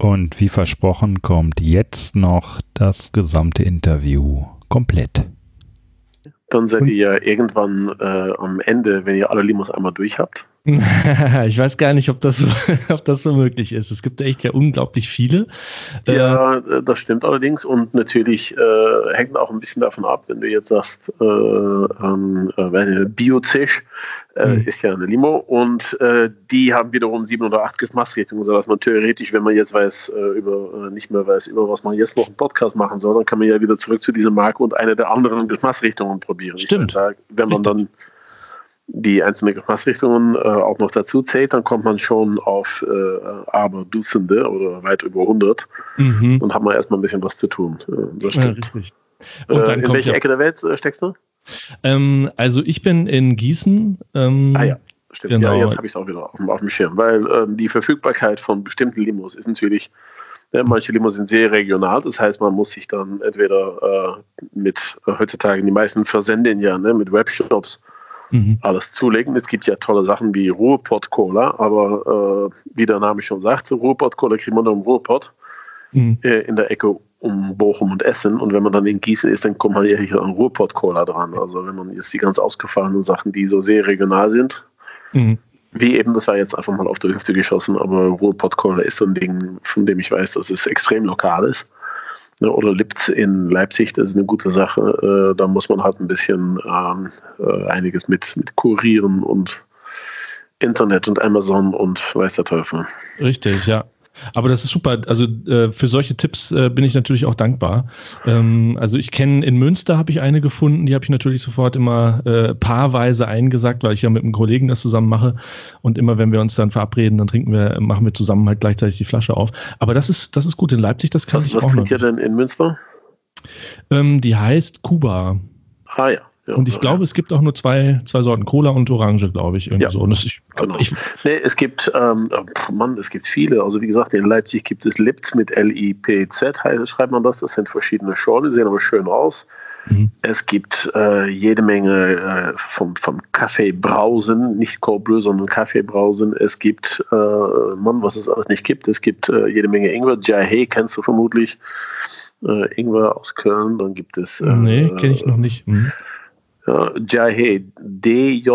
Und wie versprochen kommt jetzt noch das gesamte Interview komplett. Dann seid ihr ja irgendwann äh, am Ende, wenn ihr alle Limos einmal durch habt. ich weiß gar nicht, ob das, so, ob das so möglich ist. Es gibt echt ja unglaublich viele. Äh, Ja, äh, das stimmt allerdings und natürlich äh, hängt auch ein bisschen davon ab, wenn du jetzt sagst, äh, ähm, äh, Biozisch äh, Mhm. ist ja eine Limo und äh, die haben wiederum sieben oder acht Geschmacksrichtungen, sodass man theoretisch, wenn man jetzt weiß, über nicht mehr weiß, über was man jetzt noch einen Podcast machen soll, dann kann man ja wieder zurück zu dieser Marke und eine der anderen Geschmacksrichtungen probieren. Stimmt. Meine, da, wenn man dann die einzelnen Geschmacksrichtungen äh, auch noch dazu zählt, dann kommt man schon auf äh, aber Dutzende oder weit über 100 mhm. und hat man erstmal ein bisschen was zu tun. Äh, Das ja, stimmt. richtig. Und äh, in ja, Ecke der Welt äh, steckst du? ähm, also ich bin in Gießen. Ähm, Ah ja, stimmt. Genau. Ja, jetzt habe ich es auch wieder auf, dem- auf dem Schirm, weil ähm, die Verfügbarkeit von bestimmten Limos ist natürlich, äh, manche Limos sind sehr regional, das heißt, man muss sich dann entweder äh, mit, äh, heutzutage die meisten versenden ja, ne, mit Webshops Mhm. alles zulegen. Es gibt ja tolle Sachen wie Ruhrpott Cola, aber äh, wie der Name schon sagt, Ruhrpott Cola kriegt man nur im Ruhrpott. Mhm. äh, in der Ecke um Bochum und Essen. Und wenn man dann in Gießen ist, dann kommt man ja hier an Ruhrpott-Cola dran. Also wenn man jetzt die ganz ausgefallenen Sachen, die so sehr regional sind, Mhm. wie eben, das war jetzt einfach mal auf der Hüfte geschossen, aber Ruhrpott-Cola ist so ein Ding, von dem ich weiß, dass es extrem lokal ist. Ne, Oder Lipz in Leipzig, das ist eine gute Sache. Äh, Da muss man halt ein bisschen ähm, äh, einiges mit, mit kurieren und Internet und Amazon und weiß der Teufel. Richtig, ja. Aber das ist super. Also äh, für solche Tipps äh, bin ich natürlich auch dankbar. Ähm, also ich kenne in Münster habe ich eine gefunden, die habe ich natürlich sofort immer äh, paarweise eingesagt, weil ich ja mit einem Kollegen das zusammen mache. Und immer wenn wir uns dann verabreden, dann trinken wir, machen wir zusammen halt gleichzeitig die Flasche auf. Aber das ist, das ist gut in Leipzig, das kann Was, ich was auch noch. trinkt ihr denn in Münster? Ähm, die heißt Kuba. Ah ja. Ja Und ich ja, glaube, es gibt auch nur zwei, zwei Sorten, Cola und Orange, glaube ich. Irgendwie Ja. so. Ich, Genau. ich, Nee, es gibt, ähm, oh Mann, es gibt viele. Also wie gesagt, in Leipzig gibt es Lipz mit L-I-P-Z, schreibt man das. Das sind verschiedene Schorle, sehen aber schön aus. Mhm. Es gibt äh, jede Menge äh, vom, vom Kaffeebrausen, nicht Cold Brew, sondern Kaffeebrausen. Es gibt, äh, Mann, was es alles nicht gibt. Es gibt äh, jede Menge Ingwer. Jai kennst du vermutlich. Äh, Ingwer aus Köln. Dann gibt es. Äh, nee, kenne ich noch nicht. Mhm. Ja, Jahe, D-J-A-H-E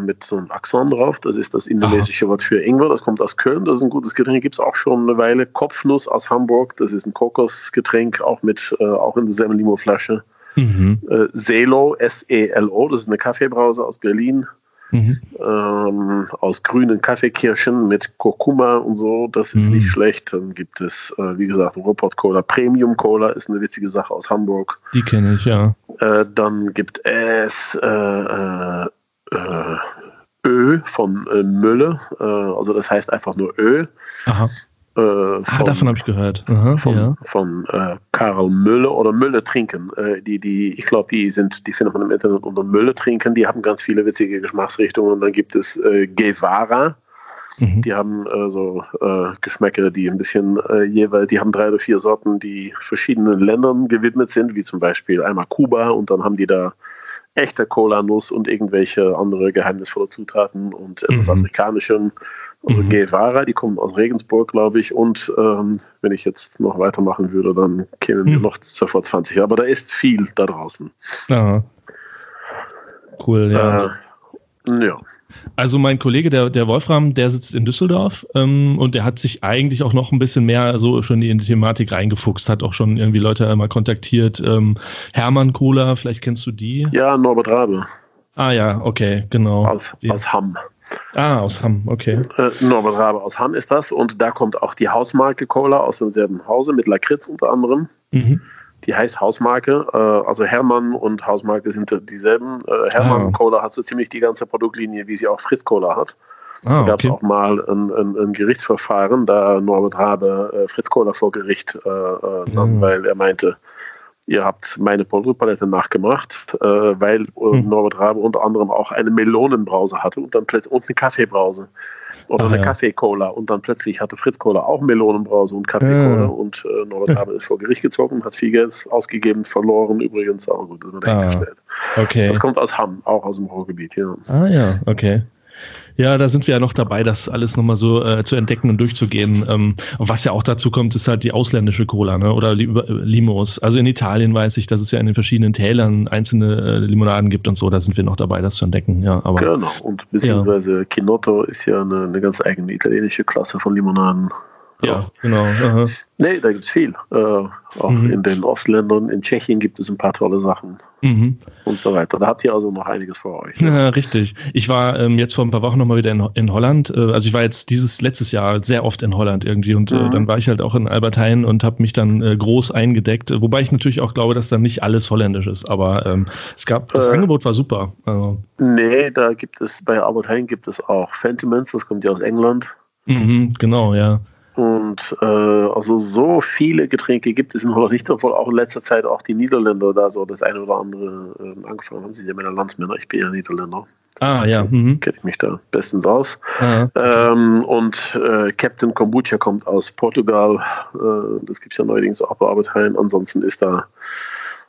mit so einem Akzent drauf. Das ist das indonesische Wort für Ingwer. Das kommt aus Köln. Das ist ein gutes Getränk. Gibt es auch schon eine Weile. Kopfnuss aus Hamburg. Das ist ein Kokosgetränk, auch mit, äh, auch in derselben Limo-Flasche. Mhm. Äh, Selo, S-E-L-O. Das ist eine Kaffeebrause aus Berlin. Mhm. Ähm, aus grünen Kaffeekirschen mit Kurkuma und so. Das ist Mhm. nicht schlecht. Dann gibt es, äh, wie gesagt, Ruhrpott Cola. Premium Cola ist eine witzige Sache aus Hamburg. Die kenne ich, ja. Äh, dann gibt es äh, äh, äh, Ö von äh, Mülle. Also das heißt einfach nur Ö. Aha. Äh, Ah, von, davon habe ich gehört. Aha, von, ja. von äh, Karl Mülle oder Mülle trinken. Äh, die, die, ich glaube, die sind, die findet man im Internet unter Mülle trinken. Die haben ganz viele witzige Geschmacksrichtungen. Und dann gibt es äh, Guevara. Mhm. Die haben äh, so äh, Geschmäcker, die ein bisschen äh, jeweils, die haben drei oder vier Sorten, die verschiedenen Ländern gewidmet sind, wie zum Beispiel einmal Kuba und dann haben die da echte Cola-Nuss und irgendwelche andere geheimnisvolle Zutaten und etwas Mhm. Afrikanischen. Also Mhm. Guevara, die kommen aus Regensburg, glaube ich. Und ähm, wenn ich jetzt noch weitermachen würde, dann kämen wir Mhm. noch sofort 20. Aber da ist viel da draußen. Aha. Cool, ja. Äh, ja. Also mein Kollege, der, der Wolfram, der sitzt in Düsseldorf ähm, und der hat sich eigentlich auch noch ein bisschen mehr so schon in die Thematik reingefuchst, hat auch schon irgendwie Leute mal kontaktiert. Ähm, Hermann Kohler, vielleicht kennst du die? ja, Norbert Rabe Ah ja, okay, genau. aus, Die- aus Hamm. Ah, aus Hamm, okay. Äh, Norbert Rabe aus Hamm ist das. Und da kommt auch die Hausmarke Cola aus demselben Hause mit Lakritz unter anderem. Mhm. Die heißt Hausmarke. Äh, also Hermann und Hausmarke sind dieselben. Äh, Hermann Ah. Cola hat so ziemlich die ganze Produktlinie, wie sie auch Fritz Cola hat. Ah, Da gab es okay. auch mal ein, ein, ein Gerichtsverfahren, da Norbert Rabe äh, Fritz Kohler vor Gericht äh, äh, nahm, Mhm. weil er meinte, ihr habt meine Produktpalette nachgemacht, äh, weil äh, Mhm. Norbert Rabe unter anderem auch eine Melonenbrause hatte und dann plötzlich und eine Kaffeebrause. Oder Ach eine ja. Kaffee-Cola und dann plötzlich hatte Fritz Kohler auch Melonenbrause und Kaffee-Cola Ja. und äh, Norbert Rabe ist vor Gericht gezogen, hat viel Geld ausgegeben, verloren übrigens, aber gut, das wird Ah. okay. Das kommt aus Hamm, auch aus dem Ruhrgebiet, ja. Ah ja, okay. Ja, da sind wir ja noch dabei, das alles nochmal so äh, zu entdecken und durchzugehen. Ähm, und was ja auch dazu kommt, ist halt die ausländische Cola, ne? Oder Li äh, Limos. Also in Italien weiß ich, dass es ja in den verschiedenen Tälern einzelne äh, Limonaden gibt und so. Da sind wir noch dabei, das zu entdecken. Ja, aber Genau, und beziehungsweise Kinotto ist ja eine, eine ganz eigene italienische Klasse von Limonaden. Ja, genau. Aha. Nee, da gibt es viel. Äh, auch Mhm. in den Ostländern, in Tschechien gibt es ein paar tolle Sachen Mhm. und so weiter. Da habt ihr also noch einiges vor euch. Ja, richtig. Ich war ähm, jetzt vor ein paar Wochen nochmal wieder in, in Holland. Äh, also ich war jetzt dieses letztes Jahr sehr oft in Holland irgendwie und äh, Mhm. dann war ich halt auch in Albertheim und habe mich dann äh, groß eingedeckt. Äh, Wobei ich natürlich auch glaube, dass da nicht alles holländisch ist, aber ähm, es gab, das Äh. Angebot war super. Also, Nee, da gibt es, bei Albert Heijn gibt es auch Fentimans, das kommt ja aus England. mhm, genau, ja. Und äh, also so viele Getränke gibt es in Holland nicht, obwohl auch in letzter Zeit auch die Niederländer da so das eine oder andere ähm, angefangen haben. Sie sind ja meine Landsmänner, ich bin ja Niederländer. Ah, ja. Mhm. Kenne ich mich da bestens aus. Ah, Ähm, und äh, Captain Kombucha kommt aus Portugal. Äh, das gibt es ja neuerdings auch bei Albert Heijn. Ansonsten ist da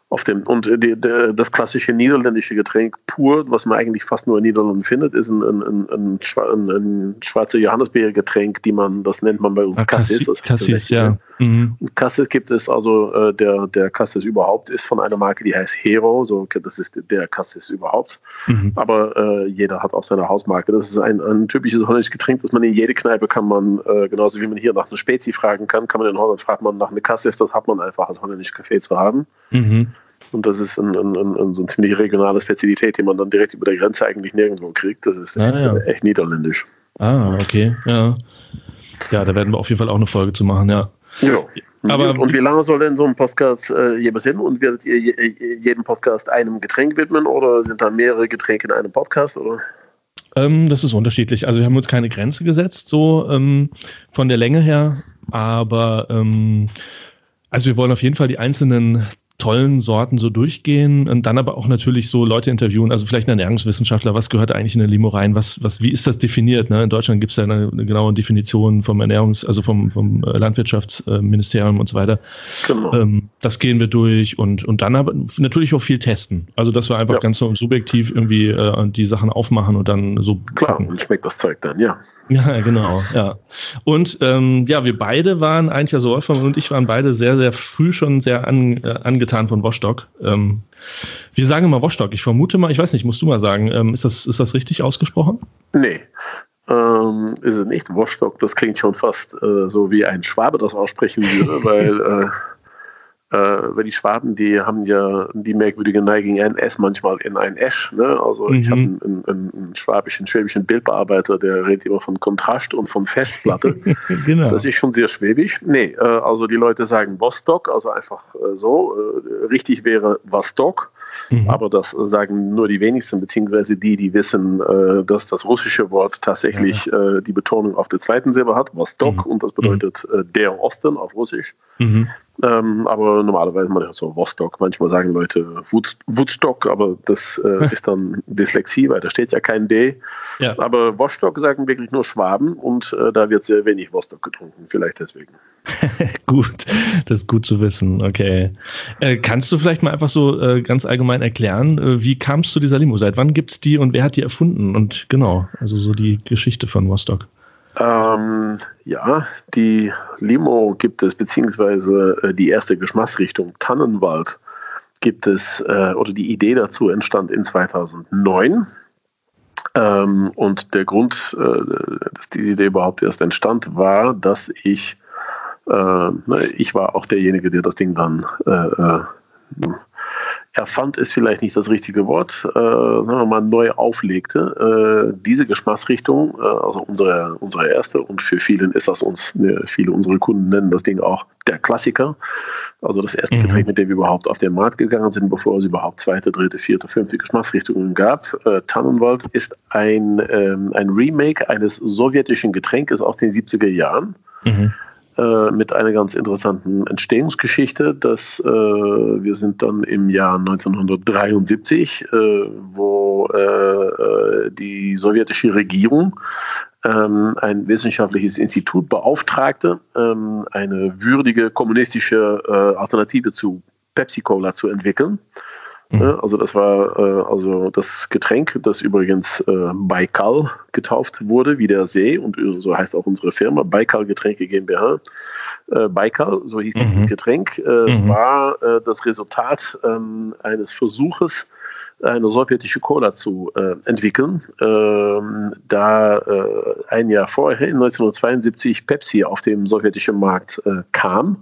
auf dem und die, die, das klassische niederländische Getränk pur, was man eigentlich fast nur in Niederlanden findet, ist ein, ein, ein, ein, ein, schwarzer Johannisbeergetränk, die man, das nennt man bei uns ah, Cassis. Cassis, Cassis ja. Mhm. und Cassis gibt es also, äh, der, der Cassis überhaupt ist von einer Marke, die heißt Hero, so das ist der Cassis überhaupt. Mhm. Aber äh, jeder hat auch seine Hausmarke. Das ist ein, ein typisches holländisches Getränk, das man in jede Kneipe kann man, äh, genauso wie man hier nach einer Spezi fragen kann, kann man in Holland fragt man nach einer Cassis, das hat man einfach als holländisches Café zu haben. Mhm. Und das ist ein, ein, ein, so eine ziemlich regionale Spezialität, die man dann direkt über der Grenze eigentlich nirgendwo kriegt. Das ist Ah, echt, ja. echt niederländisch. Ah, okay, ja. Ja, da werden wir auf jeden Fall auch eine Folge zu machen, ja. Ja. Aber- und wie lange soll denn so ein Podcast äh, jeweils hin? Und werdet ihr je, je- jedem Podcast einem Getränk widmen oder sind da mehrere Getränke in einem Podcast? Oder? Ähm, das ist unterschiedlich. Also wir haben uns keine Grenze gesetzt, so ähm, von der Länge her, aber ähm, Also wir wollen auf jeden Fall die einzelnen tollen Sorten so durchgehen und dann aber auch natürlich so Leute interviewen, also vielleicht ein Ernährungswissenschaftler, was gehört eigentlich in eine Limo rein, was, was, wie ist das definiert? Ne? In Deutschland gibt es ja eine, eine, genaue Definition vom Ernährungs-, also vom, vom Landwirtschaftsministerium und so weiter. Genau. Ähm, das gehen wir durch und, und dann aber natürlich auch viel testen. Also dass wir einfach ja. ganz so subjektiv irgendwie äh, die Sachen aufmachen und dann so. Klar, und schmeckt das Zeug dann, ja. Ja, genau, ja. Und ähm, ja, wir beide waren eigentlich, also Wolfgang und ich waren beide sehr, sehr früh schon sehr an, äh, angetan von Wostock. Ähm, wir sagen immer Wostock. Ich vermute mal, ich weiß nicht, musst du mal sagen, ähm, ist, das, ist das richtig ausgesprochen? Nee. Ähm, ist es nicht Wostock, das klingt schon fast äh, so wie ein Schwabe das aussprechen würde, weil äh, weil die Schwaben, die haben ja die merkwürdige Neigung, ein S manchmal in ein Esch. Ne? Also mhm. ich habe einen, einen, einen, schwabischen, schwäbischen Bildbearbeiter, der redet immer von Kontrast und von Festplatte. genau. Das ist schon sehr schwäbisch. Nee, äh, also die Leute sagen Vostok, also einfach äh, so. Äh, richtig wäre Vostok, mhm. aber das sagen nur die wenigsten, beziehungsweise die, die wissen, äh, dass das russische Wort tatsächlich ja. Äh, die Betonung auf der zweiten Silbe hat, Vostok, mhm. und das bedeutet der Osten auf Russisch. Ähm, aber normalerweise man hört so Vostok. Manchmal sagen Leute Woodstock, aber das äh, ist dann Dyslexie, weil da steht ja kein D. Ja. Aber Vostok sagen wirklich nur Schwaben und äh, da wird sehr wenig Vostok getrunken. Vielleicht deswegen. gut, das ist gut zu wissen. Okay. Äh, kannst du vielleicht mal einfach so äh, ganz allgemein erklären, äh, wie kamst du dieser Limo? Seit wann gibt es die und wer hat die erfunden? Und genau, also so die Geschichte von Vostok. Ähm, ja, die Limo gibt es, beziehungsweise äh, die erste Geschmacksrichtung Tannenwald gibt es, äh, oder die Idee dazu entstand in 2009. Ähm, und der Grund, äh, dass diese Idee überhaupt erst entstand, war, dass ich, äh, ich war auch derjenige, der das Ding dann äh, äh, erfand ist vielleicht nicht das richtige Wort, äh, mal neu auflegte. Äh, diese Geschmacksrichtung, äh, also unsere, unsere erste und für vielen ist das uns, ne, viele unserer Kunden nennen das Ding auch der Klassiker. Also das erste mhm. Getränk, mit dem wir überhaupt auf den Markt gegangen sind, bevor es überhaupt zweite, dritte, vierte, fünfte Geschmacksrichtungen gab. Äh, Tannenwald ist ein, ähm, ein Remake eines sowjetischen Getränkes aus den 70er Jahren. Mhm äh, mit einer ganz interessanten Entstehungsgeschichte. Dass, äh, wir sind dann im Jahr 1973, äh, wo äh, äh, die sowjetische Regierung ähm, ein wissenschaftliches Institut beauftragte, ähm, eine würdige kommunistische Alternative zu Pepsi-Cola zu entwickeln. Mhm. Also das war äh, also das Getränk, das übrigens äh, Baikal getauft wurde, wie der See und so heißt auch unsere Firma, Baikal Getränke GmbH. Äh, Baikal, so hieß mhm. dieses Getränk, äh, mhm. war äh, das Resultat ähm, eines Versuches, eine sowjetische Cola zu äh, entwickeln. Ähm, da äh, ein Jahr vorher, 1972, Pepsi auf dem sowjetischen Markt äh, kam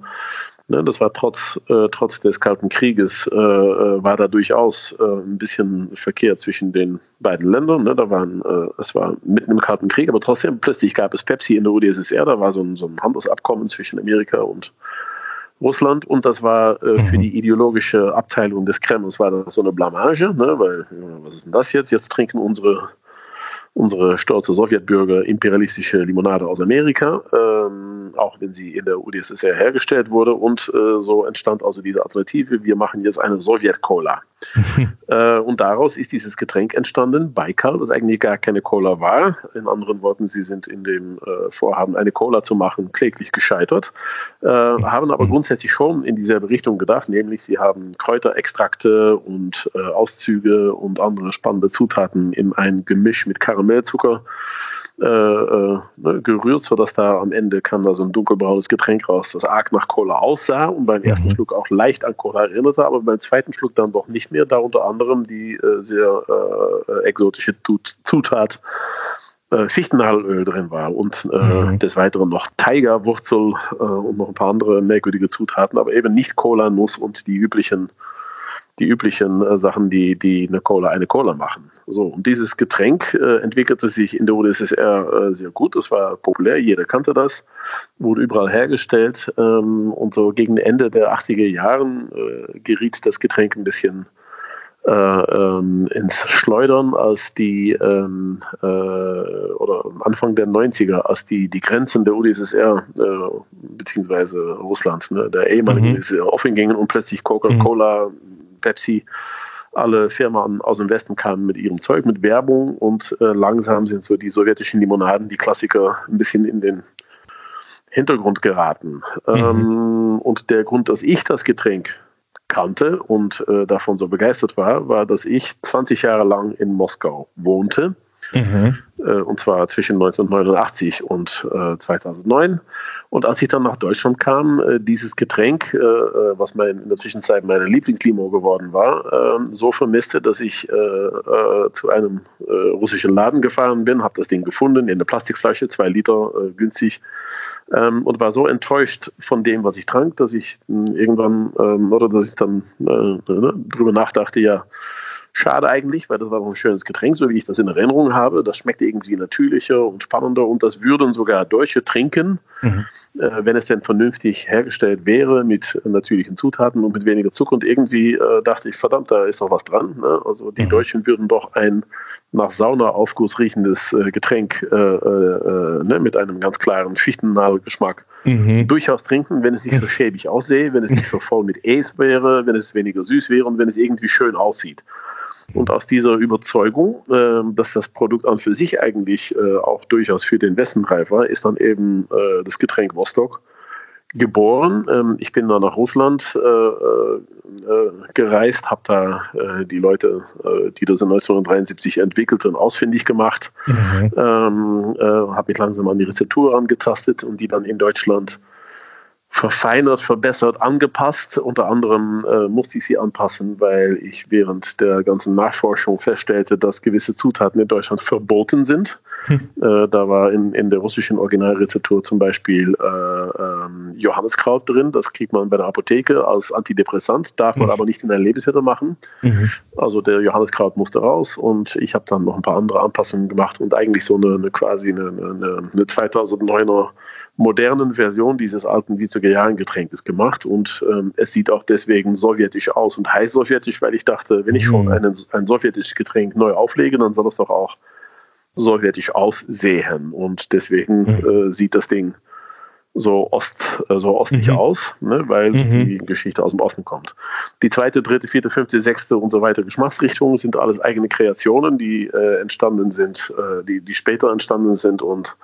Ne, das war trotz, äh, trotz des Kalten Krieges, äh, äh, war da durchaus äh, ein bisschen Verkehr zwischen den beiden Ländern. Ne? Da waren, äh, es war mitten im Kalten Krieg, aber trotzdem plötzlich gab es Pepsi in der UdSSR. Da war so ein, so ein Handelsabkommen zwischen Amerika und Russland und das war äh, für mhm. die ideologische Abteilung des Kremls war das so eine Blamage, ne? weil was ist denn das jetzt? Jetzt trinken unsere unsere stolze Sowjetbürger imperialistische Limonade aus Amerika, ähm, auch wenn sie in der UdSSR hergestellt wurde. Und äh, so entstand also diese Alternative, wir machen jetzt eine Sowjet-Cola. äh, und daraus ist dieses Getränk entstanden, Baikal, das eigentlich gar keine Cola war. In anderen Worten, sie sind in dem äh, Vorhaben, eine Cola zu machen, kläglich gescheitert, äh, haben aber grundsätzlich schon in dieselbe Richtung gedacht, nämlich sie haben Kräuterextrakte und äh, Auszüge und andere spannende Zutaten in ein Gemisch mit Karamell Karamellzucker äh, äh, ne, gerührt, sodass da am Ende kam da so ein dunkelbraunes Getränk raus, das arg nach Cola aussah und beim ersten mhm. Schluck auch leicht an Cola erinnerte, aber beim zweiten Schluck dann doch nicht mehr, da unter anderem die äh, sehr äh, exotische Tut Zutat äh, Fichtennadelöl drin war und äh, mhm. des Weiteren noch Tigerwurzel und noch ein paar andere merkwürdige Zutaten, aber eben nicht Cola, Nuss und die üblichen die üblichen äh, Sachen, die, die eine Cola eine Cola machen. So, und dieses Getränk äh, entwickelte sich in der UdSSR äh, sehr gut. Es war populär, jeder kannte das, wurde überall hergestellt. Ähm, und so gegen Ende der 80er Jahren äh, geriet das Getränk ein bisschen äh, ähm, ins Schleudern, als die ähm, äh, oder Anfang der 90er, als die, die Grenzen der UdSSR äh, beziehungsweise Russland, ne, der ehemaligen mhm. UdSSR offen gingen und plötzlich Coca-Cola, mhm. Pepsi, alle Firmen aus dem Westen kamen mit ihrem Zeug, mit Werbung und äh, langsam sind so die sowjetischen Limonaden, die Klassiker, ein bisschen in den Hintergrund geraten. Mhm. Ähm, und der Grund, dass ich das Getränk kannte und äh, davon so begeistert war, war, dass ich 20 Jahre lang in Moskau wohnte. Mhm. Äh, und zwar zwischen 1989 und äh, 2009. Und als ich dann nach Deutschland kam, äh, dieses Getränk, äh, äh, was mein, in der Zwischenzeit meine Lieblingslimo geworden war, so vermisste, dass ich zu einem russischen Laden gefahren bin, habe das Ding gefunden in der Plastikflasche, zwei Liter günstig ähm, und war so enttäuscht von dem, was ich trank, dass ich irgendwann ähm, oder dass ich dann äh, ne, drüber nachdachte, ja, schade eigentlich, weil das war noch ein schönes Getränk, so wie ich das in Erinnerung habe. Das schmeckt irgendwie natürlicher und spannender und das würden sogar Deutsche trinken, mhm. äh, wenn es denn vernünftig hergestellt wäre mit natürlichen Zutaten und mit weniger Zucker. Und irgendwie äh, dachte ich, verdammt, da ist doch was dran. Ne? Also die mhm. Deutschen würden doch ein nach Saunaaufguss riechendes äh, Getränk äh, äh, ne, mit einem ganz klaren Fichtennadelgeschmack mhm. durchaus trinken, wenn es nicht so schäbig aussehe, wenn es nicht so voll mit Ace wäre, wenn es weniger süß wäre und wenn es irgendwie schön aussieht. Und aus dieser Überzeugung, äh, dass das Produkt an für sich eigentlich äh, auch durchaus für den Westen reif war, ist dann eben äh, das Getränk Vostok geboren. Ähm, ich bin dann nach Russland äh, äh, gereist, habe da äh, die Leute, äh, die das in 1973 entwickelten, ausfindig gemacht, mhm. ähm, äh, habe mich langsam an die Rezeptur angetastet und die dann in Deutschland verfeinert, verbessert, angepasst. Unter anderem äh, musste ich sie anpassen, weil ich während der ganzen Nachforschung feststellte, dass gewisse Zutaten in Deutschland verboten sind. Hm. Äh, da war in, in der russischen Originalrezeptur zum Beispiel äh, ähm, Johanneskraut drin. Das kriegt man bei der Apotheke als Antidepressant, darf man hm. aber nicht in ein Lebensmittel machen. Mhm. Also der Johanneskraut musste raus und ich habe dann noch ein paar andere Anpassungen gemacht und eigentlich so eine, eine quasi eine, eine, eine 2009er modernen Version dieses alten 70er Jahren Getränkes gemacht und ähm, es sieht auch deswegen sowjetisch aus und heißt sowjetisch, weil ich dachte, wenn ich schon mhm. einen, ein sowjetisches Getränk neu auflege, dann soll es doch auch sowjetisch aussehen und deswegen mhm. äh, sieht das Ding so, Ost, äh, so ostlich mhm. aus, ne, weil mhm. die Geschichte aus dem Osten kommt. Die zweite, dritte, vierte, fünfte, sechste und so weiter Geschmacksrichtungen sind alles eigene Kreationen, die äh, entstanden sind, äh, die, die später entstanden sind und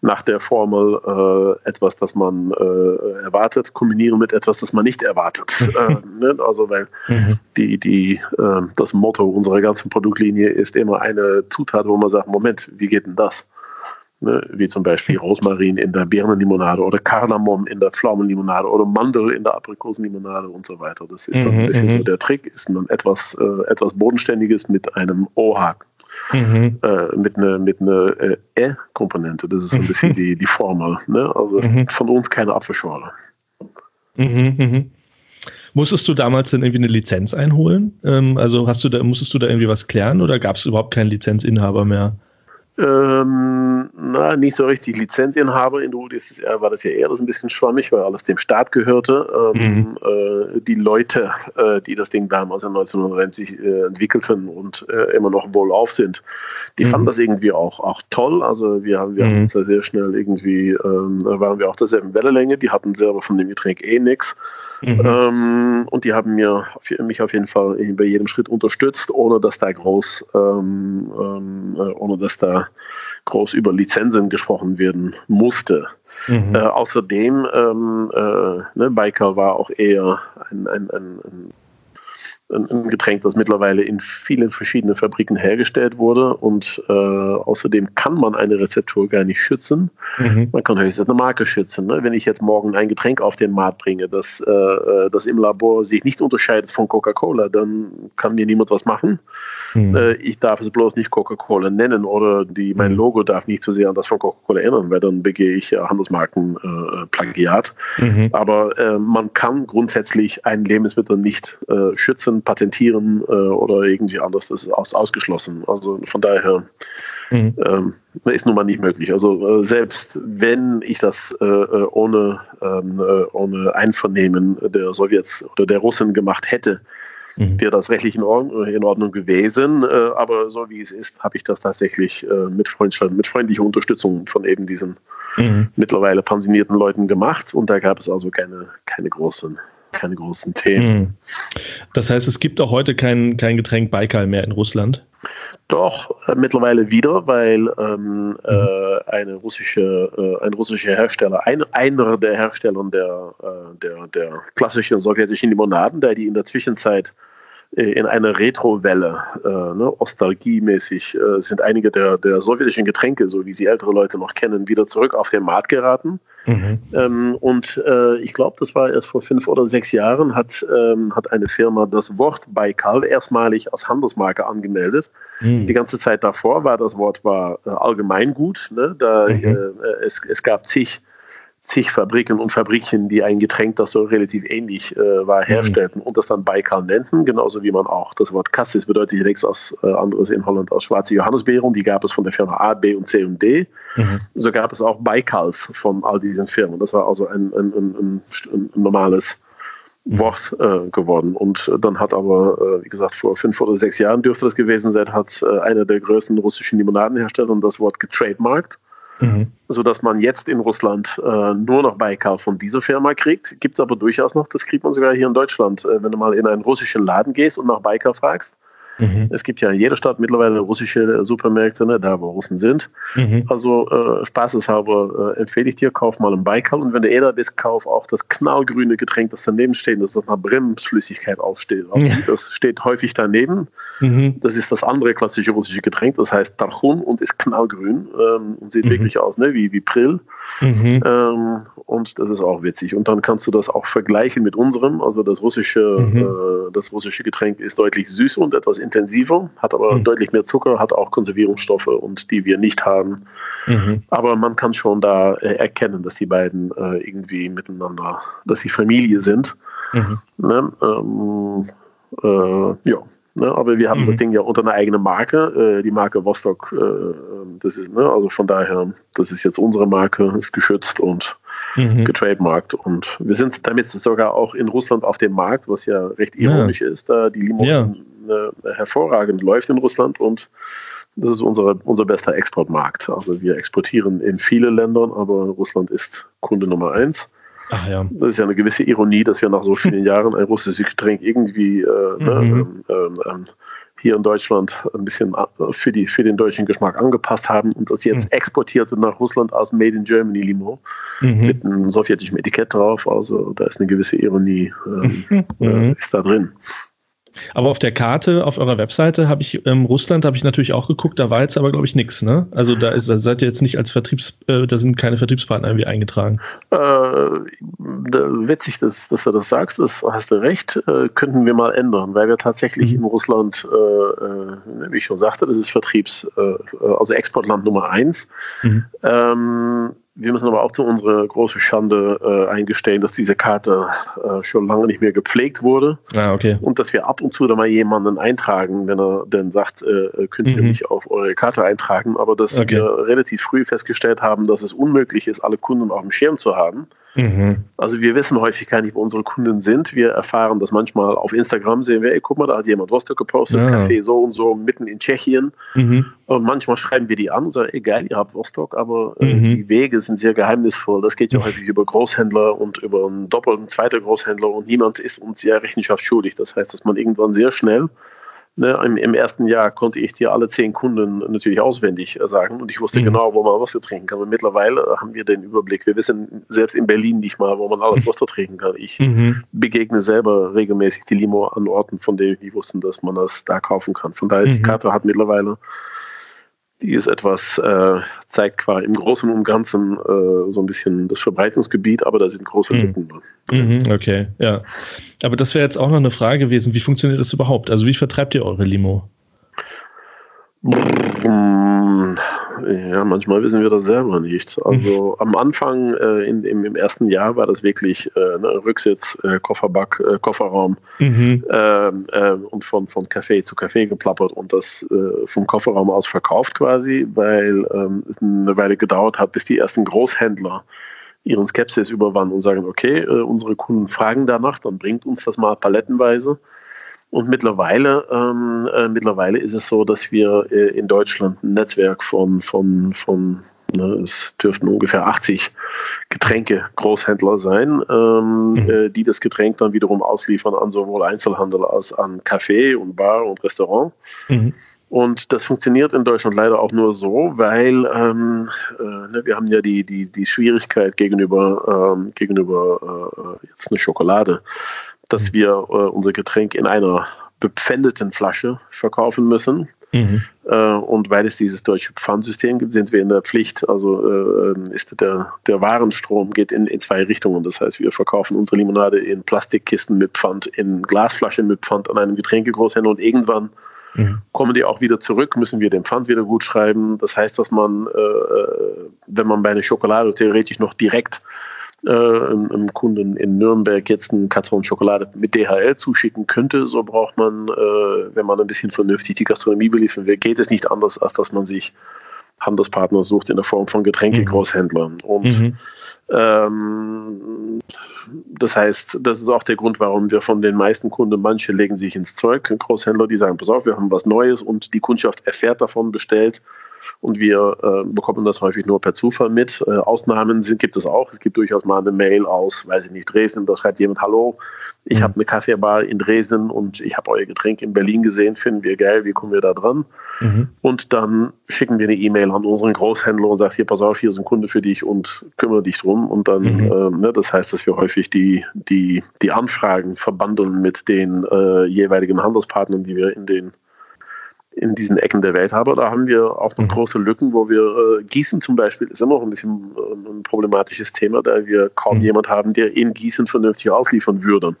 nach der Formel äh, etwas, das man äh, erwartet, kombinieren mit etwas, das man nicht erwartet. Äh, ne? Also weil mhm. die, die, das Motto unserer ganzen Produktlinie ist immer eine Zutat, wo man sagt, Moment, wie geht denn das? Ne, wie zum Beispiel Rosmarin in der Birnenlimonade oder Kardamom in der Pflaumenlimonade oder Mandel in der Aprikosenlimonade und so weiter. Das ist dann ein mhm, bisschen so mhm. der Trick, ist man etwas, äh, etwas Bodenständiges mit einem O-Haken. Mhm. Äh, mit einer mit eine, äh, E-Komponente. Das ist so ein bisschen die, die Formel. Ne? Also mhm. von uns keine Apfelschorle. Mhm, mhm. Musstest du damals denn irgendwie eine Lizenz einholen? Ähm, also hast du da, musstest du da irgendwie was klären oder gab es überhaupt keinen Lizenzinhaber mehr? Ähm, na, nicht so richtig Lizenzinhaber. In der UdSSR war das ja eher das ein bisschen schwammig, weil alles dem Staat gehörte. Ähm, mhm. äh, die Leute, äh, die das Ding damals 1990 äh, entwickelten und äh, immer noch wohlauf sind, die mhm. fanden das irgendwie auch, auch toll. Also wir haben, wir mhm. haben uns da sehr schnell irgendwie, ähm, waren wir auch derselben Wellenlänge. Die hatten selber von dem Getränk eh nichts. Mhm. Ähm, und die haben mir, mich auf jeden Fall bei jedem Schritt unterstützt, ohne dass da groß, ähm, ähm, äh, ohne dass da groß über Lizenzen gesprochen werden musste. Mhm. Äh, außerdem, ähm, äh, ne, Baikal war auch eher ein, ein, ein, ein ein Getränk, das mittlerweile in vielen verschiedenen Fabriken hergestellt wurde. Und äh, außerdem kann man eine Rezeptur gar nicht schützen. Mhm. Man kann höchstens eine Marke schützen. Ne? Wenn ich jetzt morgen ein Getränk auf den Markt bringe, das, äh, äh das im Labor sich nicht unterscheidet von Coca-Cola, dann kann mir niemand was machen. Mhm. Äh, ich darf es bloß nicht Coca-Cola nennen oder die, mein mhm. Logo darf nicht zu sehr an das von Coca-Cola erinnern, weil dann begehe ich Handelsmarkenplagiat. Äh, mhm. Aber äh, man kann grundsätzlich ein Lebensmittel nicht schützen, patentieren oder irgendwie anders. Das ist aus, ausgeschlossen. Also von daher Mhm. Ähm, ist nun mal nicht möglich. Also äh, selbst wenn ich das äh, ohne, ähm, äh, ohne Einvernehmen der Sowjets oder der Russen gemacht hätte, mhm. wäre das rechtlich in Ordnung, in Ordnung gewesen. Äh, aber so wie es ist, habe ich das tatsächlich äh, mit, mit freundlicher Unterstützung von eben diesen mhm. mittlerweile pensionierten Leuten gemacht. Und da gab es also keine, keine großen keine großen Themen. Mhm. Das heißt, es gibt auch heute kein, kein Getränk Baikal mehr in Russland? Doch, äh, mittlerweile wieder, weil ähm, mhm. äh, eine russische, äh, ein russischer Hersteller, ein, einer der Hersteller der, äh, der, der klassischen sowjetischen Limonaden, der die in der Zwischenzeit in einer Retrowelle, äh, ne, Ostalgie-mäßig, äh, sind einige der, der sowjetischen Getränke, so wie sie ältere Leute noch kennen, wieder zurück auf den Markt geraten. Mhm. Ähm, und äh, ich glaube, das war erst vor fünf oder sechs Jahren, hat, ähm, hat eine Firma das Wort Baikal erstmalig als Handelsmarke angemeldet. Mhm. Die ganze Zeit davor war das Wort war äh, allgemeingut. Ne? Da, mhm. äh, es, es gab zig zig Fabriken und Fabrikchen, die ein Getränk, das so relativ ähnlich äh, war, mhm. herstellten mhm. und das dann Baikal nannten, genauso wie man auch das Wort Cassis bedeutet ja nichts als, äh, anderes in Holland als schwarze Johannisbeeren, die gab es von der Firma A, B und C und D. Mhm. So gab es auch Baikals von all diesen Firmen. Das war also ein, ein, ein, ein normales mhm. Wort äh, geworden. Und dann hat aber, äh, wie gesagt, vor fünf oder sechs Jahren dürfte das gewesen sein, hat äh, einer der größten russischen Limonadenhersteller das Wort getrademarkt. Mhm. Sodass man jetzt in Russland äh, nur noch Baikal von dieser Firma kriegt. Gibt es aber durchaus noch, das kriegt man sogar hier in Deutschland. Äh, wenn du mal in einen russischen Laden gehst und nach Baikal fragst, Mhm. Es gibt ja in jeder Stadt mittlerweile russische Supermärkte, ne, da wo Russen sind. Mhm. Also äh, spaßeshalber äh, empfehle ich dir, kauf mal einen Baikal und wenn du Eder bist, kauf auch das knallgrüne Getränk, das daneben steht, das nach Bremsflüssigkeit aufsteht. Ja. Das steht häufig daneben. Mhm. Das ist das andere klassische russische Getränk, das heißt Tarchun und ist knallgrün ähm, und sieht mhm. wirklich aus ne, wie, wie Prill. Mhm. Ähm, und das ist auch witzig. Und dann kannst du das auch vergleichen mit unserem. Also das russische, mhm. äh, das russische Getränk ist deutlich süß und etwas intensiver, hat aber mhm. deutlich mehr Zucker, hat auch Konservierungsstoffe und die wir nicht haben. Mhm. Aber man kann schon da äh, erkennen, dass die beiden äh, irgendwie miteinander, dass sie Familie sind. Mhm. Ne? Ähm, äh, ja, Ne? Aber wir haben mhm. das Ding ja unter einer eigenen Marke, äh, die Marke Vostok. Äh, ähm, das ist, ne? Also von daher, das ist jetzt unsere Marke, ist geschützt und mhm. getrademarkt. Und wir sind damit sogar auch in Russland auf dem Markt, was ja recht ironisch ja. ist, da die Limo ja. äh, hervorragend läuft in Russland und das ist unsere, unser bester Exportmarkt. Also wir exportieren in viele Länder, aber Russland ist Kunde Nummer eins. Ach ja. Das ist ja eine gewisse Ironie, dass wir nach so vielen Jahren ein russisches Getränk irgendwie äh, ne, mhm. ähm, ähm, hier in Deutschland ein bisschen äh, für, die, für den deutschen Geschmack angepasst haben und das jetzt mhm. exportiert nach Russland als Made in Germany Limo mhm. mit einem sowjetischen Etikett drauf. Also da ist eine gewisse Ironie ähm, äh, mhm. ist da drin. Aber auf der Karte auf eurer Webseite habe ich ähm, Russland habe ich natürlich auch geguckt, da war jetzt aber glaube ich nichts, ne? Also da ist da seid ihr jetzt nicht als Vertriebs äh, da sind keine Vertriebspartner irgendwie eingetragen. Äh, witzig, dass, dass du das sagst, das hast du recht, äh, könnten wir mal ändern, weil wir tatsächlich mhm. in Russland, äh, äh, wie ich schon sagte, das ist Vertriebs, äh, also Exportland Nummer eins. Mhm. Ähm, wir müssen aber auch zu unserer großen Schande äh, eingestehen, dass diese Karte äh, schon lange nicht mehr gepflegt wurde. Ah, okay. Und dass wir ab und zu da mal jemanden eintragen, wenn er dann sagt, äh, könnt ihr mhm. mich auf eure Karte eintragen. Aber dass okay. wir relativ früh festgestellt haben, dass es unmöglich ist, alle Kunden auf dem Schirm zu haben. Mhm. Also wir wissen häufig gar nicht, wo unsere Kunden sind. Wir erfahren das manchmal auf Instagram, sehen wir, ey, guck mal, da hat jemand Rostock gepostet, ja. Café so und so, mitten in Tschechien. Mhm. Und manchmal schreiben wir die an und sagen, egal, ihr habt Rostock, aber äh, mhm. die Wege sind sehr geheimnisvoll. Das geht ja häufig über Großhändler und über einen doppelten, zweiten Großhändler und niemand ist uns ja Rechenschaft schuldig. Das heißt, dass man irgendwann sehr schnell Ne, im, im, ersten Jahr konnte ich dir alle zehn Kunden natürlich auswendig äh, sagen und ich wusste mhm. genau, wo man Wasser trinken kann. Und mittlerweile haben wir den Überblick. Wir wissen selbst in Berlin nicht mal, wo man alles Wasser trinken kann. Ich mhm. begegne selber regelmäßig die Limo an Orten, von denen ich wusste, dass man das da kaufen kann. Von daher ist mhm. die Karte hat mittlerweile die ist etwas, äh, zeigt quasi im Großen und Ganzen äh, so ein bisschen das Verbreitungsgebiet, aber da sind große mhm. Lücken mhm, okay, ja. Aber das wäre jetzt auch noch eine Frage gewesen. Wie funktioniert das überhaupt? Also wie vertreibt ihr eure Limo? Ja, manchmal wissen wir das selber nicht. Also mhm. am Anfang, äh, in, im, im, ersten Jahr, war das wirklich äh, ne, Rücksitz, äh, Kofferback, äh, Kofferraum mhm. Ähm, ähm, und von, von Café zu Café geplappert und das äh, vom Kofferraum aus verkauft quasi, weil ähm, es eine Weile gedauert hat, bis die ersten Großhändler ihren Skepsis überwanden und sagen, okay, äh, unsere Kunden fragen danach, dann bringt uns das mal palettenweise. Und mittlerweile, ähm, äh, mittlerweile ist es so, dass wir äh, in Deutschland ein Netzwerk von, von, von ne, es dürften ungefähr 80 Getränke-Großhändler sein, ähm, mhm. äh, die das Getränk dann wiederum ausliefern an sowohl Einzelhandel als an Café und Bar und Restaurant. Mhm. Und das funktioniert in Deutschland leider auch nur so, weil ähm, äh, ne, wir haben ja die, die, die Schwierigkeit gegenüber, ähm, gegenüber äh, jetzt eine Schokolade dass wir äh, unser Getränk in einer bepfändeten Flasche verkaufen müssen. Mhm. Äh, und weil es dieses deutsche Pfandsystem gibt, sind wir in der Pflicht. Also äh, ist der, der Warenstrom geht in, in zwei Richtungen. Das heißt, wir verkaufen unsere Limonade in Plastikkisten mit Pfand, in Glasflaschen mit Pfand an einem Getränkegroßhändler und irgendwann mhm. kommen die auch wieder zurück, müssen wir den Pfand wieder gut schreiben. Das heißt, dass man, äh, äh wenn man bei einer Schokolade theoretisch noch direkt einem Kunden in Nürnberg jetzt einen Karton Schokolade mit DHL zuschicken könnte, so braucht man, äh, wenn man ein bisschen vernünftig die Gastronomie beliefern will, geht es nicht anders, als dass man sich Handelspartner sucht in der Form von Getränkegroßhändlern. Mhm. Und mhm. ähm, das heißt, das ist auch der Grund, warum wir von den meisten Kunden, manche legen sich ins Zeug, Großhändler, die sagen, pass auf, wir haben was Neues und die Kundschaft erfährt davon, bestellt und wir äh, bekommen das häufig nur per Zufall mit. Äh, Ausnahmen sind, gibt es auch. Es gibt durchaus mal eine Mail aus, weiß ich nicht, Dresden, da schreibt jemand, hallo, ich mhm. habe eine Kaffeebar in Dresden und ich habe euer Getränk in Berlin gesehen, finden wir geil, wie kommen wir da dran? Mhm. Und dann schicken wir eine E-Mail an unseren Großhändler und sagen, hier, pass auf, hier ist ein Kunde für dich und kümmere dich drum. Und dann, mhm. äh, ne, das heißt, dass wir häufig die, die, die Anfragen verbandeln mit den äh, jeweiligen Handelspartnern, die wir in den in diesen Ecken der Welt habe. Da haben wir auch noch mhm. große Lücken, wo wir äh, Gießen zum Beispiel ist immer noch ein bisschen äh, ein problematisches Thema, da wir kaum mhm. jemand haben, der in Gießen vernünftig ausliefern würde.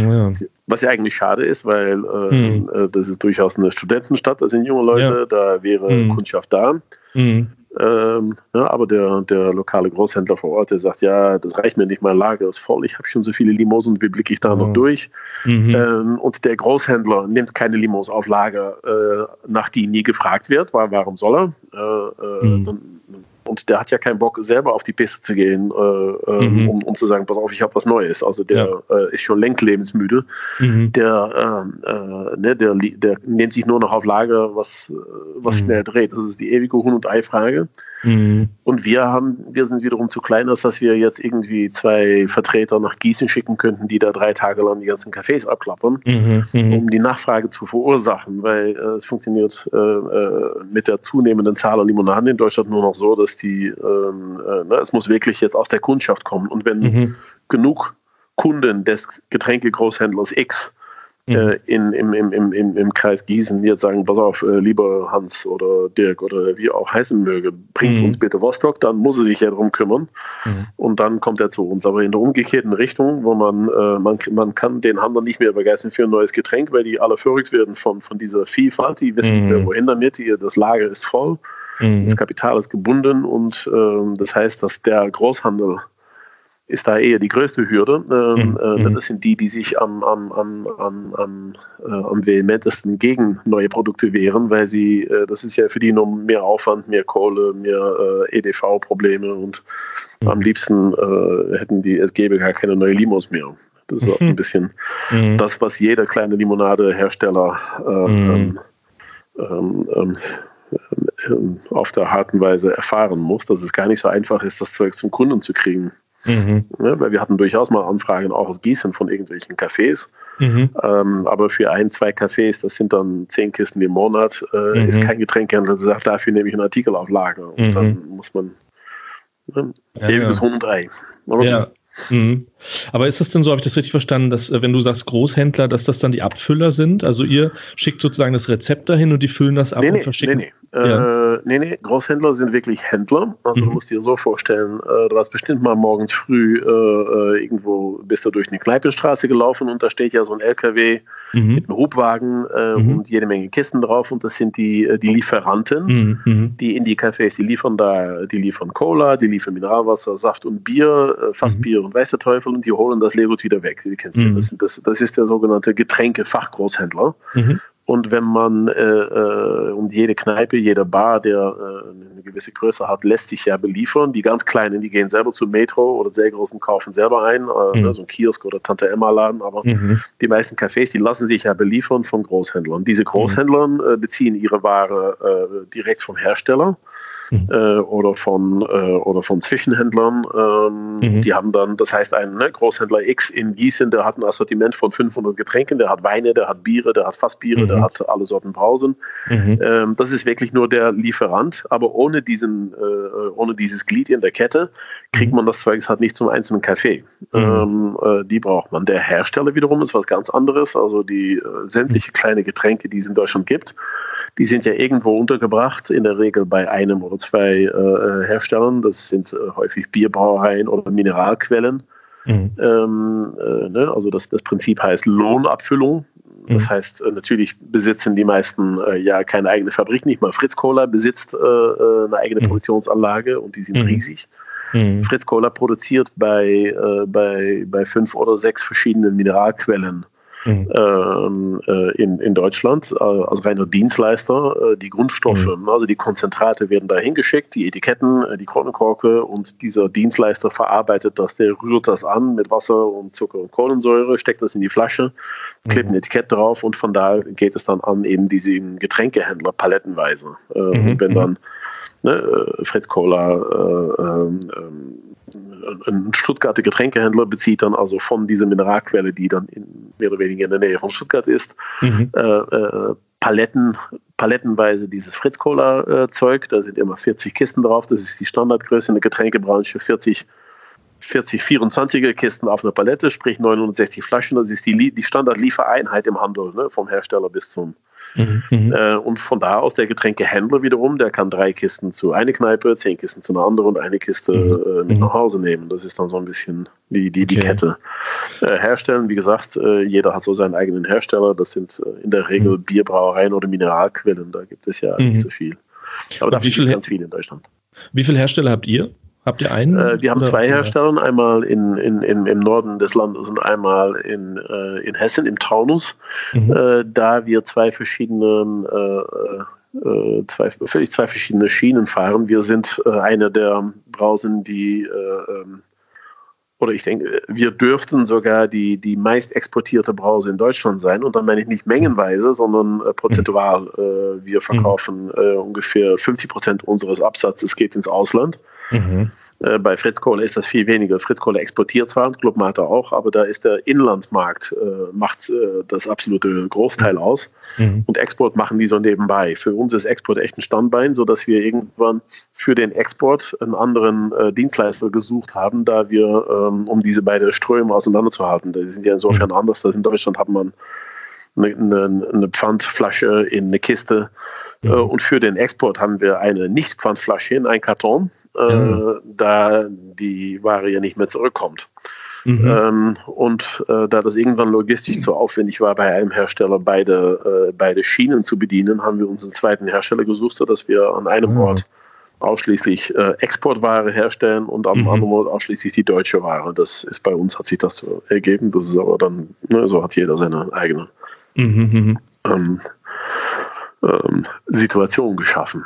Ja. Was ja eigentlich schade ist, weil äh, mhm. Äh, das ist durchaus eine Studentenstadt, da sind junge Leute, ja. da wäre mhm. Kundschaft da. Mhm. Ähm, ja, aber der, der lokale Großhändler vor Ort, der sagt, ja, das reicht mir nicht, mein Lager ist voll, ich habe schon so viele Limos und wie blicke ich da noch durch? Mhm. Ähm, und der Großhändler nimmt keine Limos auf Lager, äh, nach die nie gefragt wird, weil warum soll er? Äh, äh mhm. dann, und der hat ja keinen Bock, selber auf die Piste zu gehen, äh, ähm, mhm. um, um zu sagen, pass auf, ich habe was Neues. Also der ja. äh, ist schon längst lebensmüde. Mhm. Der, ähm, äh, ne, der, der nimmt sich nur noch auf Lager, was, äh, was mhm. schnell dreht. Das ist die ewige Huhn- und Ei-Frage. Mhm. Und wir haben, wir sind wiederum zu klein, als dass wir jetzt irgendwie zwei Vertreter nach Gießen schicken könnten, die da drei Tage lang die ganzen Cafés abklappern, mhm. Mhm. um die Nachfrage zu verursachen, weil äh, es funktioniert äh, äh, mit der zunehmenden Zahl an Limonaden in Deutschland nur noch so, dass die, ähm, äh, ne, es muss wirklich jetzt aus der Kundschaft kommen. Und wenn mhm. genug Kunden des Getränkegroßhändlers X mhm. äh, in, im, im, im, im, im Kreis Gießen jetzt sagen, pass auf, äh, lieber Hans oder Dirk oder wie auch heißen möge, bringt mhm. uns bitte Vostok, dann muss er sich ja darum kümmern mhm. und dann kommt er zu uns. Aber in der umgekehrten Richtung, wo man, äh, man, man kann den Handel nicht mehr begeistern für ein neues Getränk, weil die alle verrückt werden von, von dieser Vielfalt, die wissen nicht mehr, mhm. wohin damit, das Lager ist voll. Mhm. Das Kapital ist gebunden und äh, das heißt, dass der Großhandel ist da eher die größte Hürde. Ähm, mhm. äh, mhm. das sind die, die sich am, am, am, am, am, äh, am vehementesten gegen neue Produkte wehren, weil sie, äh, das ist ja für die nur mehr Aufwand, mehr Kohle, mehr äh, EDV-Probleme und mhm. am liebsten äh, hätten die, es gäbe gar keine neue Limos mehr. Das ist auch ein bisschen mhm. das, was jeder kleine Limonadehersteller äh, mhm. ähm, ähm, ähm, auf der harten Weise erfahren muss, dass es gar nicht so einfach ist, das Zeug zum Kunden zu kriegen. Mhm. Ja, weil wir hatten durchaus mal Anfragen auch aus Gießen von irgendwelchen Cafés. Mhm. Ähm, aber für ein, zwei Cafés, das sind dann zehn Kisten im Monat, äh, mhm. ist kein Getränkehändler, der sagt, dafür nehme ich einen Artikel auf Lager. Und dann mhm. muss man ne, ja, ewiges ja. Huhn und Ei. Aber ja. Mhm. Aber ist das denn so, habe ich das richtig verstanden, dass äh, wenn du sagst Großhändler, dass das dann die Abfüller sind? Also ihr schickt sozusagen das Rezept dahin und die füllen das ab nee, und nee, verschicken? Nee, nee. Ja. Äh, nee, nee, Großhändler sind wirklich Händler. Also mhm. du musst dir so vorstellen, äh, du hast bestimmt mal morgens früh äh, äh irgendwo, bist du durch eine Kneipenstraße gelaufen und da steht ja so ein LKW mhm. mit einem Hubwagen äh, mhm. und jede Menge Kisten drauf und das sind die, die Lieferanten, mhm. Mhm. die in die Cafés, die liefern da, die liefern Cola, die liefern Mineralwasser, Saft und Bier, Fassbier und weiß der Teufel und die holen das Lego wieder weg. Sie kennst mhm. das, das, das ist der sogenannte Getränkefachgroßhändler. Mhm. Und wenn man, äh, äh, und jede Kneipe, jede Bar, der äh, eine gewisse Größe hat, lässt sich ja beliefern. Die ganz Kleinen, die gehen selber zum Metro oder sehr großen kaufen selber ein, äh, mhm. so ein Kiosk oder Tante Emma Laden. Aber mhm. die meisten Cafés, die lassen sich ja beliefern von Großhändlern. Diese Großhändler mhm. beziehen ihre Ware äh, direkt vom Hersteller mhm. äh, oder, von, äh, oder von Zwischenhändlern. Ähm, mhm. Die haben dann, das heißt, ein ne, Großhändler X in Gießen, der hat ein Assortiment von 500 Getränken, der hat Weine, der hat Biere, der hat Fassbiere, mhm. der hat alle Sorten Brausen. Mhm. Ähm, das ist wirklich nur der Lieferant, aber ohne, diesen, äh, ohne dieses Glied in der Kette kriegt mhm. man das Zeug halt nicht zum einzelnen Kaffee. Ähm, äh, die braucht man. Der Hersteller wiederum ist was ganz anderes, also die äh, sämtliche kleine Getränke, die es in Deutschland gibt, die sind ja irgendwo untergebracht, in der Regel bei einem oder zwei äh, Herstellern. Das sind äh, häufig Bierbrauereien oder Mineralquellen. Mhm. Ähm, äh, ne? Also das, das Prinzip heißt Lohnabfüllung. Das mhm. heißt, äh, natürlich besitzen die meisten äh, ja keine eigene Fabrik. Nicht mal Fritz Cola besitzt äh, eine eigene mhm. Produktionsanlage und die sind mhm. riesig. Mhm. Fritz Cola produziert bei, bei, bei fünf oder sechs verschiedenen Mineralquellen mhm. Ähm, äh, in, in Deutschland äh, als reiner Dienstleister. Äh, die Grundstoffe, mhm. also die Konzentrate werden da hingeschickt, die Etiketten, äh, die Kronenkorke und dieser Dienstleister verarbeitet das, der rührt das an mit Wasser und Zucker und Kohlensäure, steckt das in die Flasche, klebt mhm. ein Etikett drauf und von da geht es dann an eben diese Getränkehändler palettenweise. Äh, mhm. Und wenn dann mhm. ne, äh, Fritz Cola, ähm, ähm, ein Stuttgarter Getränkehändler bezieht dann also von dieser Mineralquelle, die dann in, mehr oder weniger in der Nähe von Stuttgart ist, mhm. äh, äh, Paletten, palettenweise dieses Fritz-Cola-Zeug. Da sind immer 40 Kisten drauf. Das ist die Standardgröße in der Getränkebranche. 40, 40 24er Kisten auf einer Palette, sprich 960 Flaschen. Das ist die, die Standardliefereinheit im Handel, ne, vom Hersteller bis zum Mhm, mhm. Äh, und von da aus der Getränkehändler wiederum, der kann drei Kisten zu einer Kneipe, zehn Kisten zu einer anderen und eine Kiste mhm. äh, mit mhm. nach Hause nehmen. Das ist dann so ein bisschen die, die, die okay. Kette. Äh, herstellen, wie gesagt, äh, jeder hat so seinen eigenen Hersteller. Das sind äh, in der Regel mhm. Bierbrauereien oder Mineralquellen. Da gibt es ja nicht so viel. Aber da gibt es ganz viel in Deutschland. Wie viele Hersteller habt ihr? Habt ihr einen? Äh, wir haben zwei Hersteller, einmal in, in, in, im Norden des Landes und einmal in, äh, in Hessen, im Taunus, mhm. äh, da wir zwei verschiedene, äh, äh, zwei, völlig zwei verschiedene Schienen fahren. Wir sind äh, eine der Brausen, die ähm, oder ich denke, wir dürften sogar die, die meist exportierte Brause in Deutschland sein. Und dann meine ich nicht mengenweise, sondern äh, prozentual. Äh, wir verkaufen äh, ungefähr 50 Prozent unseres Absatzes geht ins Ausland. Mhm. Äh, bei Fritz Kohle ist das viel weniger. Fritz Kohle exportiert zwar, Club Mate auch, aber da ist der Inlandsmarkt, äh, macht äh, das absolute Großteil mhm. aus. Mhm. Und Export machen die so nebenbei. Für uns ist Export echt ein Standbein, sodass wir irgendwann für den Export einen anderen äh, Dienstleister gesucht haben, da wir, ähm, um diese beiden Ströme auseinanderzuhalten. Die sind ja insofern mhm. anders, dass in Deutschland hat man eine, eine, eine Pfandflasche in eine Kiste Mhm. Äh, und für den Export haben wir eine Nicht-Pfandflasche in ein Karton, äh, mhm. da die Ware ja nicht mehr zurückkommt. Mhm. Ähm, und äh, da das irgendwann logistisch zu aufwendig war, bei einem Hersteller beide, äh, beide Schienen zu bedienen, haben wir uns einen zweiten Hersteller gesucht, sodass wir an einem mhm. Ort ausschließlich äh, Exportware herstellen und am mhm. anderen Ort ausschließlich die deutsche Ware. Das ist bei uns, hat sich das so ergeben. Das ist aber dann, ne, so hat jeder seine eigene. Mhm. mhm. Ähm, ähm, Situation geschaffen.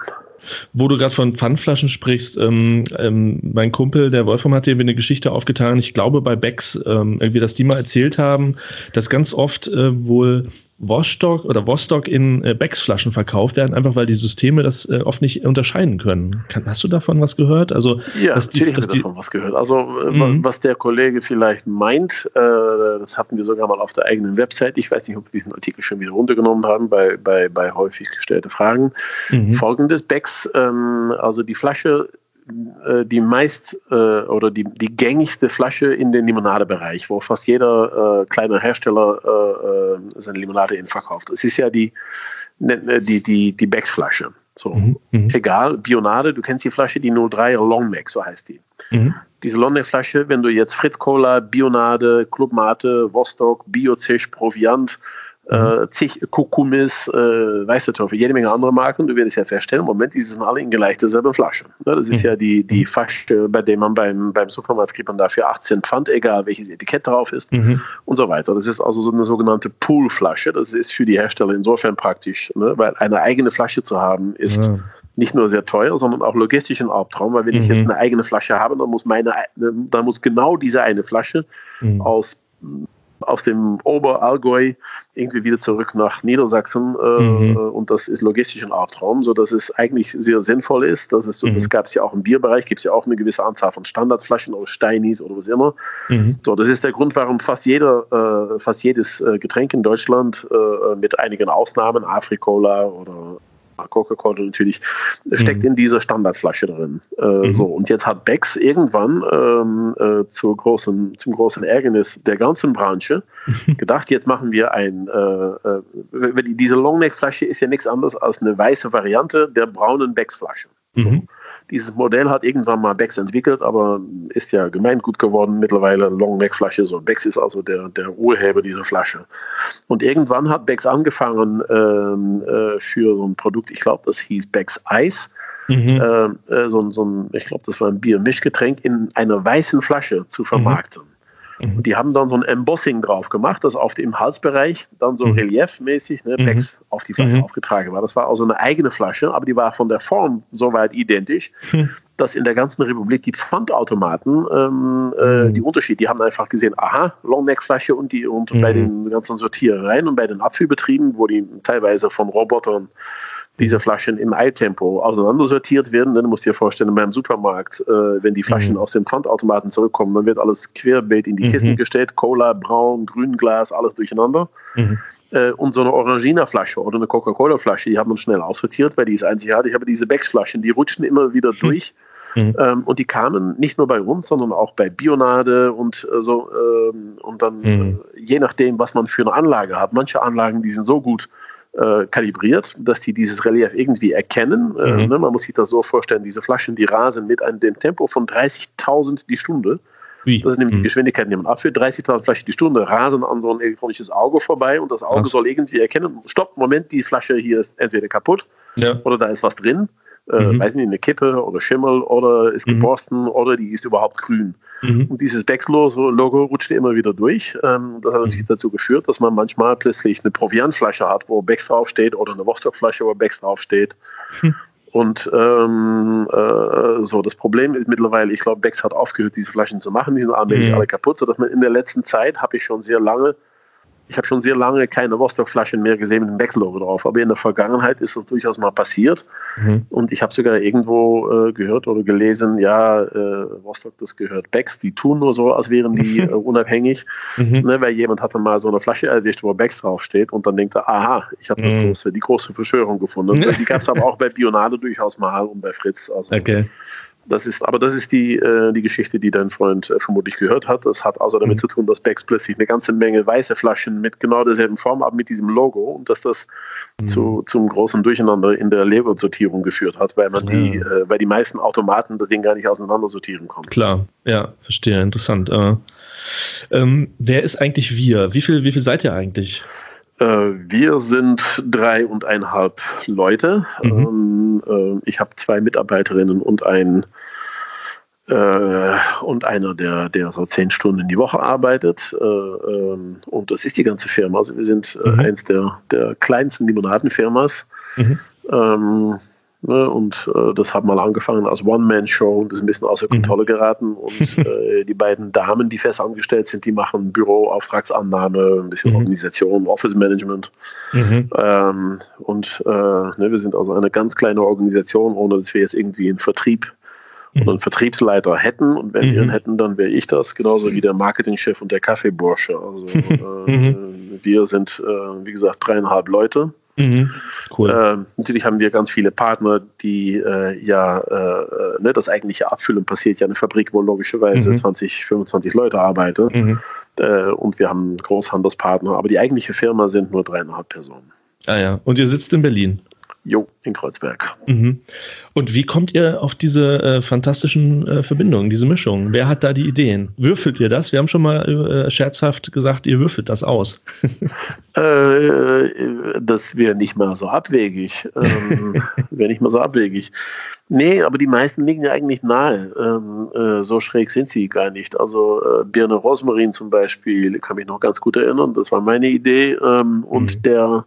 Wo du gerade von Pfandflaschen sprichst, ähm, ähm, mein Kumpel, der Wolfram, hat dir eine Geschichte aufgetan. Ich glaube bei Becks, ähm, irgendwie, dass die mal erzählt haben, dass ganz oft äh, wohl Vostok oder Vostok in äh, Becks-Flaschen verkauft werden, einfach weil die Systeme das äh, oft nicht unterscheiden können. Kann, hast du davon was gehört? Also, ja, dass die, natürlich dass die, davon was gehört. Also, äh, mhm. was der Kollege vielleicht meint, äh, das hatten wir sogar mal auf der eigenen Website. Ich weiß nicht, ob wir diesen Artikel schon wieder runtergenommen haben bei, bei, bei häufig gestellte Fragen. Mhm. Folgendes: Becks, ähm, also die Flasche die meist äh, oder die, die gängigste Flasche in den Limonadebereich, wo fast jeder äh, kleine Hersteller äh, äh, seine Limonade in verkauft. Es ist ja die, ne, die, die, die Becks-Flasche. So, mhm, mhm. egal, Bionade, du kennst die Flasche, die 03 Longneck, so heißt die. Mhm. Diese Longneck-Flasche, wenn du jetzt Fritz Cola, Bionade, Club Mate, Vostok, Biozisch, Proviant, äh, zig Kukumis, äh, weißt du, Teufel, jede Menge andere Marken. Du wirst ja feststellen, im Moment, die sind alle in gleich derselben Flasche. Ne, das ist mhm. ja die, die Flasche, bei der man beim, beim Supermarkt kriegt man dafür 18 Pfand, egal welches Etikett drauf ist mhm. und so weiter. Das ist also so eine sogenannte Poolflasche. Das ist für die Hersteller insofern praktisch, ne, weil eine eigene Flasche zu haben ist ja. nicht nur sehr teuer, sondern auch logistisch ein Albtraum, weil wenn mhm. ich jetzt eine eigene Flasche habe, dann muss meine, dann muss genau diese eine Flasche mhm. aus aus dem Oberallgäu irgendwie wieder zurück nach Niedersachsen äh, mhm. und das ist logistisch ein Albtraum, sodass es eigentlich sehr sinnvoll ist. Dass es so, mhm. Das gab es ja auch im Bierbereich, gibt es ja auch eine gewisse Anzahl von Standardflaschen oder Steinis oder was immer. Mhm. So, das ist der Grund, warum fast jeder, äh, fast jedes äh, Getränk in Deutschland äh, mit einigen Ausnahmen, Afrikola oder Coca-Cola natürlich, steckt mhm. in dieser Standardflasche drin. Äh, mhm. So, und jetzt hat Becks irgendwann ähm, äh, zur großen, zum großen Ärgernis der ganzen Branche gedacht, jetzt machen wir ein, äh, äh diese Longneck-Flasche ist ja nichts anderes als eine weiße Variante der braunen Becks-Flasche. So. Mhm. Dieses Modell hat irgendwann mal Becks entwickelt, aber ist ja gemeingut geworden mittlerweile. Long Neck Flasche, so Becks ist also der, der Urheber dieser Flasche. Und irgendwann hat Becks angefangen ähm, äh, für so ein Produkt, ich glaube, das hieß Becks Eis. Mhm. Äh, äh so, so ein, ich glaube, das war ein Bier-Mischgetränk in einer weißen Flasche zu vermarkten. Mhm. Mhm. Und die haben dann so ein Embossing drauf gemacht, das auf dem Halsbereich dann so mhm. reliefmäßig ne, mhm. auf die Flasche mhm. aufgetragen war. Das war also eine eigene Flasche, aber die war von der Form soweit identisch, mhm. dass in der ganzen Republik die Pfandautomaten ähm, äh, mhm. die Unterschied, die haben einfach gesehen, aha, Longneck-Flasche und die und bei den ganzen Sortierereien und bei den Abfüllbetrieben, wo die teilweise von Robotern diese Flaschen im Eiltempo auseinandersortiert werden. Dann musst du dir vorstellen, beim Supermarkt, äh, wenn die Flaschen mhm. aus den Pfandautomaten zurückkommen, dann wird alles querbeet in die mhm. Kisten gestellt. Cola, Braun, Grünglas, alles durcheinander. Mhm. Äh, und so eine Orangina-Flasche oder eine Coca-Cola-Flasche, die haben wir schnell aussortiert, weil die ist einzigartig. Aber diese Becks-Flaschen, die rutschen immer wieder hm. durch. Mhm. Ähm, und die kamen nicht nur bei uns, sondern auch bei Bionade und äh, so. Ähm, und dann, mhm. äh, je nachdem, was man für eine Anlage hat. Manche Anlagen, die sind so gut, äh, kalibriert, dass die dieses Relief irgendwie erkennen. Äh, mhm. ne, man muss sich das so vorstellen, diese Flaschen, die rasen mit einem dem Tempo von 30.000 die Stunde. Wie? Das ist nämlich mhm. die Geschwindigkeit, die man abführt. 30.000 Flaschen die Stunde rasen an so ein elektronisches Auge vorbei und das Auge was? soll irgendwie erkennen, stopp, Moment, die Flasche hier ist entweder kaputt ja. oder da ist was drin äh, mhm. weiß nicht, eine Kippe oder Schimmel oder ist mhm. geborsten oder die ist überhaupt grün. Mhm. Und dieses Becks-Logo rutschte immer wieder durch. Ähm, das hat mhm. natürlich dazu geführt, dass man manchmal plötzlich eine Proviantflasche hat, wo Becks draufsteht oder eine Vostok-Flasche, wo Becks draufsteht. Hm. Und ähm, äh, so, das Problem ist mittlerweile, ich glaube, Becks hat aufgehört, diese Flaschen zu machen, die sind allmählich mhm. alle kaputt, sodass man in der letzten Zeit, habe ich schon sehr lange ich habe schon sehr lange keine Vostok-Flaschen mehr gesehen mit dem Becks-Logo drauf. Aber in der Vergangenheit ist das durchaus mal passiert. Mhm. Und ich habe sogar irgendwo äh, gehört oder gelesen, ja, äh, Vostok, das gehört Becks. Die tun nur so, als wären die äh, unabhängig. Mhm. Ne, weil jemand hat dann mal so eine Flasche erwischt, wo Becks draufsteht. Und dann denkt er, aha, ich habe mhm. große, die große Verschwörung gefunden. die gab es aber auch bei Bionade durchaus mal und bei Fritz. Also, okay. Das ist, aber das ist die, äh, die Geschichte, die dein Freund äh, vermutlich gehört hat. Das hat also damit mhm. zu tun, dass Becks plötzlich eine ganze Menge weiße Flaschen mit genau derselben Form, aber mit diesem Logo und dass das mhm. zu, zum großen Durcheinander in der Lebersortierung geführt hat, weil man ja. die, äh, weil die meisten Automaten das Ding gar nicht auseinander sortieren konnten. Klar, ja, verstehe, interessant. Äh, ähm, wer ist eigentlich wir? Wie viel, wie viel seid ihr eigentlich? Äh, wir sind dreieinhalb Leute. Mhm. Ähm, äh, ich habe zwei Mitarbeiterinnen und ein äh, und einer, der, der so zehn Stunden die Woche arbeitet. Ähm, und das ist die ganze Firma. Also wir sind mhm. eins der, der kleinsten Limonadenfirmas. Mhm. Ähm, Ne? Und äh, das hat mal angefangen als One-Man-Show und ist ein bisschen außer mhm. Kontrolle geraten. Und äh, die beiden Damen, die fest angestellt sind, die machen Büro, Auftragsannahme, ein bisschen mhm. Organisation, Office-Management. Mhm. Ähm, und äh, ne, wir sind also eine ganz kleine Organisation, ohne dass wir jetzt irgendwie einen Vertrieb oder einen mhm. Vertriebsleiter hätten. Und wenn wir ihn mhm. hätten, dann wäre ich das, genauso wie der Marketingchef und der Kaffeebursche. Also äh, wir sind, äh, wie gesagt, dreieinhalb Leute. Mhm. Cool. Äh, natürlich haben wir ganz viele Partner, die äh, ja, äh, ne, das eigentliche Abfüllen passiert ja in der Fabrik, wo logischerweise mhm. 20, 25 Leute arbeiten. Mhm. Äh, und wir haben Großhandelspartner, aber die eigentliche Firma sind nur dreieinhalb Personen. Ah ja, und ihr sitzt in Berlin? Jo, in Kreuzberg. Mhm. Und wie kommt ihr auf diese äh, fantastischen äh, Verbindungen, diese Mischung? Wer hat da die Ideen? Würfelt ihr das? Wir haben schon mal äh, scherzhaft gesagt, ihr würfelt das aus. Äh, das wäre nicht mal so abwegig. Ähm, wäre nicht mal so abwegig. Nee, aber die meisten liegen ja eigentlich nahe. Ähm, äh, so schräg sind sie gar nicht. Also äh, Birne Rosmarin zum Beispiel, kann mich noch ganz gut erinnern, das war meine Idee. Ähm, und Mhm. der,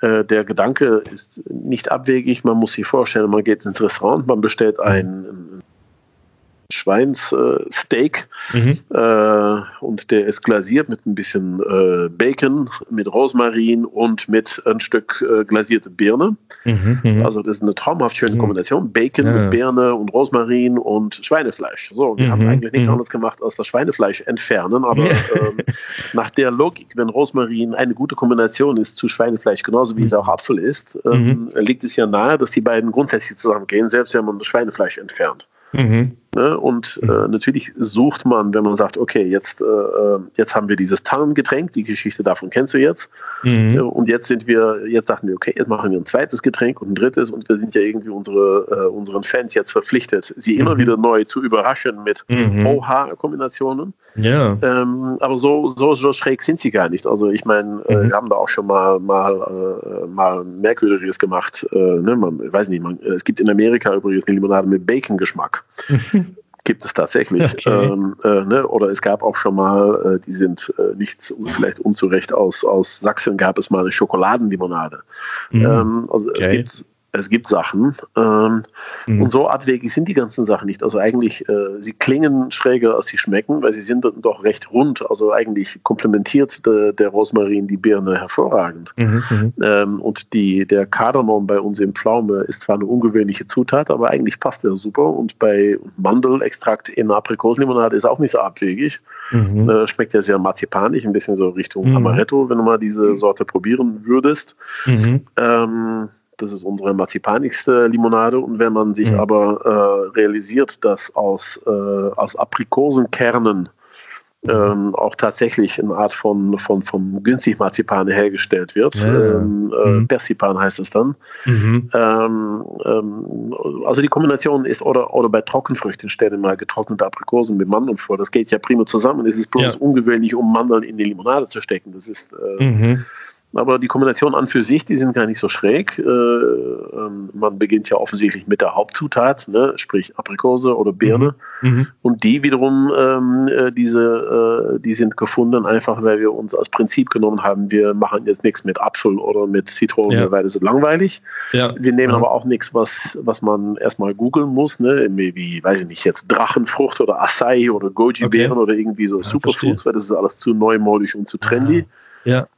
äh, der Gedanke ist nicht abwegig. Man muss sich vorstellen, man geht ins Restaurant, man bestellt ein, ein Schweinssteak Mhm. äh, und der ist glasiert mit ein bisschen äh, Bacon, mit Rosmarin und mit ein Stück äh, glasierte Birne. Mhm. Mhm. Also das ist eine traumhaft schöne Mhm. Kombination. Bacon Ja. mit Birne und Rosmarin und Schweinefleisch. So, wir Mhm. haben eigentlich nichts anderes gemacht, als das Schweinefleisch entfernen. Aber ähm, nach der Logik, wenn Rosmarin eine gute Kombination ist zu Schweinefleisch, genauso wie es auch Apfel ist, ähm, liegt es ja nahe, dass die beiden grundsätzlich zusammengehen, selbst wenn man das Schweinefleisch entfernt. Mhm. Ne? Und Mhm. äh, natürlich sucht man, wenn man sagt, okay, jetzt, äh, äh, jetzt haben wir dieses Tannengetränk, die Geschichte davon kennst du jetzt. Mhm. Ja, Und jetzt sind wir, jetzt dachten wir, okay, jetzt machen wir ein zweites Getränk und ein drittes und wir sind ja irgendwie unsere, äh, unseren Fans jetzt verpflichtet, sie immer Mhm. wieder neu zu überraschen mit Mhm. OH-Kombinationen. Ja. Ähm, aber so, so, so schräg sind sie gar nicht. Also ich meine, äh, Mhm. wir haben da auch schon mal, mal, äh, mal Merkwürdiges gemacht. Äh, ne? man, ich weiß nicht, man, es gibt in Amerika übrigens eine Limonade mit Bacon-Geschmack. Gibt es tatsächlich. Okay. Ähm, äh, ne? Oder es gab auch schon mal, äh, die sind äh, nicht vielleicht unzurecht aus, aus Sachsen, gab es mal eine Schokoladenlimonade. Mhm. Ähm, also es Okay. gibt es gibt Sachen. Ähm, Mhm. Und so abwegig sind die ganzen Sachen nicht. Also eigentlich, äh, sie klingen schräger, als sie schmecken, weil sie sind dann doch recht rund. Also eigentlich komplementiert der, der Rosmarin die Birne hervorragend. Mhm. Mhm. Ähm, und die, der Kardamom bei uns im Pflaume ist zwar eine ungewöhnliche Zutat, aber eigentlich passt der super. Und bei Mandelextrakt in Aprikosenlimonade ist auch nicht so abwegig. Mhm. Äh, schmeckt ja sehr marzipanig, ein bisschen so Richtung Mhm. Amaretto, wenn du mal diese Sorte probieren würdest. Mhm. Ähm, das ist unsere marzipanigste Limonade. Und wenn man sich Mhm. aber äh, realisiert, dass aus, äh, aus Aprikosenkernen ähm, auch tatsächlich eine Art von, von, von günstig Marzipan hergestellt wird, Ja, ähm, äh, Mhm. Persipan heißt es dann. Mhm. Ähm, ähm, also die Kombination ist, oder, oder bei Trockenfrüchten stellen mal getrocknete Aprikosen mit Mandeln vor. Das geht ja prima zusammen. Es ist bloß Ja. ungewöhnlich, um Mandeln in die Limonade zu stecken. Das ist äh, Mhm. Aber die Kombination an für sich, die sind gar nicht so schräg. Äh, ähm, man beginnt ja offensichtlich mit der Hauptzutat, ne? sprich Aprikose oder Birne. Mhm. Und die wiederum, ähm, äh, diese, äh, die sind gefunden, einfach weil wir uns als Prinzip genommen haben, wir machen jetzt nichts mit Apfel oder mit Zitrone, Ja. weil das ist langweilig. Ja. Wir nehmen aber auch nichts, was, was man erstmal googeln muss, ne? Wie, weiß ich nicht, jetzt Drachenfrucht oder Acai oder Goji-Beeren Okay. oder irgendwie so Ja, Superfoods, weil das ist alles zu neumodisch und zu trendy. Ja.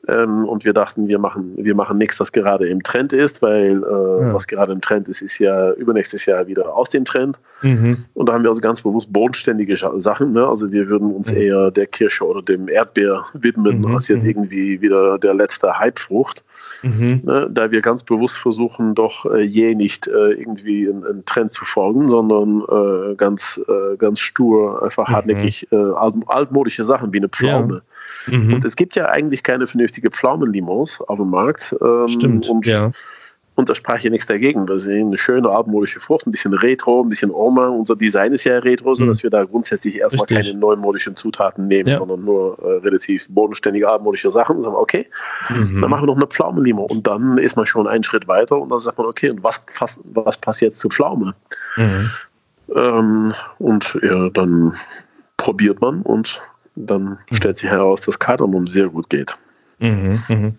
Ähm, und wir dachten, wir machen, wir machen nichts, was gerade im Trend ist, weil äh, Ja. was gerade im Trend ist, ist ja übernächstes Jahr wieder aus dem Trend. Mhm. Und da haben wir also ganz bewusst bodenständige Sachen. Ne? Also wir würden uns Mhm. eher der Kirsche oder dem Erdbeer widmen, Mhm, als jetzt mhm. irgendwie wieder der letzte Hypefrucht. Mhm. Ne? Da wir ganz bewusst versuchen, doch äh, je nicht äh, irgendwie einen, Trend zu folgen, sondern äh, ganz, äh, ganz stur, einfach Mhm. hartnäckig äh, alt, altmodische Sachen wie eine Pflaume. Mhm. Und es gibt ja eigentlich keine vernünftige Pflaumenlimos auf dem Markt. Ähm, Stimmt. Und, ja. und da sprach ja nichts dagegen. Wir sehen eine schöne altmodische Frucht, ein bisschen Retro, ein bisschen Oma. Unser Design ist ja Retro, sodass wir da grundsätzlich erstmal Mhm. Richtig. keine neumodischen Zutaten nehmen, Ja. sondern nur äh, relativ bodenständige altmodische Sachen. Und sagen, wir, okay, Mhm. dann machen wir noch eine Pflaumenlimo. Und dann ist man schon einen Schritt weiter und dann sagt man, okay, und was, was, was passt jetzt zu Pflaume? Mhm. Ähm, und ja, dann probiert man und dann stellt sich heraus, dass Kardamom sehr gut geht. Mhm. Mhm.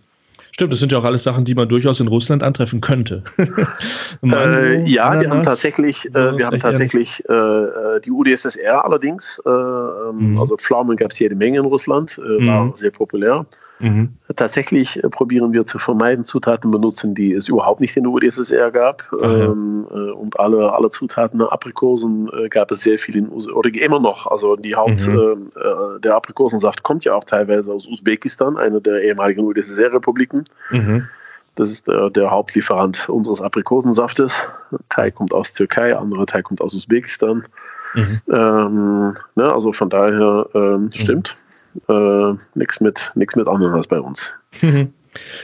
Stimmt, das sind ja auch alles Sachen, die man durchaus in Russland antreffen könnte. Mango, Äh, ja, wir haben Ananas, tatsächlich, so äh, wir haben tatsächlich äh, äh, die UdSSR allerdings. Äh, ähm, Mhm. Also Pflaumen gab es jede Menge in Russland, äh, war Mhm. sehr populär. Mhm. Tatsächlich äh, probieren wir zu vermeiden, Zutaten benutzen, die es überhaupt nicht in der UdSSR gab. Ja. ähm, äh, und alle, alle Zutaten, Aprikosen äh, gab es sehr viel in Us oder immer noch. Also die Haupt, Mhm. äh, der Aprikosensaft kommt ja auch teilweise aus Usbekistan, einer der ehemaligen UdSSR-Republiken. Mhm. Das ist der, der Hauptlieferant unseres Aprikosensaftes. Ein Teil kommt aus Türkei, andere Teil kommt aus Usbekistan. Mhm. Ähm, ne, also von daher ähm, stimmt. Äh, Nichts mit, nix mit Ananas bei uns. Mhm.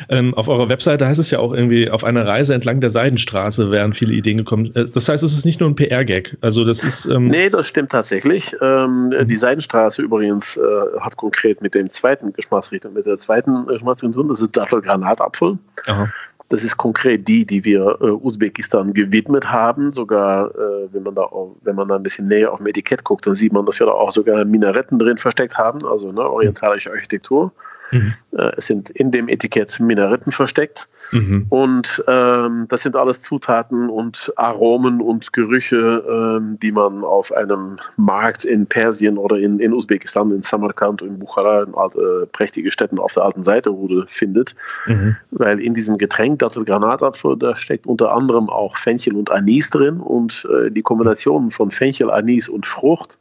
Ähm, auf eurer Webseite heißt es ja auch irgendwie, auf einer Reise entlang der Seidenstraße wären viele Ideen gekommen. Äh, das heißt, es ist nicht nur ein PR-Gag. Also das ist. Ähm nee, das stimmt tatsächlich. Ähm, mhm. Die Seidenstraße übrigens äh, hat konkret mit dem zweiten Geschmacksrichtung, mit der zweiten Geschmacksrichtung tun. Das ist Dattelgranatapfel. Aha. Das ist konkret die, die wir äh, Usbekistan gewidmet haben. Sogar, äh, wenn man da auch, wenn man da ein bisschen näher auf dem Etikett guckt, dann sieht man, dass wir da auch sogar Minaretten drin versteckt haben, also ne, orientalische Architektur. Mhm. Äh, es sind in dem Etikett Minaretten versteckt. Mhm. Und ähm, das sind alles Zutaten und Aromen und Gerüche, ähm, die man auf einem Markt in Persien oder in, in Usbekistan, in Samarkand in Bukhara, in alte, äh, prächtige Städten auf der alten Seiterrude findet. Mhm. Weil in diesem Getränk, Dattelgranatapfel, da steckt unter anderem auch Fenchel und Anis drin. Und äh, die Kombination von Fenchel, Anis und Frucht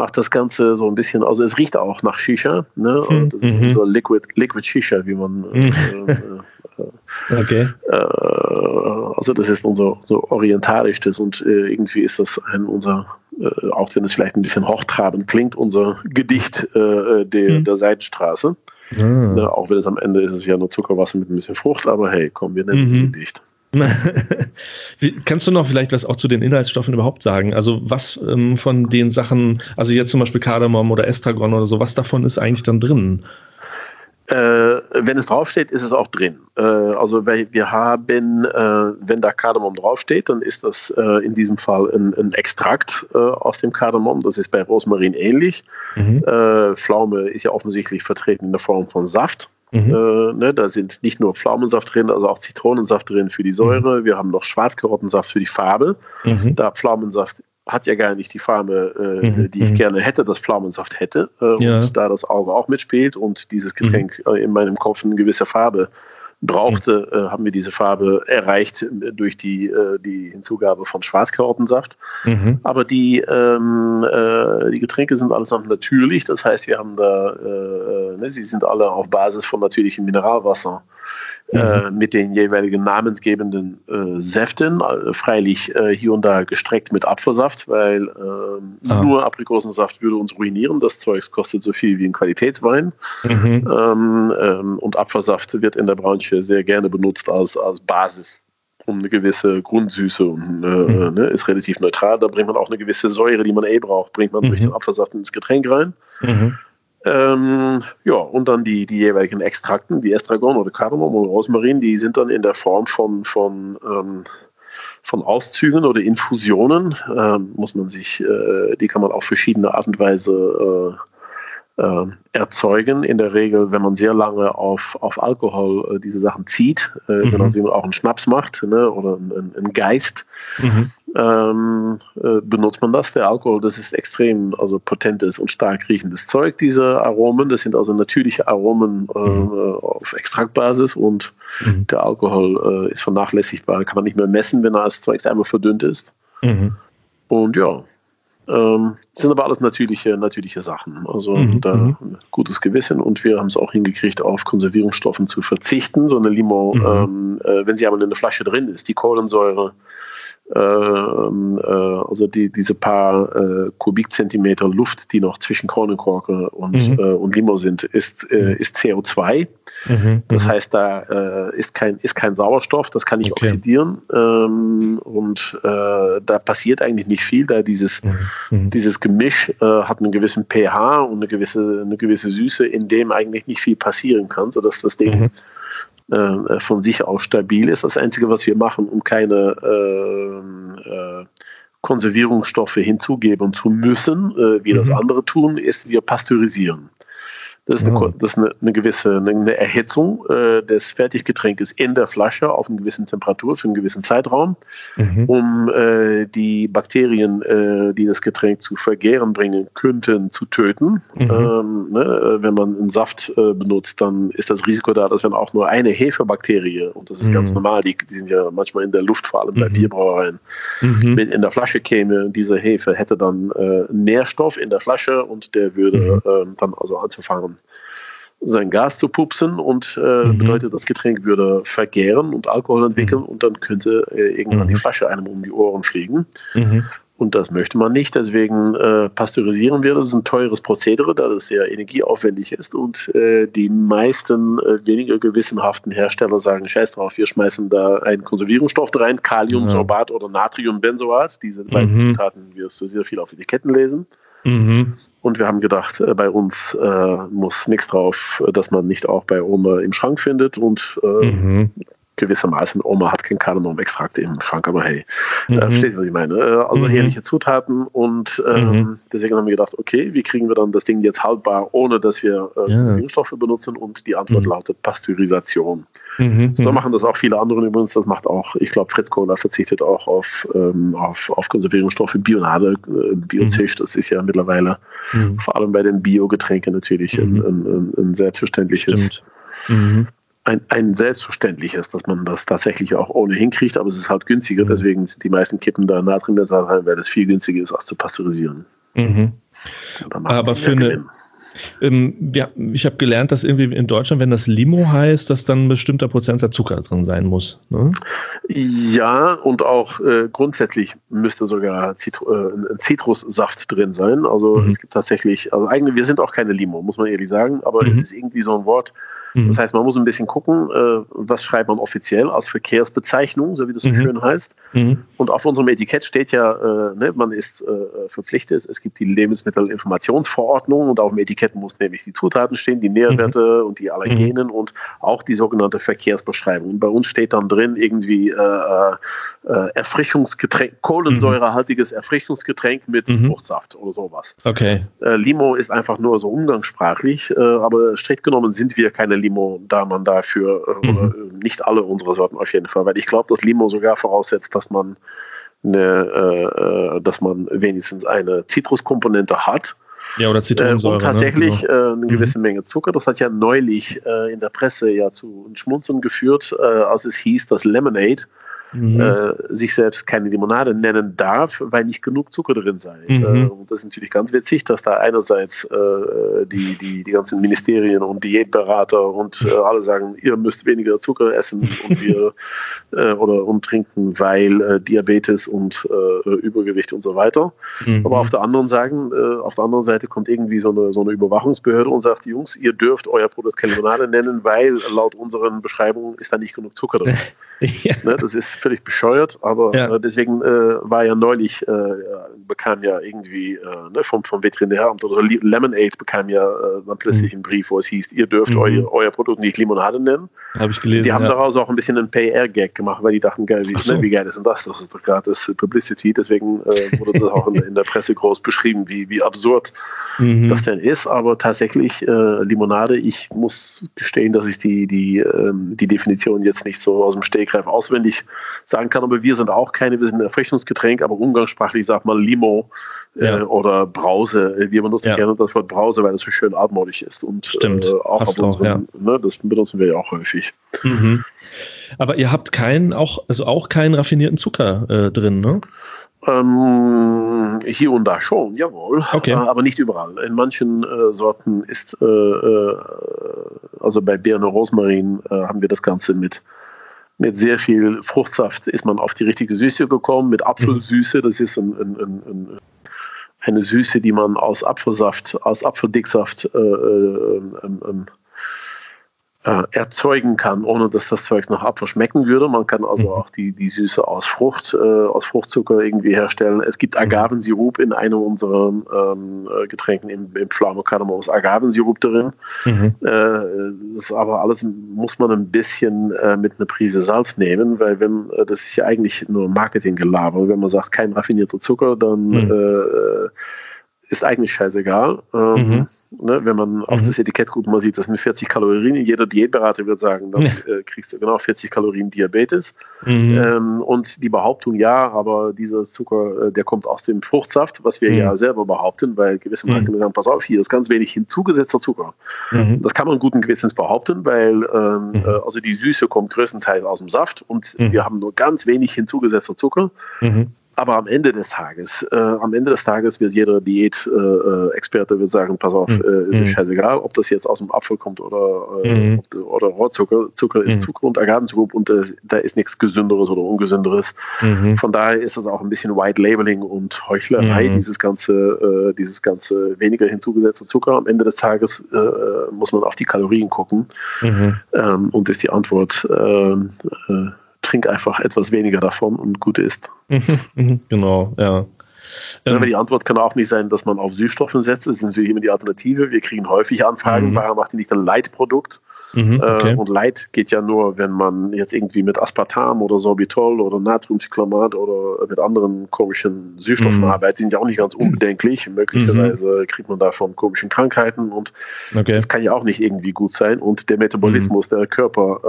macht das Ganze so ein bisschen, also es riecht auch nach Shisha, ne? Und mhm. das ist mhm. so Liquid, Liquid Shisha, wie man äh, mhm. äh, äh, okay. Äh, also das ist unser so orientalisches und äh, irgendwie ist das ein unser, äh, auch wenn es vielleicht ein bisschen hochtrabend klingt, unser Gedicht der, mhm. der Seitenstraße. Mhm. Ne? Auch wenn es am Ende ist es ja nur Zuckerwasser mit ein bisschen Frucht, aber hey, komm, wir nennen es ein Gedicht. Kannst du noch vielleicht was auch zu den Inhaltsstoffen überhaupt sagen? Also was ähm, von den Sachen, also jetzt zum Beispiel Kardamom oder Estragon oder so, was davon ist eigentlich dann drin? Äh, wenn es draufsteht, ist es auch drin. Äh, also wir haben, äh, wenn da Kardamom draufsteht, dann ist das äh, in diesem Fall ein, ein Extrakt äh, aus dem Kardamom. Das ist bei Rosmarin ähnlich. Mhm. Äh, Pflaume ist ja offensichtlich vertreten in der Form von Saft. Mhm. Äh, ne, da sind nicht nur Pflaumensaft drin, also auch Zitronensaft drin für die Säure. Mhm. Wir haben noch Schwarzkarottensaft für die Farbe. Mhm. Da Pflaumensaft hat ja gar nicht die Farbe, äh, mhm. die ich mhm. gerne hätte, dass Pflaumensaft hätte. Äh, ja. Und da das Auge auch mitspielt und dieses Getränk mhm. äh, in meinem Kopf eine gewisse Farbe brauchte, mhm. haben wir diese Farbe erreicht äh, durch die, äh, die Hinzugabe von Schwarzkarottensaft. Mhm. Aber die, ähm, äh, die Getränke sind allesamt natürlich, das heißt, wir haben da, äh, ne, sie sind alle auf Basis von natürlichem Mineralwasser mhm. mit den jeweiligen namensgebenden äh, Säften, äh, freilich äh, hier und da gestreckt mit Apfelsaft, weil ähm, ah. nur Aprikosensaft würde uns ruinieren. Das Zeug kostet so viel wie ein Qualitätswein. Mhm. Ähm, ähm, und Apfelsaft wird in der Branche sehr gerne benutzt als, als Basis um eine gewisse Grundsüße und äh, mhm. ne, ist relativ neutral. Da bringt man auch eine gewisse Säure, die man eh braucht, bringt man mhm. durch den Apfelsaft ins Getränk rein. Mhm. Ähm, ja, und dann die, die jeweiligen Extrakten, wie Estragon oder Kardamom oder Rosmarin, die sind dann in der Form von, von, ähm, von Auszügen oder Infusionen. Ähm, muss man sich, äh, die kann man auf verschiedene Art und Weise äh, äh, erzeugen. In der Regel, wenn man sehr lange auf, auf Alkohol äh, diese Sachen zieht, äh, mhm. genauso wie man auch einen Schnaps macht ne, oder einen, einen Geist, mhm. ähm, äh, benutzt man das. Der Alkohol, das ist extrem also potentes und stark riechendes Zeug, diese Aromen. Das sind also natürliche Aromen äh, mhm. auf Extraktbasis und mhm. der Alkohol äh, ist vernachlässigbar, kann man nicht mehr messen, wenn er als Zeug einmal verdünnt ist. Mhm. Und ja, ähm, sind aber alles natürliche, natürliche Sachen. Also mhm, da mhm. gutes Gewissen und wir haben es auch hingekriegt, auf Konservierungsstoffen zu verzichten. So eine Limo, mhm. ähm, äh, wenn sie aber in der Flasche drin ist, die Kohlensäure also die, diese paar äh, Kubikzentimeter Luft, die noch zwischen Kronenkorke und, mhm. äh, und Limo sind, ist, äh, ist CO2. Mhm. Das mhm. heißt, da äh, ist, kein, ist kein Sauerstoff, das kann nicht okay. oxidieren. Ähm, und äh, da passiert eigentlich nicht viel, da dieses, mhm. mhm. dieses Gemisch hat einen gewissen pH und eine gewisse, eine gewisse Süße, in dem eigentlich nicht viel passieren kann, sodass das Ding mhm. Äh, von sich aus stabil ist. Das Einzige, was wir machen, um keine äh, äh, Konservierungsstoffe hinzugeben zu müssen, äh, wie mhm. das andere tun, ist, wir pasteurisieren. Das ist eine, oh. das ist eine, eine gewisse eine Erhitzung äh, des Fertiggetränkes in der Flasche auf einer gewissen Temperatur für einen gewissen Zeitraum, mhm. um äh, die Bakterien, äh, die das Getränk zu vergären bringen könnten, zu töten. Mhm. Ähm, ne, wenn man einen Saft äh, benutzt, dann ist das Risiko da, dass wenn auch nur eine Hefebakterie, und das ist mhm. ganz normal, die, die, sind ja manchmal in der Luft, vor allem bei mhm. Bierbrauereien, mhm. wenn in der Flasche käme, diese Hefe hätte dann äh, Nährstoff in der Flasche und der würde mhm. ähm, dann also anzufangen sein Gas zu pupsen und äh, mhm. bedeutet, das Getränk würde vergären und Alkohol entwickeln mhm. und dann könnte äh, irgendwann mhm. die Flasche einem um die Ohren fliegen. Mhm. Und das möchte man nicht. Deswegen äh, pasteurisieren wir. Das ist ein teures Prozedere, da das sehr energieaufwendig ist. Und äh, die meisten äh, weniger gewissenhaften Hersteller sagen, scheiß drauf, wir schmeißen da einen Konservierungsstoff rein, Kaliumsorbat oder Natriumbenzoat. Diese beiden mhm. Zutaten wirst du sehr viel auf Etiketten lesen. Mhm. Und wir haben gedacht, äh, bei uns äh, muss nichts drauf, dass man nicht auch bei Oma im Schrank findet. Und äh, mhm gewissermaßen, Oma hat kein Kardamom-Extrakt im Schrank, aber hey, äh, mhm. äh, verstehst du, was ich meine? Äh, also mhm. herrliche Zutaten und ähm, mhm. deswegen haben wir gedacht, okay, wie kriegen wir dann das Ding jetzt haltbar, ohne dass wir äh, ja. Wirkstoffe benutzen und die Antwort mhm. lautet Pasteurisation. Mhm. So machen das auch viele andere übrigens, das macht auch, ich glaube, Fritz Kohler verzichtet auch auf, ähm, auf, auf Konservierungsstoffe, Bionade, äh, Biozicht, mhm. das ist ja mittlerweile vor allem bei den Biogetränken natürlich ein, ein, ein, selbstverständliches Stimmt. Mhm ein, ein selbstverständliches, dass man das tatsächlich auch ohnehin kriegt, aber es ist halt günstiger, mhm. deswegen sind die meisten Kippen da Natriumbenzoat rein, weil das viel günstiger ist, als zu pasteurisieren. Mhm. Aber für eine, ähm, ja, ich habe gelernt, dass irgendwie in Deutschland, wenn das Limo heißt, dass dann ein bestimmter Prozentsatz Zucker drin sein muss. Ne? Ja, und auch äh, grundsätzlich müsste sogar Zitru äh, Zitrussaft drin sein. Also mhm. es gibt tatsächlich, also eigentlich, wir sind auch keine Limo, muss man ehrlich sagen, aber mhm. es ist irgendwie so ein Wort, Mhm. Das heißt, man muss ein bisschen gucken, äh, was schreibt man offiziell als Verkehrsbezeichnung, so wie das so mhm. schön heißt. Mhm. Und auf unserem Etikett steht ja, äh, ne, man ist äh, verpflichtet, es gibt die Lebensmittelinformationsverordnung und auf dem Etikett muss nämlich die Zutaten stehen, die Nährwerte mhm. und die Allergenen mhm. und auch die sogenannte Verkehrsbeschreibung. Und bei uns steht dann drin irgendwie äh, äh, äh, Erfrischungsgetränk, kohlensäurehaltiges Erfrischungsgetränk mit Fruchtsaft oder sowas. Okay. Limo ist einfach nur so umgangssprachlich, aber strikt genommen sind wir keine Limo, da man dafür, äh, mhm. nicht alle unsere Sorten auf jeden Fall, weil ich glaube, dass Limo sogar voraussetzt, dass man eine, äh, äh dass man wenigstens eine Zitruskomponente hat. Ja, oder Zitronensäure. Äh, und tatsächlich ne? genau. äh, eine gewisse mhm. Menge Zucker. Das hat ja neulich äh, in der Presse ja zu Schmunzeln geführt, äh, als es hieß, dass Lemonade mhm. äh, sich selbst keine Limonade nennen darf, weil nicht genug Zucker drin sei. Mhm. Äh, und das ist natürlich ganz witzig, dass da einerseits äh, die, die, die ganzen Ministerien und Diätberater und äh, alle sagen, ihr müsst weniger Zucker essen und wir äh, oder und trinken, weil äh, Diabetes und Übergewicht und so weiter. Mhm. Aber auf der anderen sagen, auf der anderen Seite kommt irgendwie so eine, so eine Überwachungsbehörde und sagt, Jungs, ihr dürft euer Produkt keine Limonade nennen, weil laut unseren Beschreibungen ist da nicht genug Zucker drin. ja. ne, das ist völlig bescheuert, aber ja. äh, deswegen äh, war ja neulich, äh, bekam ja irgendwie äh, ne, vom, vom Veterinäramt oder Lemonade bekam ja äh, dann plötzlich mhm. einen Brief, wo es hieß, ihr dürft mhm. euer, euer Produkt nicht Limonade nennen. Habe ich gelesen. Die haben ja. daraus auch ein bisschen einen PR-Gag gemacht, weil die dachten, geil, wie, so. ne, wie geil ist denn das? Das ist doch gerade das Publicity, deswegen äh, wurde das auch in, in, der Presse groß beschrieben, wie, wie absurd mhm. das denn ist. Aber tatsächlich, Limonade, ich muss gestehen, dass ich die, die, ähm, die Definition jetzt nicht so aus dem Stegreif auswendig sagen kann, aber wir sind auch keine, wir sind ein Erfrischungsgetränk, aber umgangssprachlich sagt man Limo äh, ja. oder Brause. Wir benutzen ja. gerne das Wort Brause, weil es so schön altmodisch ist. Und Stimmt. Äh, auch, auf unseren, ja. ne, das benutzen wir ja auch häufig. Mhm. Aber ihr habt keinen, auch, also auch keinen raffinierten Zucker äh, drin, ne? Ähm, hier und da schon, jawohl. Okay. Äh, aber nicht überall. In manchen äh, Sorten ist, äh, äh also bei und Rosmarin haben wir das Ganze mit mit sehr viel Fruchtsaft ist man auf die richtige Süße gekommen. Mit Apfelsüße, das ist ein, ein, ein, eine Süße, die man aus Apfelsaft, aus Apfeldicksaft äh, äh, äh, äh, erzeugen kann, ohne dass das Zeug nach Apfel schmecken würde. Man kann also mhm. auch die, die Süße aus Frucht, äh, aus Fruchtzucker irgendwie herstellen. Es gibt mhm. Agavensirup in einem unserer ähm, äh, Getränken im, im Pflaume Kardamom ist Agavensirup drin. Mhm. Äh, das ist aber alles muss man ein bisschen äh, mit einer Prise Salz nehmen, weil wenn äh, das ist ja eigentlich nur Marketinggelaber. Wenn man sagt kein raffinierter Zucker, dann mhm ist eigentlich scheißegal. Ähm, mhm. ne, wenn man auf mhm. das Etikett guckt, man sieht, das sind 40 Kalorien. Jeder Diätberater wird sagen, dann äh, kriegst du genau 40 Kalorien Diabetes. Mhm. Ähm, und die Behauptung, ja, aber dieser Zucker, äh, der kommt aus dem Fruchtsaft, was wir mhm. ja selber behaupten, weil gewisse mhm. Marken sagen, pass auf, hier ist ganz wenig hinzugesetzter Zucker. Mhm. Das kann man guten Gewissens behaupten, weil ähm, äh, also die Süße kommt größtenteils aus dem Saft und wir haben nur ganz wenig hinzugesetzter Zucker. Aber am Ende des Tages, äh, am Ende des Tages wird jeder Diät-Experte äh, sagen, pass auf, Mhm. äh, ist Mhm. scheißegal, ob das jetzt aus dem Apfel kommt oder, äh, Mhm. ob- oder Rohrzucker. Zucker ist Mhm. Zucker und Agavenzucker und äh, da ist nichts Gesünderes oder Ungesünderes. Mhm. Von daher ist das auch ein bisschen White Labeling und Heuchlerei, Mhm. dieses ganze, äh, dieses ganze weniger hinzugesetzte Zucker. Am Ende des Tages äh, muss man auf die Kalorien gucken Mhm. ähm, und ist die Antwort, ähm, äh, trink einfach etwas weniger davon und gut ist. Mhm. Mhm. Genau, ja. Ähm, aber die Antwort kann auch nicht sein, dass man auf Süßstoffe setzt. Das ist natürlich immer die Alternative. Wir kriegen häufig Anfragen, Mhm. warum macht ihr nicht ein Light-Produkt? Mhm. Okay. Äh, und Light geht ja nur, wenn man jetzt irgendwie mit Aspartam oder Sorbitol oder Natriumcyclamat oder mit anderen komischen Süßstoffen Mhm. arbeitet. Die sind ja auch nicht ganz unbedenklich. Möglicherweise kriegt man davon komischen Krankheiten und okay. das kann ja auch nicht irgendwie gut sein. Und der Metabolismus, Mhm. der Körper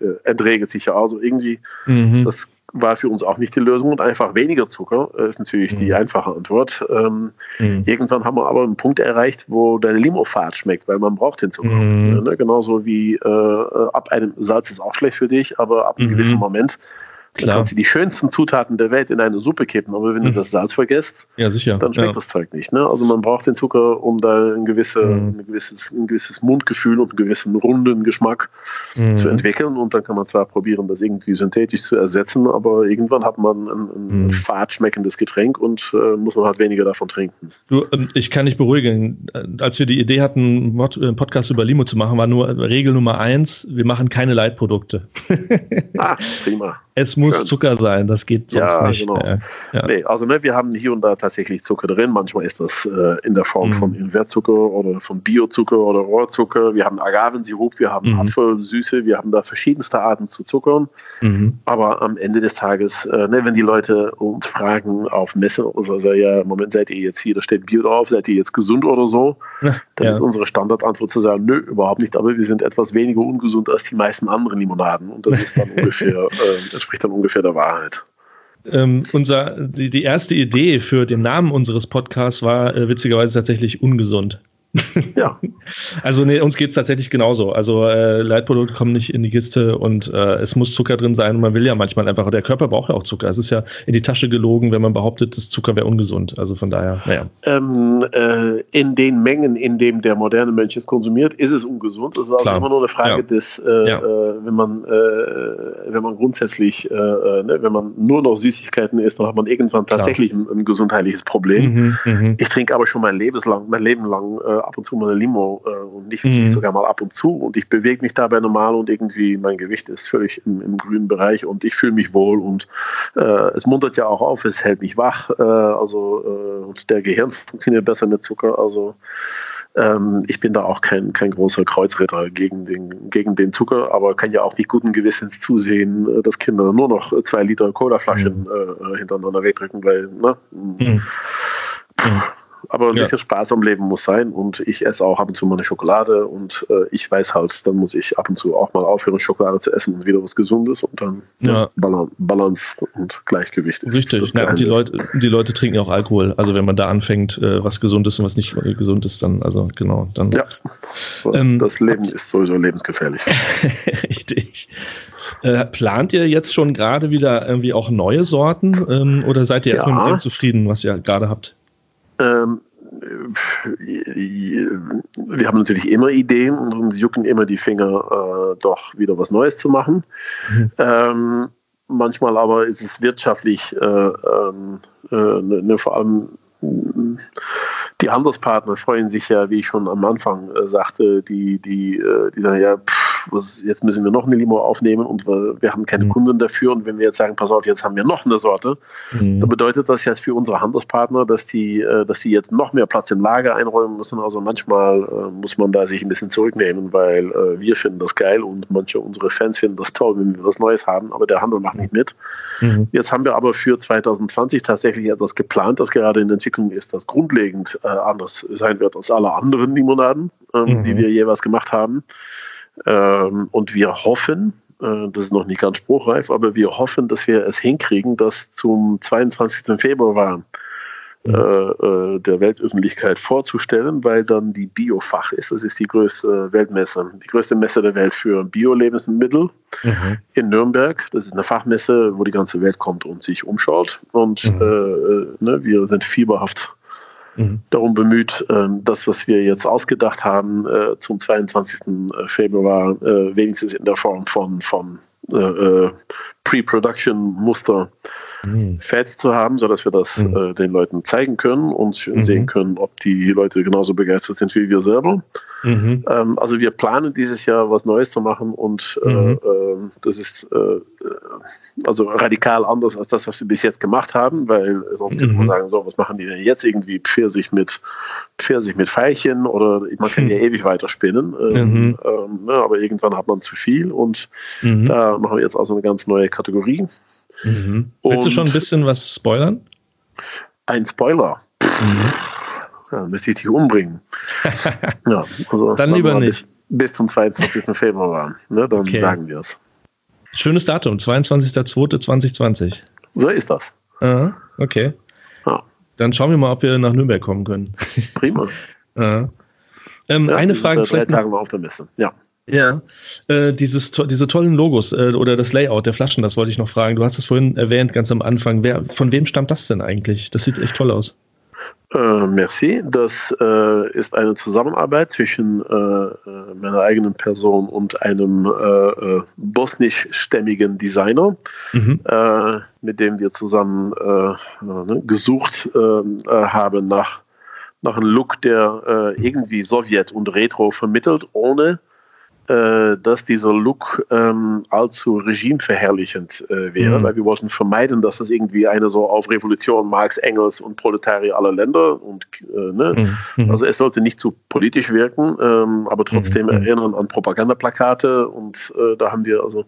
äh, äh, äh, entregelt sich ja. Also irgendwie Mhm. das war für uns auch nicht die Lösung und einfach weniger Zucker äh, ist natürlich die Mhm. einfache Antwort. Ähm, Mhm. irgendwann haben wir aber einen Punkt erreicht, wo deine Limo fad schmeckt, weil man braucht den Zucker. Mhm. Ne? Genauso wie äh, äh, ab einem Salz ist auch schlecht für dich, aber ab einem Mhm. gewissen Moment dann Klar. kannst du die schönsten Zutaten der Welt in eine Suppe kippen, aber wenn du Mhm. das Salz vergisst, Ja, sicher. dann schmeckt ja. das Zeug nicht. Ne? Also man braucht den Zucker, um da ein, gewisse, Mhm. ein, gewisses, ein gewisses Mundgefühl und einen gewissen runden Geschmack Mhm. zu entwickeln. Und dann kann man zwar probieren, das irgendwie synthetisch zu ersetzen, aber irgendwann hat man ein, ein Mhm. fad schmeckendes Getränk und äh, muss man halt weniger davon trinken. Du, ähm, ich kann dich beruhigen. Äh, Als wir die Idee hatten, einen einen Podcast über Limo zu machen, war nur Regel Nummer eins, wir machen keine Leitprodukte. Ah, prima. Es muss Schön. Zucker sein, das geht sonst Ja, nicht. genau. Äh, ja. Nee, also ne, wir haben hier und da tatsächlich Zucker drin. Manchmal ist das äh, in der Form Mhm. von Invertzucker oder von Biozucker oder Rohrzucker. Wir haben Agavensirup, wir haben Mhm. Apfelsüße, wir haben da verschiedenste Arten zu zuckern. Mhm. Aber am Ende des Tages, äh, ne, wenn die Leute uns fragen auf Messe, also ja, Moment, seid ihr jetzt hier, da steht Bio drauf, seid ihr jetzt gesund oder so? Dann Ja. ist unsere Standardantwort zu sagen, nö, überhaupt nicht, aber wir sind etwas weniger ungesund als die meisten anderen Limonaden. Und das ist dann ungefähr, äh, entspricht dann ungefähr der Wahrheit. Ähm, unser, die, die erste Idee für den Namen unseres Podcasts war äh, witzigerweise tatsächlich ungesund. Ja, Also nee, uns geht's tatsächlich genauso. Also äh, Leitprodukte kommen nicht in die Kiste und äh, es muss Zucker drin sein und man will ja manchmal einfach, der Körper braucht ja auch Zucker. Es ist ja in die Tasche gelogen, wenn man behauptet, das Zucker wäre ungesund. Also von daher, naja. ähm, äh, in den Mengen, in denen der moderne Mensch es konsumiert, ist es ungesund. Es ist also Klar. immer nur eine Frage Ja. des, äh, Ja. äh, wenn man, äh, wenn man grundsätzlich, ne, wenn man nur noch Süßigkeiten isst, dann hat man irgendwann tatsächlich ein, ein gesundheitliches Problem. Mhm, mhm. Ich trinke aber schon mein Leben lang, mein Leben lang ab und zu mal eine Limo äh, und nicht, Mhm. sogar mal ab und zu. Und ich bewege mich dabei normal und irgendwie mein Gewicht ist völlig im, im grünen Bereich und ich fühle mich wohl und äh, es muntert ja auch auf, es hält mich wach. Äh, also äh, und der Gehirn funktioniert besser mit Zucker. Also ähm, ich bin da auch kein, kein großer Kreuzritter gegen den, gegen den Zucker, aber kann ja auch nicht guten Gewissens zusehen, äh, dass Kinder nur noch zwei Liter Colaflaschen äh, hintereinander wegdrücken, weil, ne? Mhm. Aber ein Ja. bisschen Spaß am Leben muss sein und ich esse auch ab und zu mal eine Schokolade und äh, ich weiß halt, dann muss ich ab und zu auch mal aufhören, Schokolade zu essen und wieder was Gesundes und dann Ja. ja. Balan Balance und Gleichgewicht. ist Richtig. Ja, und die. Leute, die Leute trinken ja auch Alkohol. Also wenn man da anfängt, äh, was gesund ist und was nicht gesund ist, dann, also genau, dann. Ja. Ähm, das Leben ist sowieso lebensgefährlich. Richtig. Äh, plant ihr jetzt schon gerade wieder irgendwie auch neue Sorten ähm, oder seid ihr erstmal Ja. mit dem zufrieden, was ihr gerade habt? Ähm, äh, wir haben natürlich immer Ideen und uns jucken immer die Finger, äh, doch wieder was Neues zu machen. Mhm. Ähm, manchmal aber ist es wirtschaftlich, äh, ähm, äh, ne, ne, vor allem die Handelspartner freuen sich ja, wie ich schon am Anfang äh, sagte, die, die, äh, die sagen ja, pff, was, jetzt müssen wir noch eine Limo aufnehmen und wir, wir haben keine Mhm. Kunden dafür. Und wenn wir jetzt sagen, pass auf, jetzt haben wir noch eine Sorte, Mhm. dann bedeutet das jetzt für unsere Handelspartner, dass die, äh, dass die jetzt noch mehr Platz im Lager einräumen müssen. Also manchmal äh, muss man da sich ein bisschen zurücknehmen, weil äh, wir finden das geil und manche unserer Fans finden das toll, wenn wir was Neues haben, aber der Handel macht nicht mit. Mhm. Jetzt haben wir aber für 2020 tatsächlich etwas geplant, das gerade in Entwicklung ist, das grundlegend äh, anders sein wird als alle anderen Limonaden, ähm, Mhm. die wir jeweils gemacht haben. Ähm, und wir hoffen, äh, das ist noch nicht ganz spruchreif, aber wir hoffen, dass wir es hinkriegen, dass zum 22. Februar äh, äh, der Weltöffentlichkeit vorzustellen, weil dann die Biofach ist. Das ist die größte Weltmesse, die größte Messe der Welt für Bio-Lebensmittel Mhm. in Nürnberg. Das ist eine Fachmesse, wo die ganze Welt kommt und sich umschaut. Und Mhm. äh, äh, ne, wir sind fieberhaft Mhm. darum bemüht, ähm, das, was wir jetzt ausgedacht haben, äh, zum 22. Februar äh, wenigstens in der Form von, von äh, äh, Pre-Production-Muster Mhm. fertig zu haben, sodass wir das Mhm. äh, den Leuten zeigen können und Mhm. sehen können, ob die Leute genauso begeistert sind wie wir selber. Mhm. Ähm, also wir planen dieses Jahr was Neues zu machen und äh, ähm, das ist äh, äh, also radikal anders als das, was wir bis jetzt gemacht haben, weil sonst könnte man sagen, so, was machen die denn jetzt irgendwie Pfirsich mit Pfirsich mit Veilchen oder man kann ja ewig weiter spinnen, ähm, Mhm. ähm, ne, aber irgendwann hat man zu viel und da machen wir jetzt also eine ganz neue Kategorie. Mhm. Willst du schon ein bisschen was spoilern? Ein Spoiler. Mhm. Ja, müsste ich dich umbringen. ja, also Dann lieber nicht. Bis, bis zum 22. Februar. Ne, dann Okay. sagen wir es. Schönes Datum, 22.02.2020. So ist das. Aha, okay. Ja, Dann schauen wir mal, ob wir nach Nürnberg kommen können. prima. Ähm, Ja, eine Frage seit vielleicht drei noch. Auf der Messe. Ja. Ja, äh, dieses, to- diese tollen Logos äh, oder das Layout der Flaschen, das wollte ich noch fragen. Du hast es vorhin erwähnt, ganz am Anfang. Wer, von wem stammt das denn eigentlich? Das sieht echt toll aus. Äh, merci. Das äh, ist eine Zusammenarbeit zwischen äh, äh, meiner eigenen Person und einem bosnischstämmigen Designer, Mhm. mit dem wir zusammen ne, gesucht haben nach, nach einem Look, der irgendwie Sowjet und Retro vermittelt, ohne äh, dass dieser Look ähm, allzu regimeverherrlichend äh, wäre, Mhm. weil wir wollten vermeiden, dass das irgendwie eine so auf Revolution Marx, Engels und Proletarier aller Länder und äh, ne, Mhm. also es sollte nicht zu politisch wirken, ähm, aber trotzdem Mhm. erinnern an Propagandaplakate und äh, da haben wir also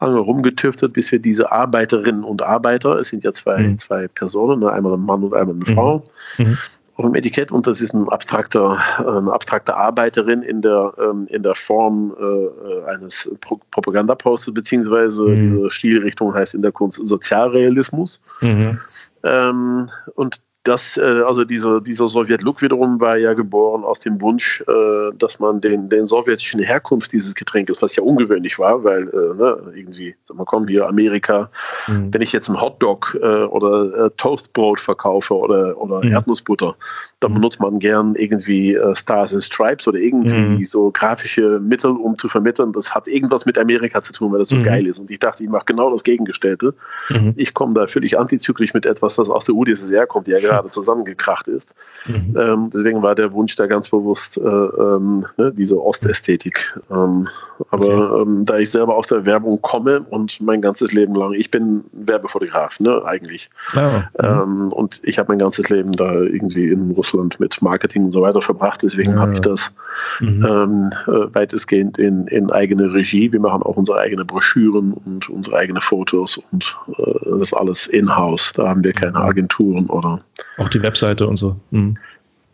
lange rumgetüftet, bis wir diese Arbeiterinnen und Arbeiter, es sind ja zwei, Mhm. zwei Personen, ne, einmal ein Mann und einmal eine Mhm. Frau, Mhm. Auf dem Etikett und das ist ein abstrakter, eine abstrakte Arbeiterin in der, ähm, in der Form äh, eines Pro Propagandaposters, beziehungsweise Mhm. diese Stilrichtung heißt in der Kunst Sozialrealismus. Mhm. Ähm, und das, äh, also dieser, dieser Sowjet-Look wiederum war ja geboren aus dem Wunsch, äh, dass man den, den sowjetischen Herkunft dieses Getränkes, was ja ungewöhnlich war, weil äh, ne, irgendwie, sag mal, komm hier, Amerika, Mhm. wenn ich jetzt einen Hotdog äh, oder äh, Toastbrot verkaufe oder, oder Mhm. Erdnussbutter, dann benutzt man gern irgendwie äh, Stars and Stripes oder irgendwie Mhm. so grafische Mittel, um zu vermitteln, das hat irgendwas mit Amerika zu tun, weil das so Mhm. geil ist. Und ich dachte, ich mache genau das Gegengestellte. Mhm. Ich komme da völlig antizyklisch mit etwas, das aus der UdSSR kommt, die ja gerade zusammengekracht ist. Mhm. Ähm, deswegen war der Wunsch da ganz bewusst äh, ähm, ne, diese Ostästhetik. Ähm, aber ähm, da ich selber aus der Werbung komme und mein ganzes Leben lang, ich bin Werbefotograf, ne, eigentlich. Ähm, und ich habe mein ganzes Leben da irgendwie in Russland mit Marketing und so weiter verbracht. Deswegen Ja. habe ich das Mhm. ähm, äh, weitestgehend in, in eigene Regie. Wir machen auch unsere eigenen Broschüren und unsere eigenen Fotos und äh, das alles in-house. Da haben wir keine Agenturen oder. Auch die Webseite und so. Mhm.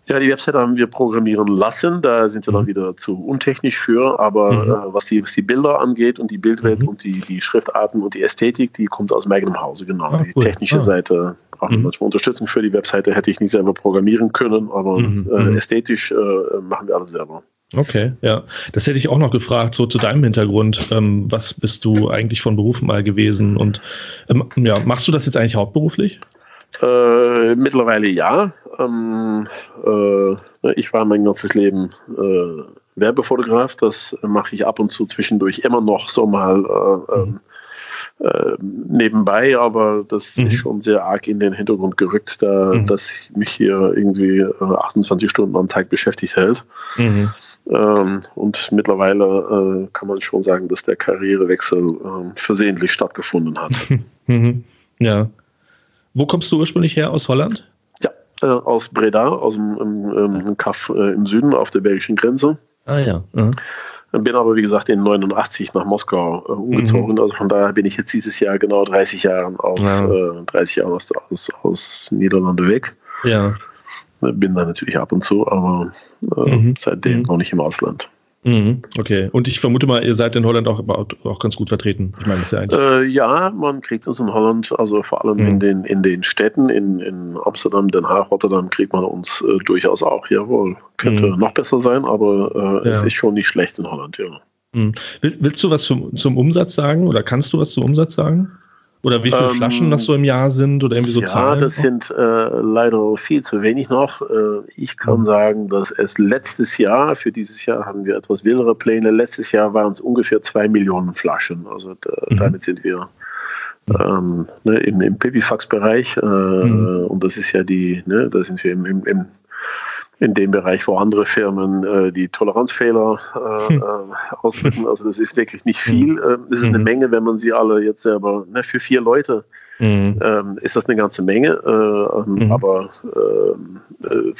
Ja, die Webseite haben wir programmieren lassen. Da sind wir dann Mhm. wieder zu untechnisch für. Aber Mhm. äh, was, die, was die Bilder angeht und die Bildwelt Mhm. und die, die Schriftarten und die Ästhetik, die kommt aus meinem Hause, genau. Ah, die cool. technische Ah. Seite braucht Mhm. manchmal Unterstützung für die Webseite, hätte ich nicht selber programmieren können, aber Mhm. äh, Mhm. ästhetisch äh, machen wir alles selber. Okay, ja. Das hätte ich auch noch gefragt, so zu deinem Hintergrund. Ähm, was bist du eigentlich von Beruf mal gewesen? Und ähm, ja, machst du das jetzt eigentlich hauptberuflich? Äh, mittlerweile ja. Ähm, äh, ich war mein ganzes Leben äh, Werbefotograf. Das mache ich ab und zu zwischendurch immer noch so mal äh, ähm, äh, nebenbei, aber das Mhm. ist schon sehr arg in den Hintergrund gerückt, da Mhm. dass mich hier irgendwie äh, 28 Stunden am Tag beschäftigt hält. Mhm. Ähm, und mittlerweile äh, kann man schon sagen, dass der Karrierewechsel ähm, versehentlich stattgefunden hat. Mhm. Ja. Wo kommst du ursprünglich her? Aus Holland? Ja, äh, aus Breda, aus dem im, im Kaff äh, im Süden auf der belgischen Grenze. Ah ja. Mhm. Bin aber, wie gesagt, in 89 nach Moskau äh, umgezogen. Also von daher bin ich jetzt dieses Jahr genau 30 Jahre aus, Ja. äh, 30 Jahre aus, aus, aus Niederlande weg. Ja. Bin da natürlich ab und zu, aber äh, Mhm. seitdem Mhm. noch nicht im Ausland. Mhm, okay. Und ich vermute mal, ihr seid in Holland auch, auch ganz gut vertreten. Ich meine, das ja eigentlich. Äh, ja, man kriegt uns in Holland, also vor allem Mhm. in, den, in den Städten, in, in Amsterdam, Den Haag, Rotterdam, kriegt man uns äh, durchaus auch. Jawohl, könnte Mhm. noch besser sein, aber äh, es Ja. ist schon nicht schlecht in Holland, ja. Mhm. Will, willst du was zum, zum Umsatz sagen oder kannst du was zum Umsatz sagen? Oder wie viele Ähm, Flaschen das so im Jahr sind oder irgendwie so ja, Zahlen? das sind äh, leider viel zu wenig noch. Äh, ich kann Mhm. sagen, dass es letztes Jahr, für dieses Jahr haben wir etwas wildere Pläne, letztes Jahr waren es ungefähr zwei Millionen Flaschen. Also da, Mhm. damit sind wir ähm, ne, im, im Pipifax-Bereich äh, Mhm. und das ist ja die, ne, da sind wir im, im, im in dem Bereich, wo andere Firmen äh, die Toleranzfehler äh, Hm. äh, ausdrücken. Also das ist wirklich nicht viel. Ähm, es ist eine Mhm. Menge, wenn man sie alle jetzt selber, ne, für vier Leute Mhm. ähm, ist das eine ganze Menge, äh, ähm, Mhm. aber ähm, äh,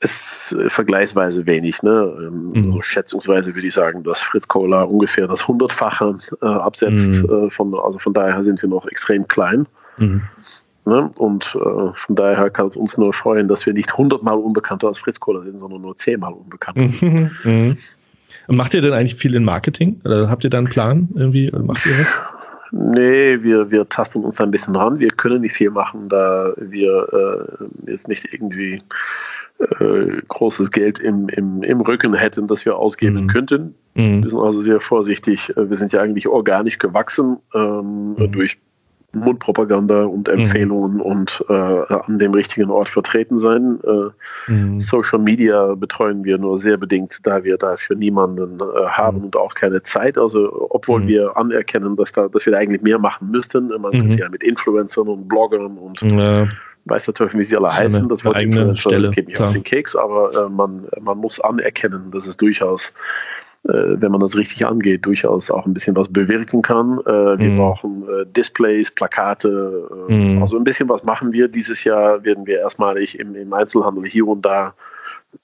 ist äh, vergleichsweise wenig. Ne? Ähm, Mhm. so schätzungsweise würde ich sagen, dass Fritz Cola ungefähr das Hundertfache äh, absetzt. Mhm. Äh, von, also von daher sind wir noch extrem klein. Mhm. Ne? Und äh, von daher kann es uns nur freuen, dass wir nicht hundertmal unbekannter als Fritz Cola sind, sondern nur zehnmal unbekannter. Mhm. Mhm. Macht ihr denn eigentlich viel in Marketing? Oder habt ihr da einen Plan irgendwie? Macht ihr was? Nee, wir, wir tasten uns da ein bisschen ran. Wir können nicht viel machen, da wir äh, jetzt nicht irgendwie äh, großes Geld im, im, im Rücken hätten, das wir ausgeben Mhm. könnten. Wir Mhm. sind also sehr vorsichtig. Äh, Wir sind ja eigentlich organisch gewachsen ähm, Mhm. durch Mundpropaganda und Empfehlungen und äh, an dem richtigen Ort vertreten sein. Äh, Mhm. Social Media betreuen wir nur sehr bedingt, da wir dafür niemanden äh, haben Mhm. und auch keine Zeit. Also obwohl Mhm. wir anerkennen, dass, da, dass wir da eigentlich mehr machen müssten. Man Mhm. könnte ja mit Influencern und Bloggern und Ja. weiß Teufel, wie sie alle ist heißen. Das Wort Influencer Stelle, geht mir auf den Keks, aber äh, man, man muss anerkennen, dass es durchaus wenn man das richtig angeht, durchaus auch ein bisschen was bewirken kann. Äh, wir Mhm. brauchen äh, Displays, Plakate, äh, Mhm. also ein bisschen was machen wir. Dieses Jahr werden wir erstmalig im, im Einzelhandel hier und da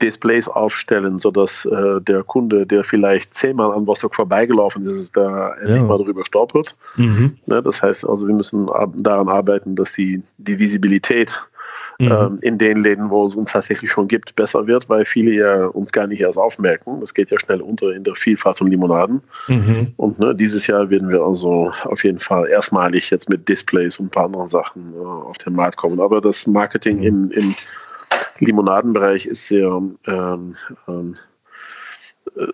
Displays aufstellen, sodass äh, der Kunde, der vielleicht zehnmal an Rostock vorbeigelaufen ist, da endlich Ja. mal drüber stolpert. Mhm. Ne, das heißt also, wir müssen daran arbeiten, dass die, die Visibilität Mhm. ähm, in den Läden, wo es uns tatsächlich schon gibt, besser wird, weil viele ja uns gar nicht erst aufmerken. Das geht ja schnell unter in der Vielfalt von Limonaden. Mhm. Und ne, dieses Jahr werden wir also auf jeden Fall erstmalig jetzt mit Displays und ein paar anderen Sachen äh, auf den Markt kommen. Aber das Marketing im, im Limonadenbereich ist sehr ähm, ähm, äh,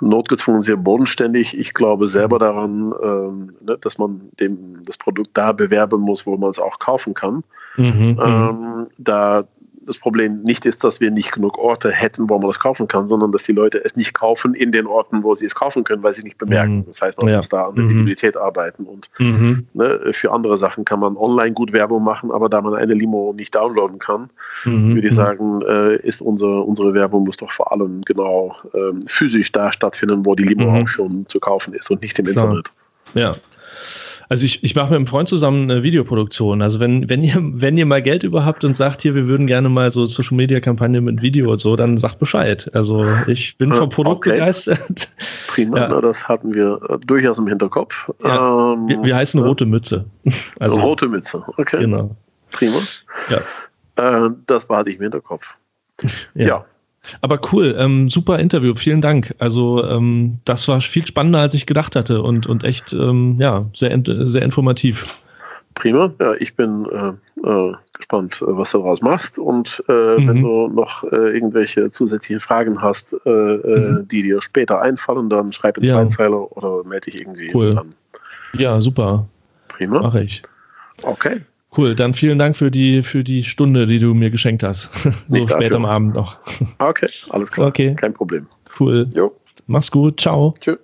notgezwungen, sehr bodenständig. Ich glaube selber daran, ähm, ne, dass man dem, das Produkt da bewerben muss, wo man es auch kaufen kann. Mhm. Mhm. Ähm, da das Problem nicht ist, dass wir nicht genug Orte hätten, wo man das kaufen kann, sondern dass die Leute es nicht kaufen in den Orten, wo sie es kaufen können, weil sie nicht bemerken. Mhm. Das heißt, man Ja. muss da an der Mhm. Visibilität arbeiten. Und Mhm. ne, für andere Sachen kann man online gut Werbung machen, aber da man eine Limo nicht downloaden kann, Mhm. würde ich sagen, äh, ist unsere, unsere Werbung muss doch vor allem genau ähm, physisch da stattfinden, wo die Limo Mhm. auch schon zu kaufen ist und nicht im Klar. Internet. Ja. Also ich, ich mache mit einem Freund zusammen eine Videoproduktion. Also wenn, wenn, ihr, wenn ihr mal Geld über habt und sagt, hier, wir würden gerne mal so Social Media Kampagne mit Video und so, dann sagt Bescheid. Also ich bin Ja, vom Produkt okay. begeistert. Prima, Ja. na, das hatten wir äh, durchaus im Hinterkopf. Ja. Ähm, Wir, wir heißen ja. Rote Mütze. Also Rote Mütze, okay. genau. Prima. Ja. Äh, das behalte ich im Hinterkopf. Ja. Aber cool, ähm, super Interview, vielen Dank. Also ähm, das war viel spannender, als ich gedacht hatte und, und echt ähm, ja, sehr, sehr informativ. prima. Ja, ich bin äh, äh, gespannt, äh, was du daraus machst. Und äh, Mhm. wenn du noch äh, irgendwelche zusätzlichen Fragen hast, äh, Mhm. die dir später einfallen, dann schreib in Ja. Zweizeiler oder melde dich irgendwie. Cool. Dann. Ja, super, Prima. mache ich. Okay. Cool, dann vielen Dank für die, für die Stunde, die du mir geschenkt hast. so spät dafür. am Abend noch. Okay, alles klar. Okay. Kein Problem. Cool. Jo, Mach's gut. Ciao. tschüss.